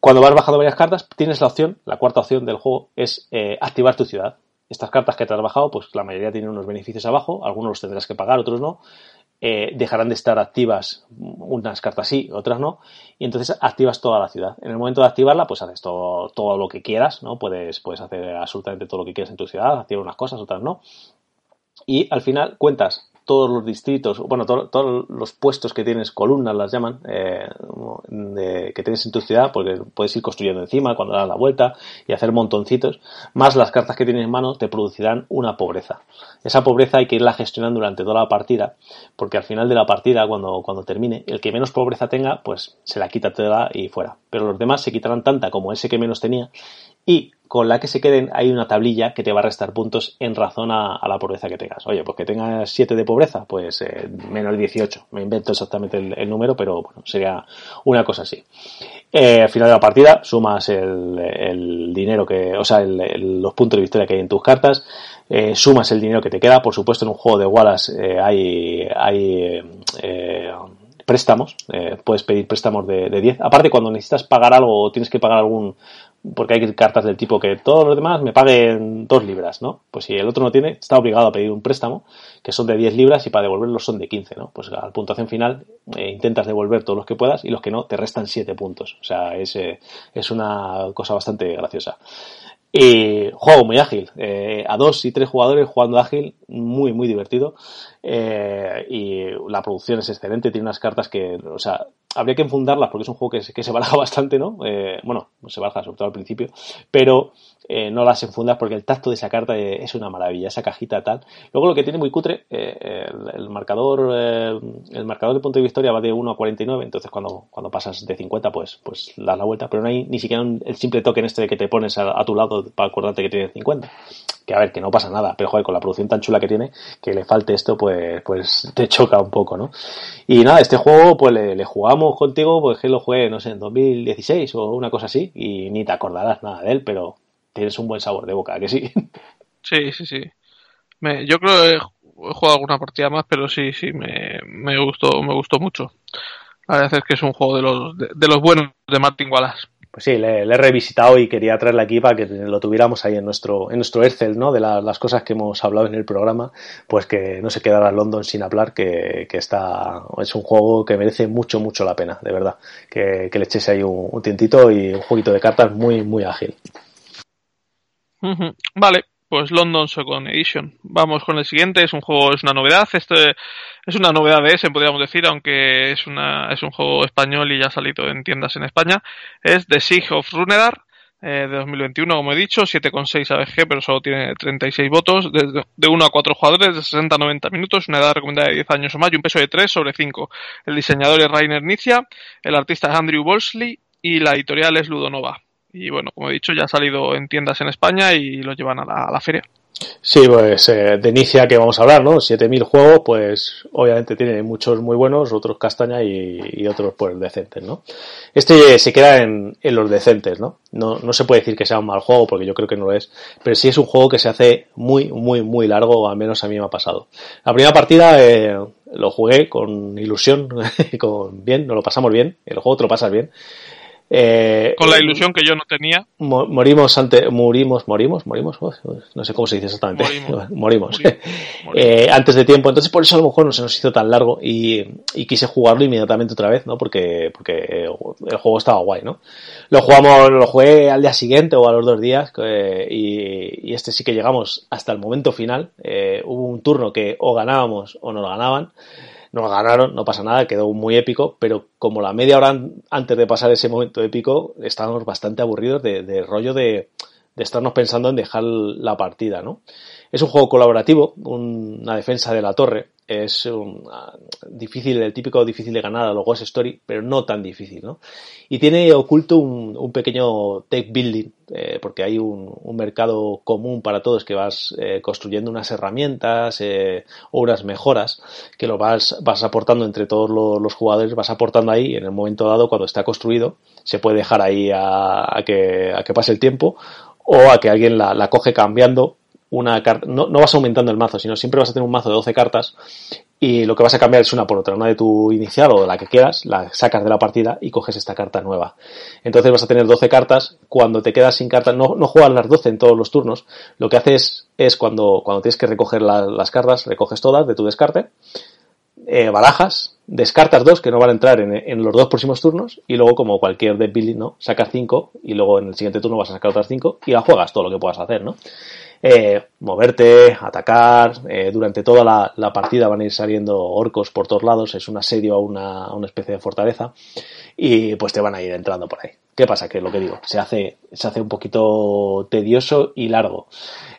Cuando vas bajando varias cartas, tienes la opción, la cuarta opción del juego es eh, activar tu ciudad. Estas cartas que te has bajado, pues la mayoría tienen unos beneficios abajo, algunos los tendrás que pagar, otros no, eh, dejarán de estar activas unas cartas sí, otras no, y entonces activas toda la ciudad. En el momento de activarla, pues haces todo, todo lo que quieras, ¿no? Puedes, puedes hacer absolutamente todo lo que quieras en tu ciudad, activar unas cosas, otras no. Y al final cuentas todos los distritos, bueno, todos los puestos que tienes, columnas las llaman, eh, que tienes en tu ciudad, porque puedes ir construyendo encima cuando das la vuelta y hacer montoncitos, más las cartas que tienes en mano te producirán una pobreza. Esa pobreza hay que irla gestionando durante toda la partida, porque al final de la partida, cuando, cuando termine, el que menos pobreza tenga, pues se la quita toda y fuera. Pero los demás se quitarán tanta como ese que menos tenía y con la que se queden hay una tablilla que te va a restar puntos en razón a, la pobreza que tengas. Oye, pues que tengas 7 de pobreza, pues eh, menos 18. Me invento exactamente el, número, pero bueno, sería una cosa así. Eh, al final de la partida sumas el, dinero que, o sea, los puntos de victoria que hay en tus cartas, eh, sumas el dinero que te queda. Por supuesto, en un juego de Wallace hay, hay préstamos, puedes pedir préstamos de, de 10. Aparte, cuando necesitas pagar algo o tienes que pagar algún, porque hay cartas del tipo que todos los demás me paguen dos libras, ¿no? Pues si el otro no tiene, está obligado a pedir un préstamo, que son de 10 libras y para devolverlos son de 15, ¿no? Pues a la puntuación final eh, intentas devolver todos los que puedas y los que no te restan 7 puntos. O sea, es, eh, es una cosa bastante graciosa. Y juego muy ágil, eh, a dos y tres jugadores jugando ágil, muy, muy divertido. Eh, y la producción es excelente, tiene unas cartas que, o sea, habría que enfundarlas porque es un juego que, que se baraja bastante, ¿no? Eh, bueno, se baraja sobre todo al principio, pero eh, no las enfundas porque el tacto de esa carta es una maravilla, esa cajita tal. Luego lo que tiene muy cutre, eh, el, marcador el marcador de punto de victoria va de 1 a 49, entonces cuando, cuando pasas de 50 pues, pues das la vuelta, pero no hay ni siquiera el simple toque en este de que te pones a, tu lado para acordarte que tienes 50. Que a ver, que no pasa nada, pero joder, con la producción tan chula que tiene, que le falte esto, pues, pues te choca un poco, ¿no? Y nada, este juego, pues le, jugamos contigo, pues que lo jugué, no sé, en 2016 o una cosa así, y ni te acordarás nada de él, pero tienes un buen sabor de boca, que sí.
Sí, sí, sí. Yo creo que he jugado alguna partida más, pero sí, sí, me, me gustó, me gustó mucho. La verdad es que es un juego de los, de, de los buenos de Martin Wallace
pues sí, le, he revisitado y quería traerle aquí para que lo tuviéramos ahí en nuestro, en nuestro Excel, ¿no? De la, las cosas que hemos hablado en el programa, pues que no se quedara London sin hablar, que, que está, es un juego que merece mucho, mucho la pena, de verdad. Que, que le echese ahí un, un tientito y un jueguito de cartas muy, muy ágil.
Vale, pues London Second Edition. Vamos con el siguiente, es un juego, es una novedad, este es una novedad de ese, podríamos decir, aunque es una es un juego español y ya ha salido en tiendas en España, es The Siege of Runedar eh, de 2021, como he dicho, 7,6 ABG, pero solo tiene 36 votos, de, de 1 a 4 jugadores, de 60 a 90 minutos, una edad recomendada de 10 años o más y un peso de 3 sobre 5. El diseñador es Rainer Nicia, el artista es Andrew Bolsley y la editorial es Ludonova. Y bueno, como he dicho, ya ha salido en tiendas en España y lo llevan a la, a la feria.
Sí, pues eh, de inicia que vamos a hablar, ¿no? 7000 juegos, pues obviamente tiene muchos muy buenos, otros castaña y, otros pues decentes, ¿no? Este se queda en, los decentes, ¿no? ¿no? No se puede decir que sea un mal juego, porque yo creo que no lo es, pero sí es un juego que se hace muy, muy, muy largo, al menos a mí me ha pasado. La primera partida eh, lo jugué con ilusión, con bien, nos lo pasamos bien, el juego te lo pasas bien.
Eh, con la ilusión que yo no tenía.
Morimos ante, morimos, morimos, morimos, no sé cómo se dice exactamente. Morimos. morimos. morimos. eh, antes de tiempo, entonces por eso a lo mejor no se nos hizo tan largo y, y, quise jugarlo inmediatamente otra vez, ¿no? Porque, porque el juego estaba guay, ¿no? Lo jugamos, lo jugué al día siguiente o a los dos días eh, y, y, este sí que llegamos hasta el momento final. Eh, hubo un turno que o ganábamos o nos ganaban nos ganaron, no pasa nada, quedó muy épico, pero como la media hora antes de pasar ese momento épico, estábamos bastante aburridos de, de rollo de, de, estarnos pensando en dejar la partida, ¿no? Es un juego colaborativo, un, una defensa de la torre, es un, uh, difícil, el típico difícil de ganar a los Ghost Story, pero no tan difícil, ¿no? Y tiene oculto un, pequeño tech building, eh, porque hay un, mercado común para todos que vas eh, construyendo unas herramientas eh, o unas mejoras que lo vas, vas aportando entre todos los, jugadores, vas aportando ahí en el momento dado cuando está construido, se puede dejar ahí a, que, a que pase el tiempo o a que alguien la, la coge cambiando una carta, no, no, vas aumentando el mazo, sino siempre vas a tener un mazo de 12 cartas y lo que vas a cambiar es una por otra, una de tu inicial o de la que quieras, la sacas de la partida y coges esta carta nueva. Entonces vas a tener 12 cartas, cuando te quedas sin cartas, no, no juegas las 12 en todos los turnos, lo que haces es cuando, cuando tienes que recoger la, las cartas, recoges todas de tu descarte, eh, barajas, descartas dos que no van a entrar en, los dos próximos turnos y luego como cualquier deck ¿no? Sacas cinco y luego en el siguiente turno vas a sacar otras cinco y la juegas todo lo que puedas hacer, ¿no? eh, moverte, atacar, eh, durante toda la, partida van a ir saliendo orcos por todos lados, es un asedio a una, una especie de fortaleza y pues te van a ir entrando por ahí. ¿Qué pasa? Que lo que digo, se hace, se hace un poquito tedioso y largo.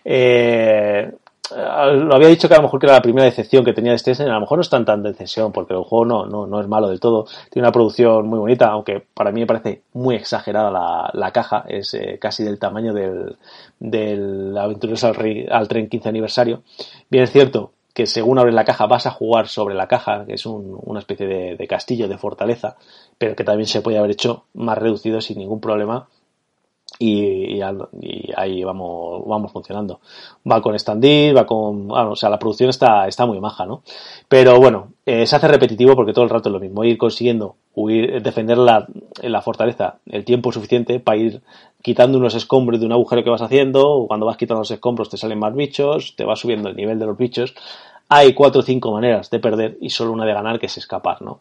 Eh, lo había dicho que a lo mejor que era la primera decepción que tenía de este a lo mejor no es tan tan decepción porque el juego no, no, no es malo del todo, tiene una producción muy bonita, aunque para mí me parece muy exagerada la, la caja, es eh, casi del tamaño del, del Aventureros al, Rey, al Tren 15 aniversario. Bien es cierto que según abres la caja vas a jugar sobre la caja, que es un, una especie de, de castillo, de fortaleza, pero que también se puede haber hecho más reducido sin ningún problema y, ahí vamos, vamos funcionando. Va con standee, va con, bueno, o sea, la producción está, está muy maja, ¿no? Pero bueno, eh, se hace repetitivo porque todo el rato es lo mismo, ir consiguiendo huir, defender la, la fortaleza el tiempo suficiente para ir quitando unos escombros de un agujero que vas haciendo, cuando vas quitando los escombros te salen más bichos, te va subiendo el nivel de los bichos, hay cuatro o cinco maneras de perder y solo una de ganar que es escapar, ¿no?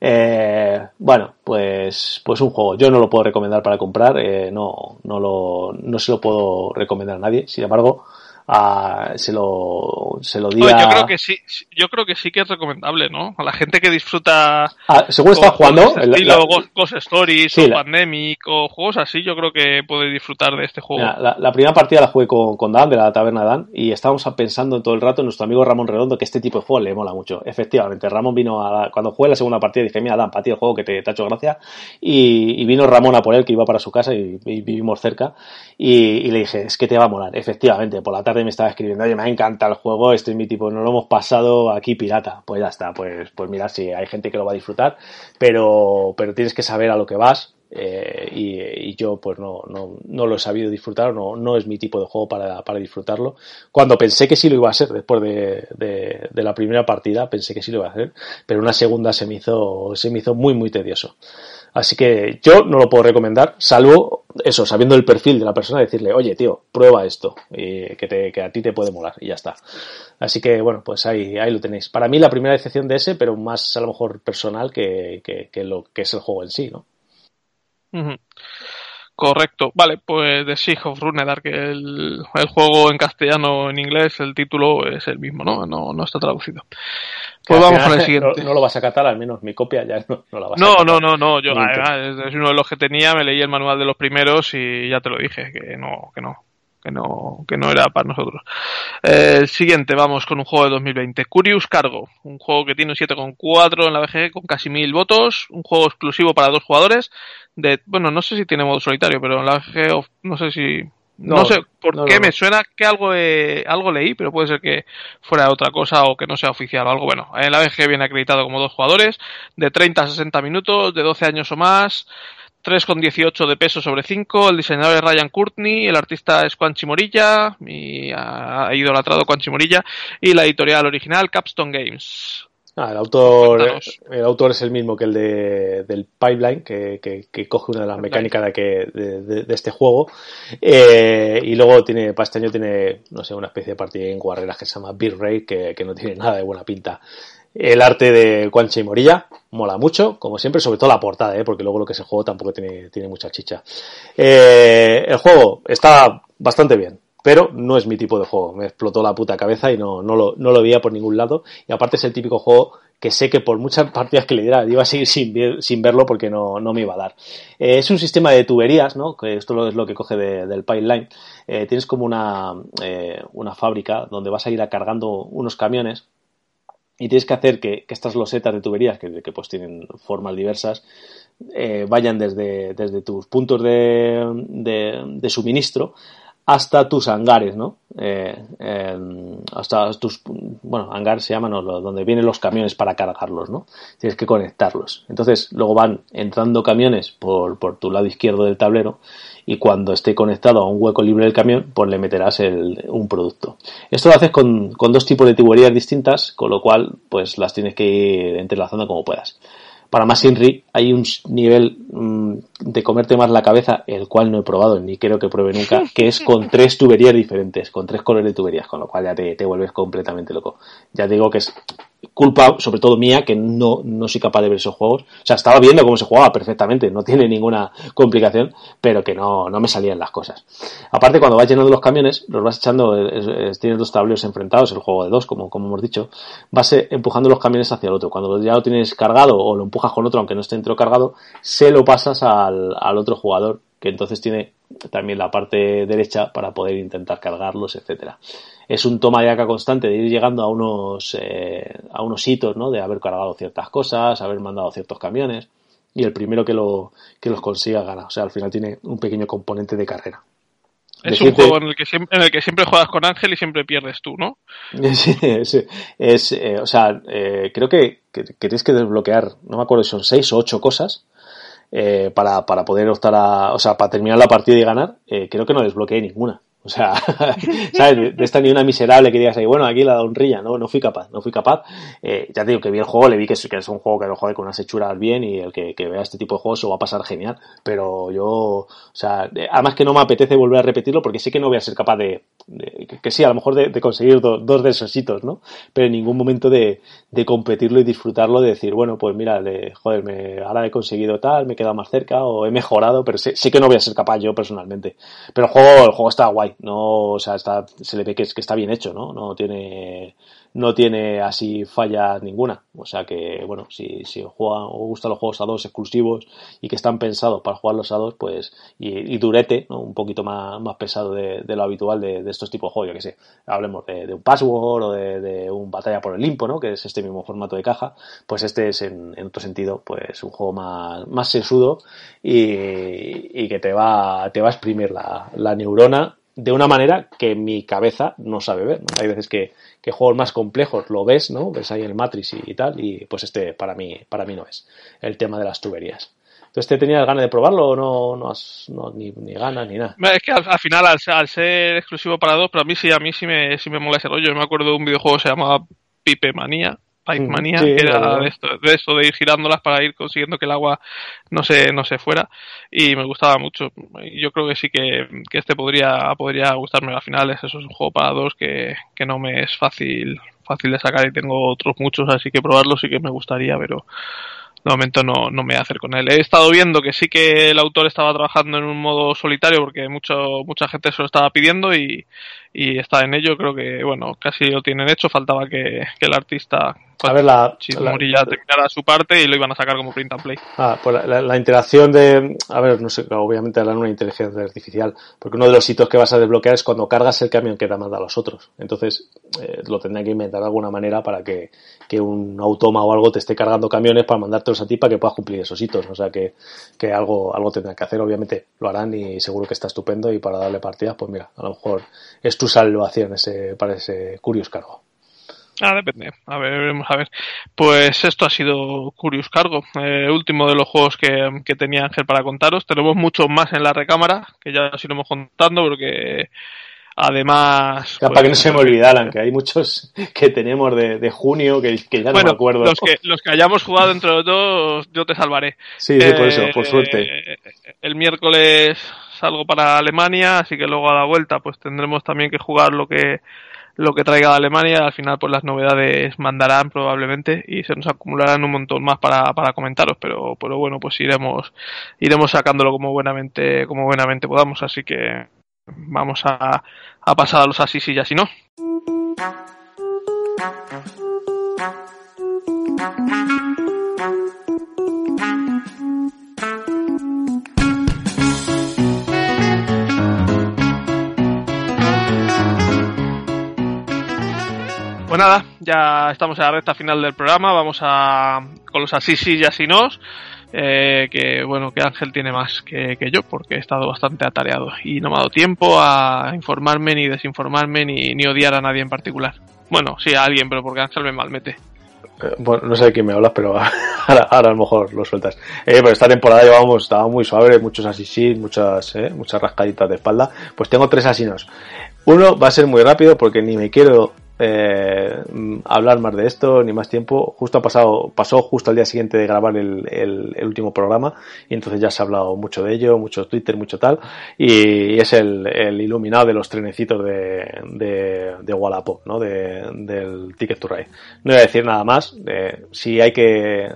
Eh, bueno, pues, pues un juego. Yo no lo puedo recomendar para comprar, eh, no, no, lo, no se lo puedo recomendar a nadie. Sin embargo, a, se lo se lo di
Oye, yo creo que sí yo creo que sí que es recomendable no a la gente que disfruta
ah, según está jugando
este estilo la, Ghost, Ghost Stories sí, o la, Pandemic o juegos así yo creo que puede disfrutar de este juego.
La, la, primera partida la jugué con, con Dan de la taberna Dan y estábamos pensando todo el rato en nuestro amigo Ramón Redondo que este tipo de juego le mola mucho. Efectivamente Ramón vino a la, cuando jugué la segunda partida dije mira Dan para ti el juego que te, te ha hecho gracia y, y, vino Ramón a por él que iba para su casa y, y vivimos cerca y, y le dije es que te va a molar efectivamente por la tarde me estaba escribiendo, oye, me encanta el juego, este es mi tipo, no lo hemos pasado aquí pirata. Pues ya está, pues, pues mira, si sí, hay gente que lo va a disfrutar, pero, pero tienes que saber a lo que vas, eh, y, yo pues no, no, no, lo he sabido disfrutar, no, no es mi tipo de juego para, para disfrutarlo. Cuando pensé que sí lo iba a ser después de, de, de, la primera partida, pensé que sí lo iba a hacer, pero una segunda se me hizo, se me hizo muy muy tedioso. Así que yo no lo puedo recomendar, salvo eso, sabiendo el perfil de la persona, decirle, oye, tío, prueba esto, y que, te, que a ti te puede molar, y ya está. Así que, bueno, pues ahí, ahí lo tenéis. Para mí la primera decepción de ese, pero más a lo mejor personal que, que, lo que es el juego en sí, ¿no?
Correcto. Vale, pues The Siege of Runedark, el, el juego en castellano en inglés, el título es el mismo, ¿no? No, no está traducido. Pues vamos con el siguiente.
No, no, lo vas a catar, al menos mi copia ya no, no la vas
no,
a catar.
No, no, no, yo además, es uno de los que tenía, me leí el manual de los primeros y ya te lo dije, que no, que no que no, que no era para nosotros. Eh, el siguiente, vamos con un juego de 2020. Curious Cargo, un juego que tiene un 7,4 en la BGG con casi mil votos, un juego exclusivo para dos jugadores. De, bueno, no sé si tiene modo solitario, pero en la BGG no sé si... No, no sé por no, qué no, me suena que algo, eh, algo leí, pero puede ser que fuera otra cosa o que no sea oficial o algo. Bueno, en la BGG viene acreditado como dos jugadores, de 30 a 60 minutos, de 12 años o más. 3,18 de peso sobre 5. El diseñador es Ryan Courtney, el artista es Quan Chimorilla, y ha idolatrado Quan Chimorilla, y la editorial original Capstone Games.
Ah, el autor, el autor es el mismo que el de, del Pipeline, que, que, que coge una de las mecánicas de, que, de, de, de este juego. Eh, y luego tiene, para este año tiene, no sé, una especie de partida en guarreras que se llama Beer Ray, que, que no tiene nada de buena pinta. El arte de Guanche y Morilla mola mucho, como siempre, sobre todo la portada, ¿eh? porque luego lo que es el juego tampoco tiene, tiene mucha chicha. Eh, el juego está bastante bien, pero no es mi tipo de juego. Me explotó la puta cabeza y no, no, lo, no lo veía por ningún lado. Y aparte es el típico juego que sé que por muchas partidas que le diera iba a seguir sin, sin verlo porque no, no me iba a dar. Eh, es un sistema de tuberías, ¿no? Que esto es lo que coge de, del pipeline. Eh, tienes como una, eh, una fábrica donde vas a ir cargando unos camiones y tienes que hacer que, estas losetas de tuberías, que, que, pues tienen formas diversas, vayan desde, desde tus puntos de, de, de, suministro hasta tus hangares, ¿no? Eh, eh, hasta tus, bueno, hangar se llaman, ¿no? donde vienen los camiones para cargarlos, ¿no? Tienes que conectarlos. Entonces, luego van entrando camiones por, por tu lado izquierdo del tablero y cuando esté conectado a un hueco libre del camión, pues le meterás el, un producto. Esto lo haces con, con dos tipos de tuberías distintas, con lo cual, pues las tienes que ir entrelazando como puedas. Para más Inri hay un nivel mmm, de comerte más la cabeza, el cual no he probado ni creo que pruebe nunca, que es con tres tuberías diferentes, con tres colores de tuberías, con lo cual ya te, te vuelves completamente loco. Ya digo que es culpa, sobre todo mía, que no, no soy capaz de ver esos juegos. O sea, estaba viendo cómo se jugaba perfectamente, no tiene ninguna complicación, pero que no, no me salían las cosas. Aparte, cuando vas llenando los camiones, los vas echando, es, es, tienes dos tableros enfrentados, el juego de dos, como, como hemos dicho, vas empujando los camiones hacia el otro. Cuando ya lo tienes cargado o lo empujas con otro, aunque no esté entero cargado, se lo pasas al, al otro jugador, que entonces tiene también la parte derecha para poder intentar cargarlos, etcétera es un toma de acá constante de ir llegando a unos, eh, a unos hitos, ¿no? De haber cargado ciertas cosas, haber mandado ciertos camiones. Y el primero que, lo, que los consiga gana. O sea, al final tiene un pequeño componente de carrera.
Es Decirte... un juego en el, que siempre, en el que siempre juegas con Ángel y siempre pierdes tú, ¿no?
Sí, es, es eh, o sea, eh, creo que, que, que, tienes que desbloquear, no me acuerdo si son seis o ocho cosas, eh, para, para poder optar a, o sea, para terminar la partida y ganar, eh, creo que no desbloqueé ninguna. O sea, ¿sabes? De esta ni una miserable que digas ahí, bueno, aquí la honrilla, no, no fui capaz, no fui capaz. Eh, ya te digo que vi el juego, le vi que es, un juego que lo juegue con unas hechuras bien y el que, vea este tipo de juegos se va a pasar genial. Pero yo, o sea, además que no me apetece volver a repetirlo porque sé que no voy a ser capaz de, que, sí, a lo mejor de, conseguir do, dos de esos hitos, ¿no? Pero en ningún momento de, de competirlo y disfrutarlo, de decir, bueno, pues mira, de, joder, me, ahora he conseguido tal, me he quedado más cerca o he mejorado, pero sé, sé que no voy a ser capaz yo personalmente. Pero el juego, el juego está guay no, o sea, está, se le ve que, es, que está bien hecho, ¿no? No tiene, no tiene así fallas ninguna. O sea que, bueno, si, si juega, os gustan los juegos a dos exclusivos y que están pensados para jugarlos a dos, pues, y, y durete, ¿no? Un poquito más, más pesado de, de lo habitual de, de, estos tipos de juegos, yo que sé. Hablemos de, de un password o de, de, un batalla por el limpo, ¿no? Que es este mismo formato de caja. Pues este es, en, en otro sentido, pues un juego más, más sesudo y, y que te va, te va a exprimir la, la neurona de una manera que mi cabeza no sabe ver. Hay veces que, que, juegos más complejos lo ves, ¿no? Ves ahí el Matrix y, y, tal, y pues este para mí, para mí no es el tema de las tuberías. Entonces, ¿te tenías ganas de probarlo o no, no, has, no ni, ganas ni nada?
Es que al, al final, al ser exclusivo para dos, pero a mí sí, a mí sí me, sí me mola ese rollo. Yo me acuerdo de un videojuego que se llamaba Pipe Manía, Pipe
Mm,
Manía,
sí,
que era de esto, de de ir girándolas para ir consiguiendo que el agua no se, no se fuera. Y me gustaba mucho. Yo creo que sí que, que este podría, podría gustarme al final. Eso es un juego para dos que, que no me es fácil, fácil de sacar y tengo otros muchos, así que probarlo sí que me gustaría, pero de momento no, no me voy a hacer con él. He estado viendo que sí que el autor estaba trabajando en un modo solitario porque mucho, mucha gente se lo estaba pidiendo y, y está en ello. Creo que, bueno, casi lo tienen hecho. Faltaba que, que el artista,
A ver, la, la-
terminara su parte y lo iban a sacar como print and play.
Ah, pues la, la- la interacción de. A ver, no sé, obviamente harán una inteligencia artificial, porque uno de los hitos que vas a desbloquear es cuando cargas el camión que te manda a los otros. Entonces, eh, lo tendrán que inventar de alguna manera para que, que un automa o algo te esté cargando camiones para mandártelos a ti para que puedas cumplir esos hitos. O sea que, que algo, algo tendrán que hacer, obviamente lo harán y seguro que está estupendo. Y para darle partidas, pues mira, a lo mejor es tu salvación ese, para ese Curious Cargo.
Ah, depende. A ver, veremos a ver. Pues esto ha sido Curious Cargo, eh, último de los juegos que, que tenía Ángel para contaros. Tenemos muchos más en la recámara, que ya os iremos contando, porque además. Pues,
para que no se me olvidaran, que hay muchos que tenemos de, de junio que, que ya no me acuerdo.
Los que, los que hayamos jugado entre los dos, yo te salvaré.
Sí, sí, por eso,
Eh,
por suerte.
El miércoles salgo para Alemania, así que luego a la vuelta pues tendremos también que jugar lo que lo que traiga Alemania. Al final pues las novedades mandarán probablemente y se nos acumularán un montón más para, para comentaros, pero pero bueno pues iremos iremos sacándolo como buenamente como buenamente podamos, así que vamos a, a pasar a los así sí y así no. Pues nada, ya estamos en la recta final del programa. Vamos a con los así sí y así nos. Eh, que bueno, que Ángel tiene más que, yo porque he estado bastante atareado y no me ha dado tiempo a informarme ni desinformarme ni, ni odiar a nadie en particular. Bueno, sí a alguien, pero porque Ángel me malmete.
Eh, Bueno, no sé de quién me hablas, pero ahora, ahora a lo mejor lo sueltas. Eh, pero esta temporada llevamos, estaba muy suave, muchos así muchas, eh, muchas rascaditas de espalda. Pues tengo tres asinos. Uno va a ser muy rápido porque ni me quiero eh, hablar más de esto, ni más tiempo. Justo ha pasado, pasó justo al día siguiente de grabar el, el- último programa y entonces ya se ha hablado mucho de ello, mucho Twitter, mucho tal. Y, es el, el iluminado de los trenecitos de, de, de Wallapop, ¿no? De, del Ticket to Ride. No voy a decir nada más. eh, si hay que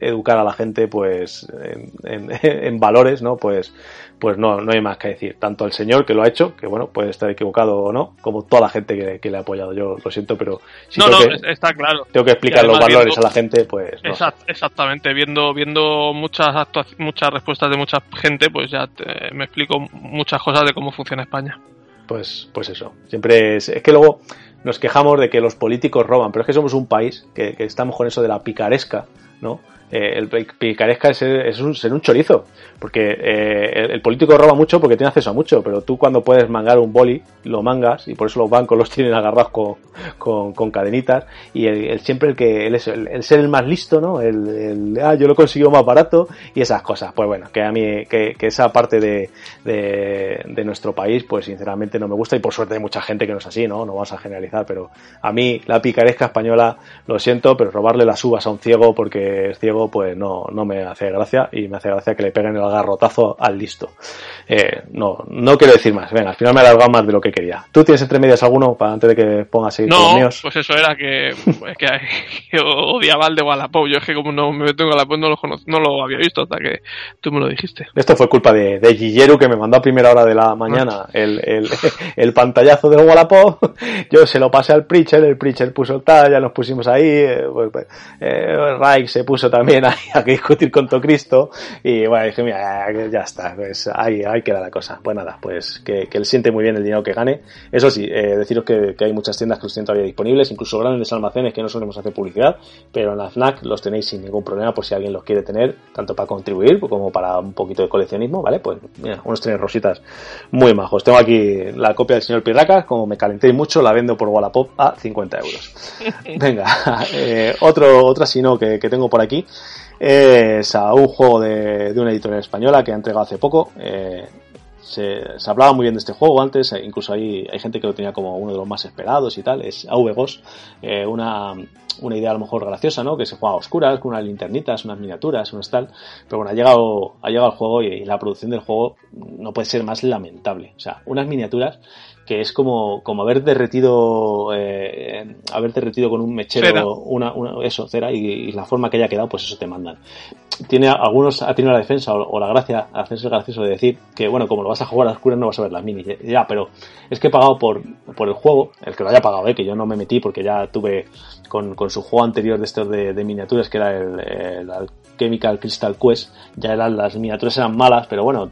educar a la gente pues en, en- en valores no pues pues no no hay más que decir tanto el señor que lo ha hecho que bueno puede estar equivocado o no como toda la gente que, que le ha apoyado yo lo siento pero si
no,
tengo,
no,
que,
es- está claro.
tengo que explicar los valores
viendo-
a la gente pues no.
Exact- exactamente, viendo viendo muchas muchas respuestas de mucha gente, pues ya te- me explico muchas cosas de cómo funciona España.
pues pues eso siempre es, es que luego nos quejamos de que los políticos roban pero es que somos un país que, que estamos con eso de la picaresca no Eh, el pi- picaresca es, un, ser un chorizo. Porque eh, el, político roba mucho porque tiene acceso a mucho pero tú cuando puedes mangar un boli lo mangas y por eso los bancos los tienen agarrados con, con, cadenitas. Y el, el- siempre el que el, el ser el más listo no el, ah yo lo consigo más barato y esas cosas. Pues bueno que a mí que, que esa parte de, de, de nuestro país pues sinceramente no me gusta y por suerte hay mucha gente que no es así no no vamos a generalizar pero a mí la picaresca española lo siento pero robarle las uvas a un ciego porque es ciego pues no no me hace gracia y me hace gracia que le peguen el garrotazo al listo eh, no no quiero decir más venga al final me he alargado más de lo que quería tú tienes entre medias alguno para antes de que pongas los
No,
míos
pues eso era que, es que, que odiaba al de Wallapop. Yo es que como no me meto en Wallapop no lo, no lo había visto hasta que tú me lo dijiste.
Esto fue culpa de, de Guilleru que me mandó a primera hora de la mañana el, el, el pantallazo del Wallapop. Yo se lo pasé al Preacher, el Preacher puso el tal, ya nos pusimos ahí. Eh, pues, pues, eh, Reich se puso también ahí a que discutir con Tocristo. Y bueno, dije, mira, ya, está, pues ahí, ahí queda la cosa. Pues nada, pues que, que él siente muy bien el dinero que gane. Eso sí, eh, deciros que, que hay muchas tiendas que los tienen todavía disponibles, incluso grandes almacenes que no solemos hacer publicidad, pero en la FNAC los tenéis sin ningún problema por si alguien los quiere tener, tanto para contribuir como para un poquito de coleccionismo, ¿vale? Pues mira, unos trenes rositas muy majos. Tengo aquí la copia del señor Pirraca, como me calentéis mucho, la vendo por Wallapop a 50 euros. Venga, eh, otro, otra sino que, que tengo por aquí es a un juego de, de una editorial española que ha entregado hace poco. Eh, se, se, hablaba muy bien de este juego antes, eh, incluso hay, hay gente que lo tenía como uno de los más esperados y tal, es AVGOS, eh, una, una idea a lo mejor graciosa, ¿no? Que se juega a oscuras, con unas linternitas, unas miniaturas, unas tal, pero bueno, ha llegado, ha llegado el juego y, y la producción del juego no puede ser más lamentable, o sea, unas miniaturas que es como, como haber derretido eh, haber derretido con un mechero una, una, eso, cera y, y, la forma que haya quedado, pues eso te mandan. Tiene algunos ha tenido la defensa o, o la gracia, hacerse gracioso de decir que bueno, como lo vas a jugar a oscuras no vas a ver las minis. Ya, pero es que he pagado por, por el juego, el que lo haya pagado, eh, que yo no me metí porque ya tuve con, con su juego anterior de estos de, de miniaturas que era el, el, el Chemical Crystal Quest, ya eran las miniaturas eran malas, pero bueno,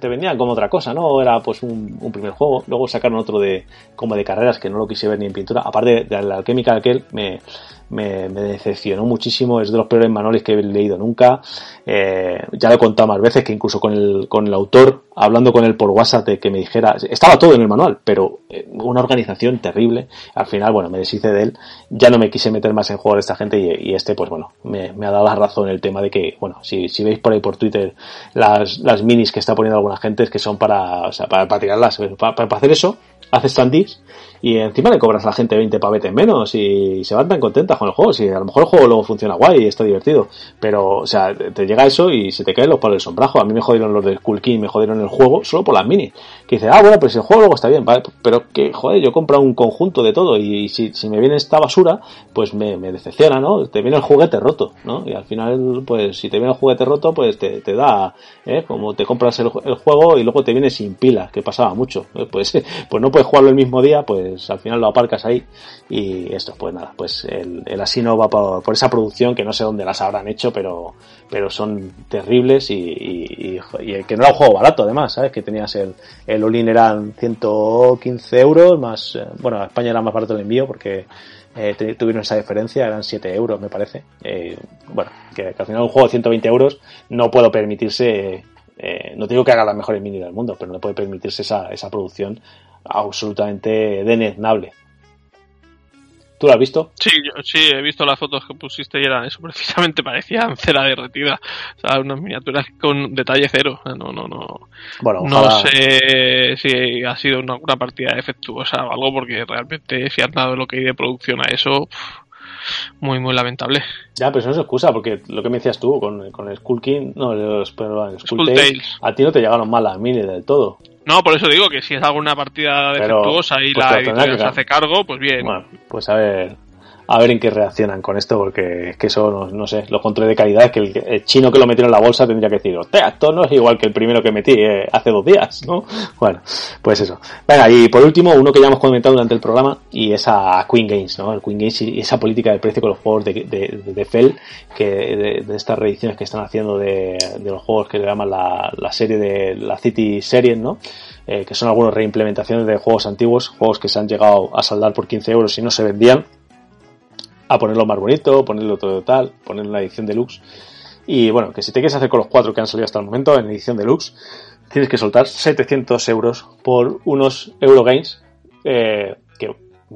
te vendían como otra cosa, ¿no? Era pues un, primer juego, luego sacaron otro de como de carreras que no lo quise ver ni en pintura, aparte del de Alchemical aquel me, me, me, decepcionó muchísimo, es de los peores manuales que he leído nunca. Eh, ya lo he contado más veces que incluso con el, con el autor, hablando con él por WhatsApp de que me dijera, estaba todo en el manual, pero eh, una organización terrible. Al final, bueno, me deshice de él, ya no me quise meter más en juego de esta gente y, y este, pues bueno, me, me, ha dado la razón el tema de que, bueno, si, si veis por ahí por Twitter las, las minis que está poniendo alguna gente que son para, o sea, para, para tirarlas, para, para hacer eso, haces standees y encima le cobras a la gente 20 pavetes menos y se van tan contentas con el juego. Si a lo mejor el juego luego funciona guay y está divertido, pero, o sea, te llega eso y se te caen los palos del sombrajo. A mí me jodieron los de Skull King, me jodieron el juego solo por las minis. Que dice, ah, bueno, pues el juego luego está bien, vale, pero que, joder, yo he un conjunto de todo y, si, si me viene esta basura, pues me, me, decepciona, ¿no? Te viene el juguete roto, ¿no? Y al final, pues si te viene el juguete roto, pues te, te da, ¿eh? Como te compras el, el, juego y luego te viene sin pilas, que pasaba mucho. ¿eh? Pues, pues no puedes jugarlo el mismo día, pues al final lo aparcas ahí y esto, pues nada, pues el, el asino va por, por, esa producción que no sé dónde las habrán hecho, pero, pero son terribles y, y, que no era un juego barato además, ¿sabes? Que tenías el, el Olin eran 115 euros, más, eh, bueno, a España era más barato el envío porque eh, tuvieron esa diferencia, eran 7 euros me parece. Eh, bueno, que, que, al final un juego de 120 euros no puedo permitirse, eh, no digo que haga las mejores mini del mundo, pero no puede permitirse esa, esa producción absolutamente deneznable. ¿Tú lo has visto?
Sí, yo, sí, he visto las fotos que pusiste y eran eso, precisamente parecían cera derretida. O sea, unas miniaturas con detalle cero. No, no, no. Bueno, no sé si ha sido una, una, partida defectuosa o algo, porque realmente si han dado lo que hay de producción a eso, muy, muy lamentable.
Ya, pero eso no es excusa, porque lo que me decías tú con, con el Skull King, no, el, Skull, Skull Tales, Tales, a ti no te llegaron mal las mini del todo.
No, por eso digo que si es alguna partida defectuosa y pues la editorial se hace cargo, pues bien.
Bueno, pues a ver, a ver en qué reaccionan con esto, porque es que eso, no, no sé, los controles de calidad, es que el, chino que lo metió en la bolsa tendría que decir, hostia, esto no es igual que el primero que metí eh, hace dos días, ¿no? Bueno, pues eso. Venga, y por último, uno que ya hemos comentado durante el programa, y es a Queen Games, ¿no? El Queen Games y esa política de precio con los juegos de, de, Fell, que de, de, estas reediciones que están haciendo de, de los juegos que le llaman la, la serie de la City Series, ¿no? Eh, que son algunas reimplementaciones de juegos antiguos, juegos que se han llegado a saldar por 15 euros y no se vendían, a ponerlo más bonito, ponerlo todo tal, ponerlo en la edición deluxe. Y bueno, que si te quieres hacer con los cuatro que han salido hasta el momento en edición deluxe, tienes que soltar 700 euros por unos Eurogames, eh,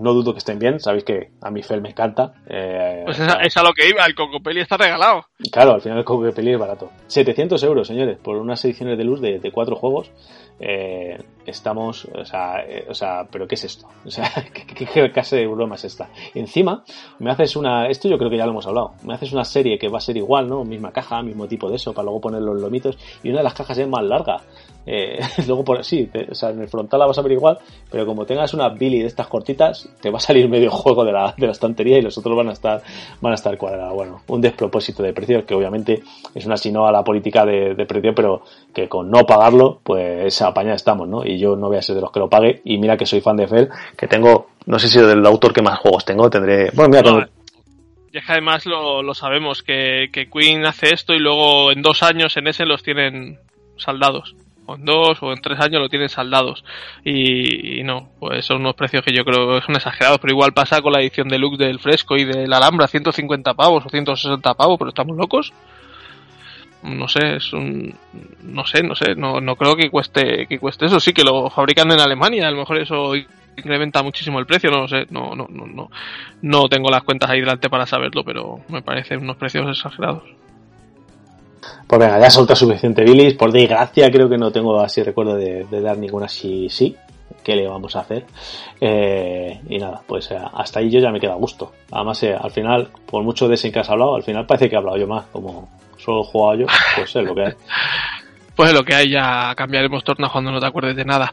no dudo que estén bien, sabéis que a mi Fel me encanta.
Eh, pues es a, es a, lo que iba, el Cocopelli está regalado.
Claro, al final el Cocopelli es barato. 700 euros, señores, por unas ediciones de luz de, de cuatro juegos eh, estamos, o sea, eh, o sea, pero ¿qué es esto? O sea, ¿qué, qué, qué clase de broma es esta? Encima, me haces una, esto yo creo que ya lo hemos hablado, me haces una serie que va a ser igual, ¿no? Misma caja, mismo tipo de eso, para luego poner los lomitos, y una de las cajas es más larga. Eh, luego por sí, te, o sea, en el frontal la vas a ver igual, pero como tengas una Billy de estas cortitas, te va a salir medio juego de la, de la estantería y los otros van a estar, van a estar cuadrados. Bueno, un despropósito de precios que obviamente es una sino a la política de, de precio, pero que con no pagarlo, pues apañada estamos, ¿no? Y yo no voy a ser de los que lo pague, y mira que soy fan de Fel, que tengo, no sé si del autor que más juegos tengo, tendré, bueno, mira, tengo,
y es que además lo, lo sabemos, que, que, Queen hace esto y luego en dos años en ese los tienen saldados. O en dos o en tres años lo tienen saldados. Y, no, pues son unos precios que yo creo que son exagerados, pero igual pasa con la edición deluxe del Fresco y del Alhambra, 150 pavos o 160 pavos, pero estamos locos no sé, es un no sé, no sé, no, no creo que cueste que cueste eso, sí que lo fabrican en Alemania, a lo mejor eso incrementa muchísimo el precio, no lo sé, no no no no no tengo las cuentas ahí delante para saberlo, pero me parecen unos precios exagerados.
Pues venga, ya solta suficiente bilis. Por desgracia, creo que no tengo así recuerdo de, dar ninguna sí, sí. ¿Qué le vamos a hacer? Eh, y nada, pues eh, hasta ahí yo ya me queda a gusto. Además, eh, al final, por mucho de ese que has hablado, al final parece que he hablado yo más. Como solo he jugado yo, pues es lo que hay.
Pues es lo que hay, ya cambiaremos tornas cuando no te acuerdes de nada.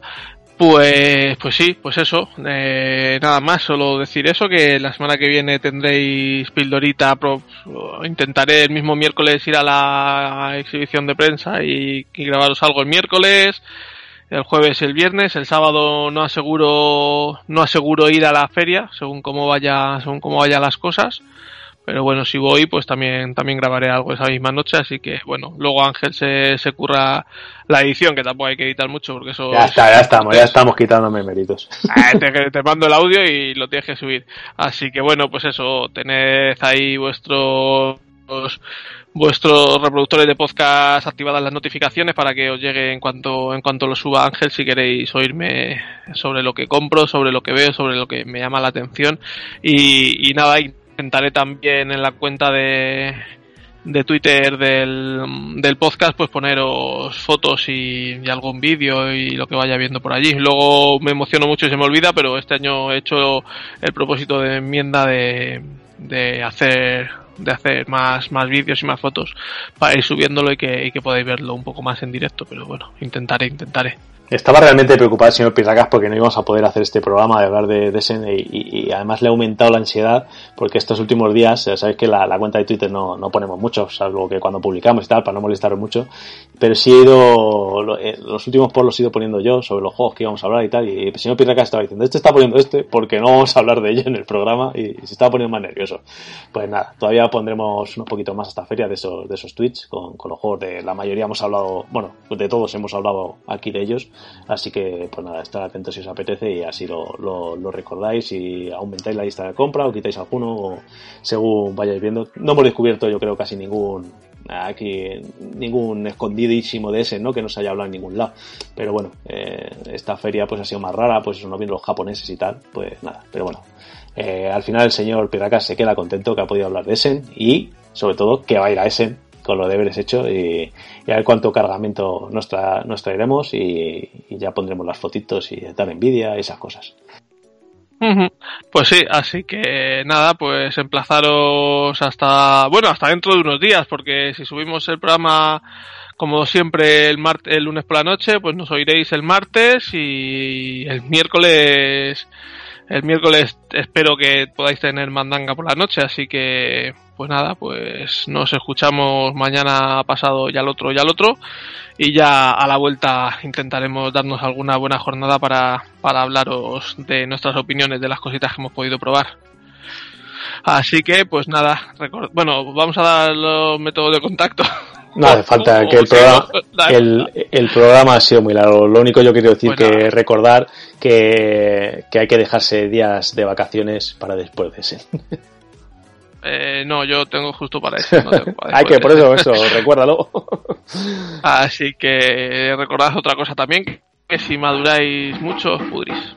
Pues, pues sí, pues eso. Eh, nada más, solo decir eso, que la semana que viene tendréis pildorita. intentaré el mismo miércoles ir a la exhibición de prensa y, grabaros algo el miércoles. El jueves y el viernes. El sábado no aseguro, no aseguro ir a la feria, según cómo vaya, según cómo vayan las cosas. Pero bueno, si voy, pues también, también grabaré algo esa misma noche, así que bueno, luego Ángel se, se curra la edición, que tampoco hay que editar mucho porque eso...
Ya está, ya estamos, ya estamos quitándome méritos.
Ah, te, te, mando el audio y lo tienes que subir. Así que bueno, pues eso, tened ahí vuestros vuestros reproductores de podcast activadas las notificaciones para que os llegue en cuanto en cuanto lo suba Ángel si queréis oírme sobre lo que compro, sobre lo que veo, sobre lo que me llama la atención y, y nada, intentaré también en la cuenta de, de Twitter del, del podcast pues poneros fotos y, algún vídeo y lo que vaya viendo por allí. Luego me emociono mucho y se me olvida, pero este año he hecho el propósito de enmienda de, de hacer de hacer más, más vídeos y más fotos para ir subiéndolo y que, y que podáis verlo un poco más en directo, pero bueno, intentaré, intentaré.
Estaba realmente preocupado el señor Pirracas porque no íbamos a poder hacer este programa de hablar de, de y, además le ha aumentado la ansiedad porque estos últimos días, sabéis que la, cuenta de Twitter no, no, ponemos mucho, salvo que cuando publicamos y tal, para no molestaros mucho, pero sí he ido, eh, los últimos posts los he ido poniendo yo sobre los juegos que íbamos a hablar y tal, y el señor Pirracas estaba diciendo, este está poniendo este porque no vamos a hablar de ello en el programa y, se estaba poniendo más nervioso. Pues nada, todavía pondremos un poquito más esta feria de esos, de esos tweets con los juegos de la mayoría hemos hablado, bueno, de todos hemos hablado aquí de ellos Así que, pues nada, estar atentos si os apetece y así lo, recordáis y aumentáis la lista de compra o quitáis alguno o según vayáis viendo. No hemos descubierto, yo creo, casi ningún aquí ningún escondidísimo de ese, ¿no? Que no se haya hablado en ningún lado. Pero bueno, eh, esta feria pues ha sido más rara, pues eso no vienen los japoneses y tal, pues nada. Pero bueno, eh, al final el señor Piracas se queda contento que ha podido hablar de Essen y sobre todo que va a ir a Essen con los deberes hechos y, a ver cuánto cargamento nos, traeremos y, ya pondremos las fotitos y dar envidia y esas cosas.
Pues sí, así que nada, pues emplazaros hasta, bueno, hasta dentro de unos días, porque si subimos el programa como siempre el, el lunes por la noche, pues nos oiréis el martes y el miércoles, el miércoles espero que podáis tener mandanga por la noche, así que pues nada, pues nos escuchamos mañana pasado y al otro y al otro y ya a la vuelta intentaremos darnos alguna buena jornada para, para hablaros de nuestras opiniones de las cositas que hemos podido probar. Así que pues nada, bueno, vamos a dar los métodos de contacto.
No hace falta que el programa, el, el, programa ha sido muy largo. Lo único yo quiero decir que recordar que, que hay que dejarse días de vacaciones para después de ese.
Eh, no, yo tengo justo para eso. No
Hay que por eso, eso, recuérdalo.
Así que recordad otra cosa también, que si maduráis mucho, os pudrís.